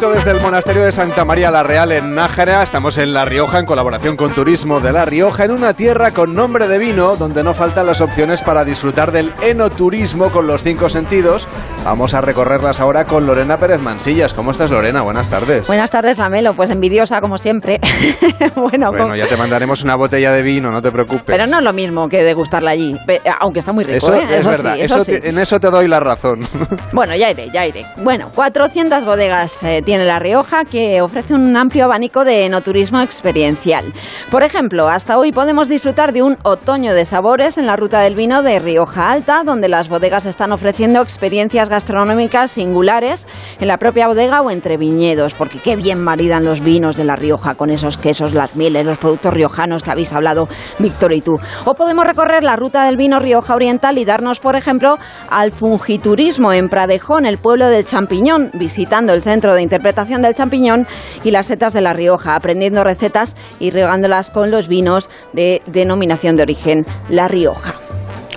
Directo desde el monasterio de Santa María la Real en Nájera, estamos en La Rioja en colaboración con Turismo de La Rioja, en una tierra con nombre de vino, donde no faltan las opciones para disfrutar del enoturismo con los cinco sentidos. Vamos a recorrerlas ahora con Lorena Pérez Mansillas. ¿Cómo estás, Lorena? Buenas tardes. Buenas tardes, Ramelo. Pues envidiosa, como siempre. bueno, bueno con... ya te mandaremos una botella de vino, no te preocupes. Pero no es lo mismo que degustarla allí, aunque está muy rico. Eso ¿eh? es eso verdad, sí, eso eso sí. te, en eso te doy la razón. bueno, ya iré, ya iré. Bueno, 400 bodegas eh, tiene La Rioja que ofrece un amplio abanico de enoturismo experiencial. Por ejemplo, hasta hoy podemos disfrutar de un otoño de sabores en la ruta del vino de Rioja Alta, donde las bodegas están ofreciendo experiencias gastronómicas singulares en la propia bodega o entre viñedos, porque qué bien maridan los vinos de La Rioja con esos quesos, las mieles, los productos riojanos que habéis hablado, Víctor y tú. O podemos recorrer la ruta del vino Rioja Oriental y darnos, por ejemplo, al fungiturismo en Pradejón, el pueblo del champiñón, visitando el centro de interpretación del champiñón y las setas de La Rioja, aprendiendo recetas y regándolas con los vinos de denominación de origen La Rioja.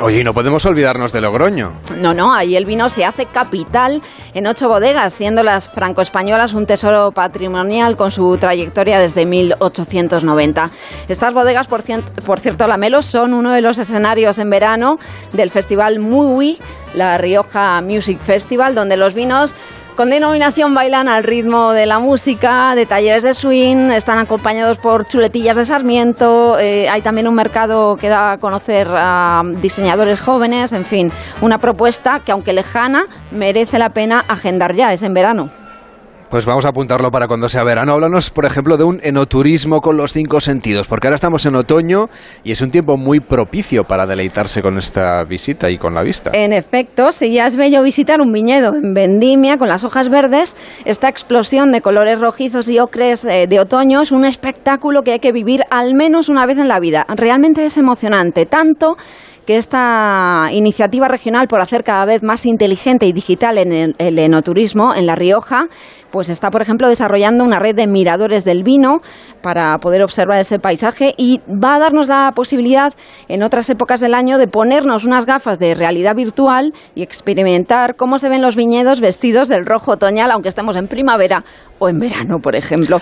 Oye, y no podemos olvidarnos de Logroño. No, no, ahí el vino se hace capital en ocho bodegas, siendo las franco-españolas un tesoro patrimonial con su trayectoria desde 1890. Estas bodegas, por, por cierto, Lamelo, son uno de los escenarios en verano del festival Muy, la Rioja Music Festival, donde los vinos con denominación bailan al ritmo de la música, de talleres de swing, están acompañados por chuletillas de Sarmiento, eh, hay también un mercado que da a conocer a diseñadores jóvenes, en fin, una propuesta que aunque lejana merece la pena agendar ya, es en verano. Pues vamos a apuntarlo para cuando sea verano. Háblanos, por ejemplo, de un enoturismo con los cinco sentidos, porque ahora estamos en otoño y es un tiempo muy propicio para deleitarse con esta visita y con la vista. En efecto, si ya es bello visitar un viñedo en vendimia con las hojas verdes, esta explosión de colores rojizos y ocres eh, de otoño es un espectáculo que hay que vivir al menos una vez en la vida. Realmente es emocionante, tanto que esta iniciativa regional por hacer cada vez más inteligente y digital en el, el, enoturismo en La Rioja, pues está, por ejemplo, desarrollando una red de miradores del vino para poder observar ese paisaje y va a darnos la posibilidad en otras épocas del año de ponernos unas gafas de realidad virtual y experimentar cómo se ven los viñedos vestidos del rojo otoñal, aunque estemos en primavera o en verano, por ejemplo.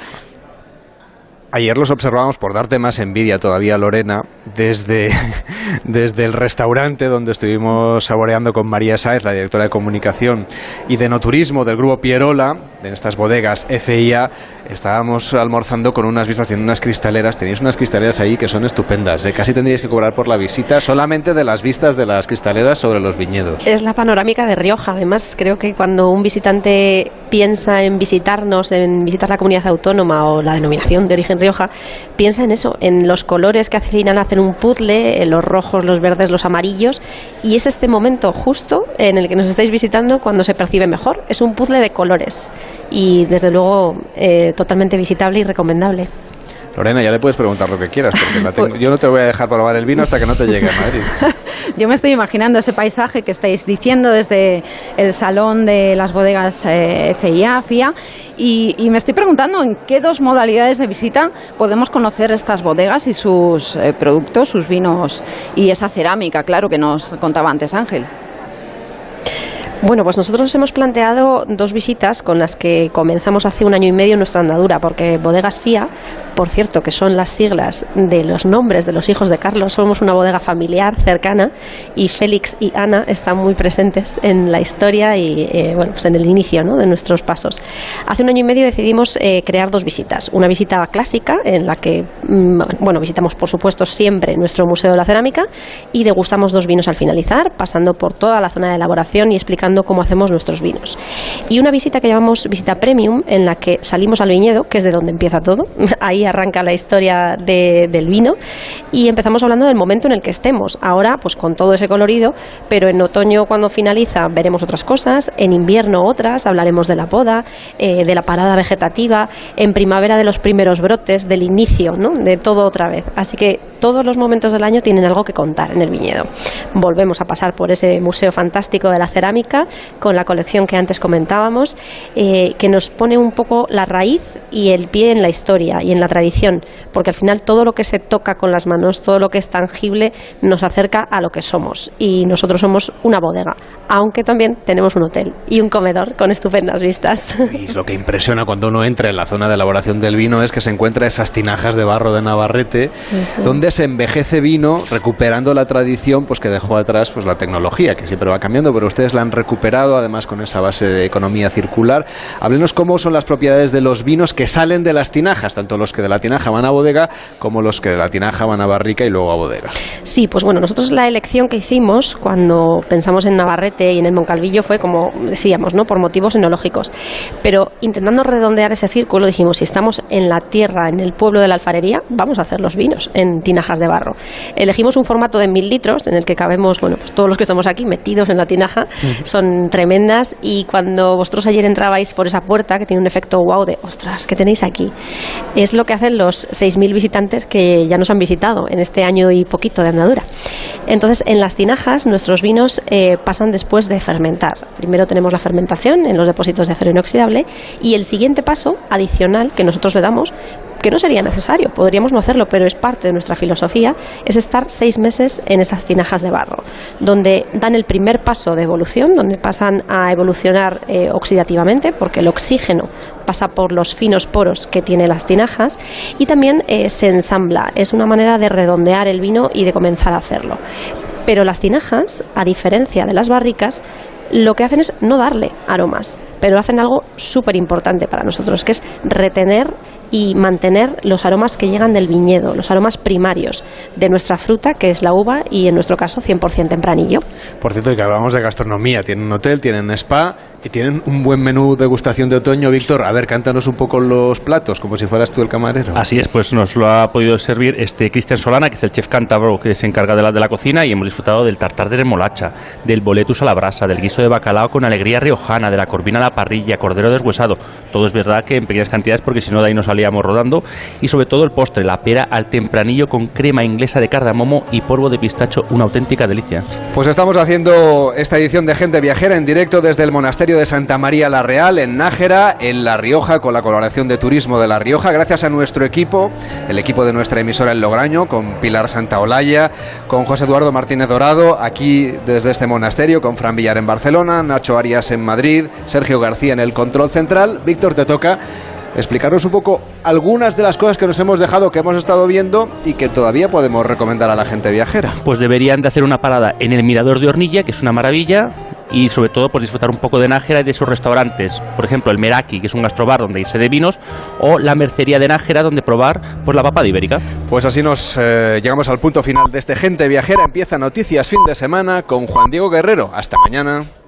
Ayer los observamos, por darte más envidia todavía, Lorena, desde, desde el restaurante donde estuvimos saboreando con María Sáez, la directora de comunicación y de no turismo del grupo Pierola, en estas bodegas FIA, estábamos almorzando con unas vistas, tienen unas cristaleras, tenéis unas cristaleras ahí que son estupendas, ¿eh? casi tendríais que cobrar por la visita solamente de las vistas de las cristaleras sobre los viñedos. Es la panorámica de Rioja, además creo que cuando un visitante piensa en visitarnos, en visitar la comunidad autónoma o la denominación de origen Rioja, piensa en eso, en los colores que al final hacen un puzzle, los rojos, los verdes, los amarillos, y es este momento justo en el que nos estáis visitando cuando se percibe mejor. Es un puzzle de colores y desde luego eh, totalmente visitable y recomendable. Lorena, ya le puedes preguntar lo que quieras, porque la tengo, yo no te voy a dejar probar el vino hasta que no te llegue a Madrid. yo me estoy imaginando ese paisaje que estáis diciendo desde el salón de las bodegas eh, FIA, FIA, y, y, me estoy preguntando en qué dos modalidades de visita podemos conocer estas bodegas y sus eh, productos, sus vinos y esa cerámica, claro, que nos contaba antes Ángel. Bueno, pues nosotros nos hemos planteado dos visitas con las que comenzamos hace un año y medio nuestra andadura, porque Bodegas FIA, por cierto, que son las siglas de los nombres de los hijos de Carlos, somos una bodega familiar cercana y Félix y Ana están muy presentes en la historia y eh, bueno, pues en el inicio de nuestros pasos. Hace un año y medio decidimos eh, crear dos visitas. Una visita clásica en la que mm, bueno, visitamos por supuesto siempre nuestro Museo de la Cerámica y degustamos dos vinos al finalizar, pasando por toda la zona de elaboración y explicando cómo hacemos nuestros vinos. Y una visita que llamamos visita premium, en la que salimos al viñedo, que es de donde empieza todo. Ahí arranca la historia de, del vino. Y empezamos hablando del momento en el que estemos. Ahora, pues con todo ese colorido, pero en otoño, cuando finaliza, veremos otras cosas. En invierno, otras. Hablaremos de la poda, eh, de la parada vegetativa. En primavera, de los primeros brotes, del inicio. De todo otra vez. Así que todos los momentos del año tienen algo que contar en el viñedo. Volvemos a pasar por ese museo fantástico de la cerámica con la colección que antes comentábamos, eh, que nos pone un poco la raíz y el pie en la historia y en la tradición, porque al final todo lo que se toca con las manos, todo lo que es tangible, nos acerca a lo que somos. Y nosotros somos una bodega, aunque también tenemos un hotel y un comedor con estupendas vistas. Y lo que impresiona cuando uno entra en la zona de elaboración del vino es que se encuentra esas tinajas de barro de Navarrete, Eso. donde se envejece vino recuperando la tradición pues que dejó atrás pues la tecnología, que siempre va cambiando, pero ustedes la han recuperado además con esa base de economía circular. Háblenos cómo son las propiedades de los vinos que salen de las tinajas, tanto los que de la tinaja van a bodega como los que de la tinaja van a barrica y luego a bodega. Sí, pues bueno, nosotros la elección que hicimos cuando pensamos en Navarrete y en el Moncalvillo fue como decíamos, ¿no? Por motivos enológicos. Pero intentando redondear ese círculo dijimos, si estamos en la tierra, en el pueblo de la alfarería, vamos a hacer los vinos en tinajas de barro. Elegimos un formato de mil litros en el que cabemos, bueno, pues todos los que estamos aquí metidos en la tinaja, son tremendas y cuando vosotros ayer entrabais por esa puerta que tiene un efecto wow de, ostras, ¿qué tenéis aquí? Es lo que hacen los 6.000 visitantes que ya nos han visitado en este año y poquito de andadura. Entonces, en las tinajas nuestros vinos eh, pasan después de fermentar. Primero tenemos la fermentación en los depósitos de acero inoxidable y el siguiente paso adicional que nosotros le damos que no sería necesario, podríamos no hacerlo, pero es parte de nuestra filosofía, es estar seis meses en esas tinajas de barro, donde dan el primer paso de evolución, donde pasan a evolucionar eh, oxidativamente, porque el oxígeno pasa por los finos poros que tiene las tinajas, y también eh, se ensambla. Es una manera de redondear el vino y de comenzar a hacerlo. Pero las tinajas, a diferencia de las barricas, lo que hacen es no darle aromas. pero hacen algo súper importante para nosotros, que es retener y mantener los aromas que llegan del viñedo, los aromas primarios de nuestra fruta, que es la uva, y en nuestro caso 100% tempranillo. Por cierto, que hablamos de gastronomía, tienen un hotel, tienen spa y tienen un buen menú de degustación de otoño. Víctor, a ver, cántanos un poco los platos, como si fueras tú el camarero. Así es, pues nos lo ha podido servir este Cristian Solana, que es el chef cántabro que se encarga de la, de la cocina, y hemos disfrutado del tartar de remolacha, del boletus a la brasa, del guiso de bacalao con alegría riojana, de la corvina a la parrilla, cordero deshuesado. Todo es verdad que en pequeñas cantidades, porque si no de ahí no salíamos rodando. Y sobre todo el postre, la pera al tempranillo con crema inglesa de cardamomo y polvo de pistacho, una auténtica delicia. Pues estamos haciendo esta edición de Gente Viajera en directo desde el Monasterio de Santa María la Real, en Nájera, en La Rioja, con la colaboración de Turismo de La Rioja, gracias a nuestro equipo, el equipo de nuestra emisora en Lograño, con Pilar Santaolalla, con José Eduardo Martínez Dorado, aquí desde este monasterio, con Fran Villar en Barcelona, Nacho Arias en Madrid, Sergio García en el control central. Víctor, te toca explicarnos un poco algunas de las cosas que nos hemos dejado, que hemos estado viendo y que todavía podemos recomendar a la gente viajera. Pues deberían de hacer una parada en el Mirador de Hornilla, que es una maravilla, y sobre todo pues disfrutar un poco de Nájera y de sus restaurantes. Por ejemplo, el Meraki, que es un gastrobar donde irse de vinos, o la Mercería de Nájera, donde probar pues, la papa de ibérica. Pues así nos eh, llegamos al punto final de este Gente Viajera. Empieza Noticias Fin de Semana con Juan Diego Guerrero. Hasta mañana.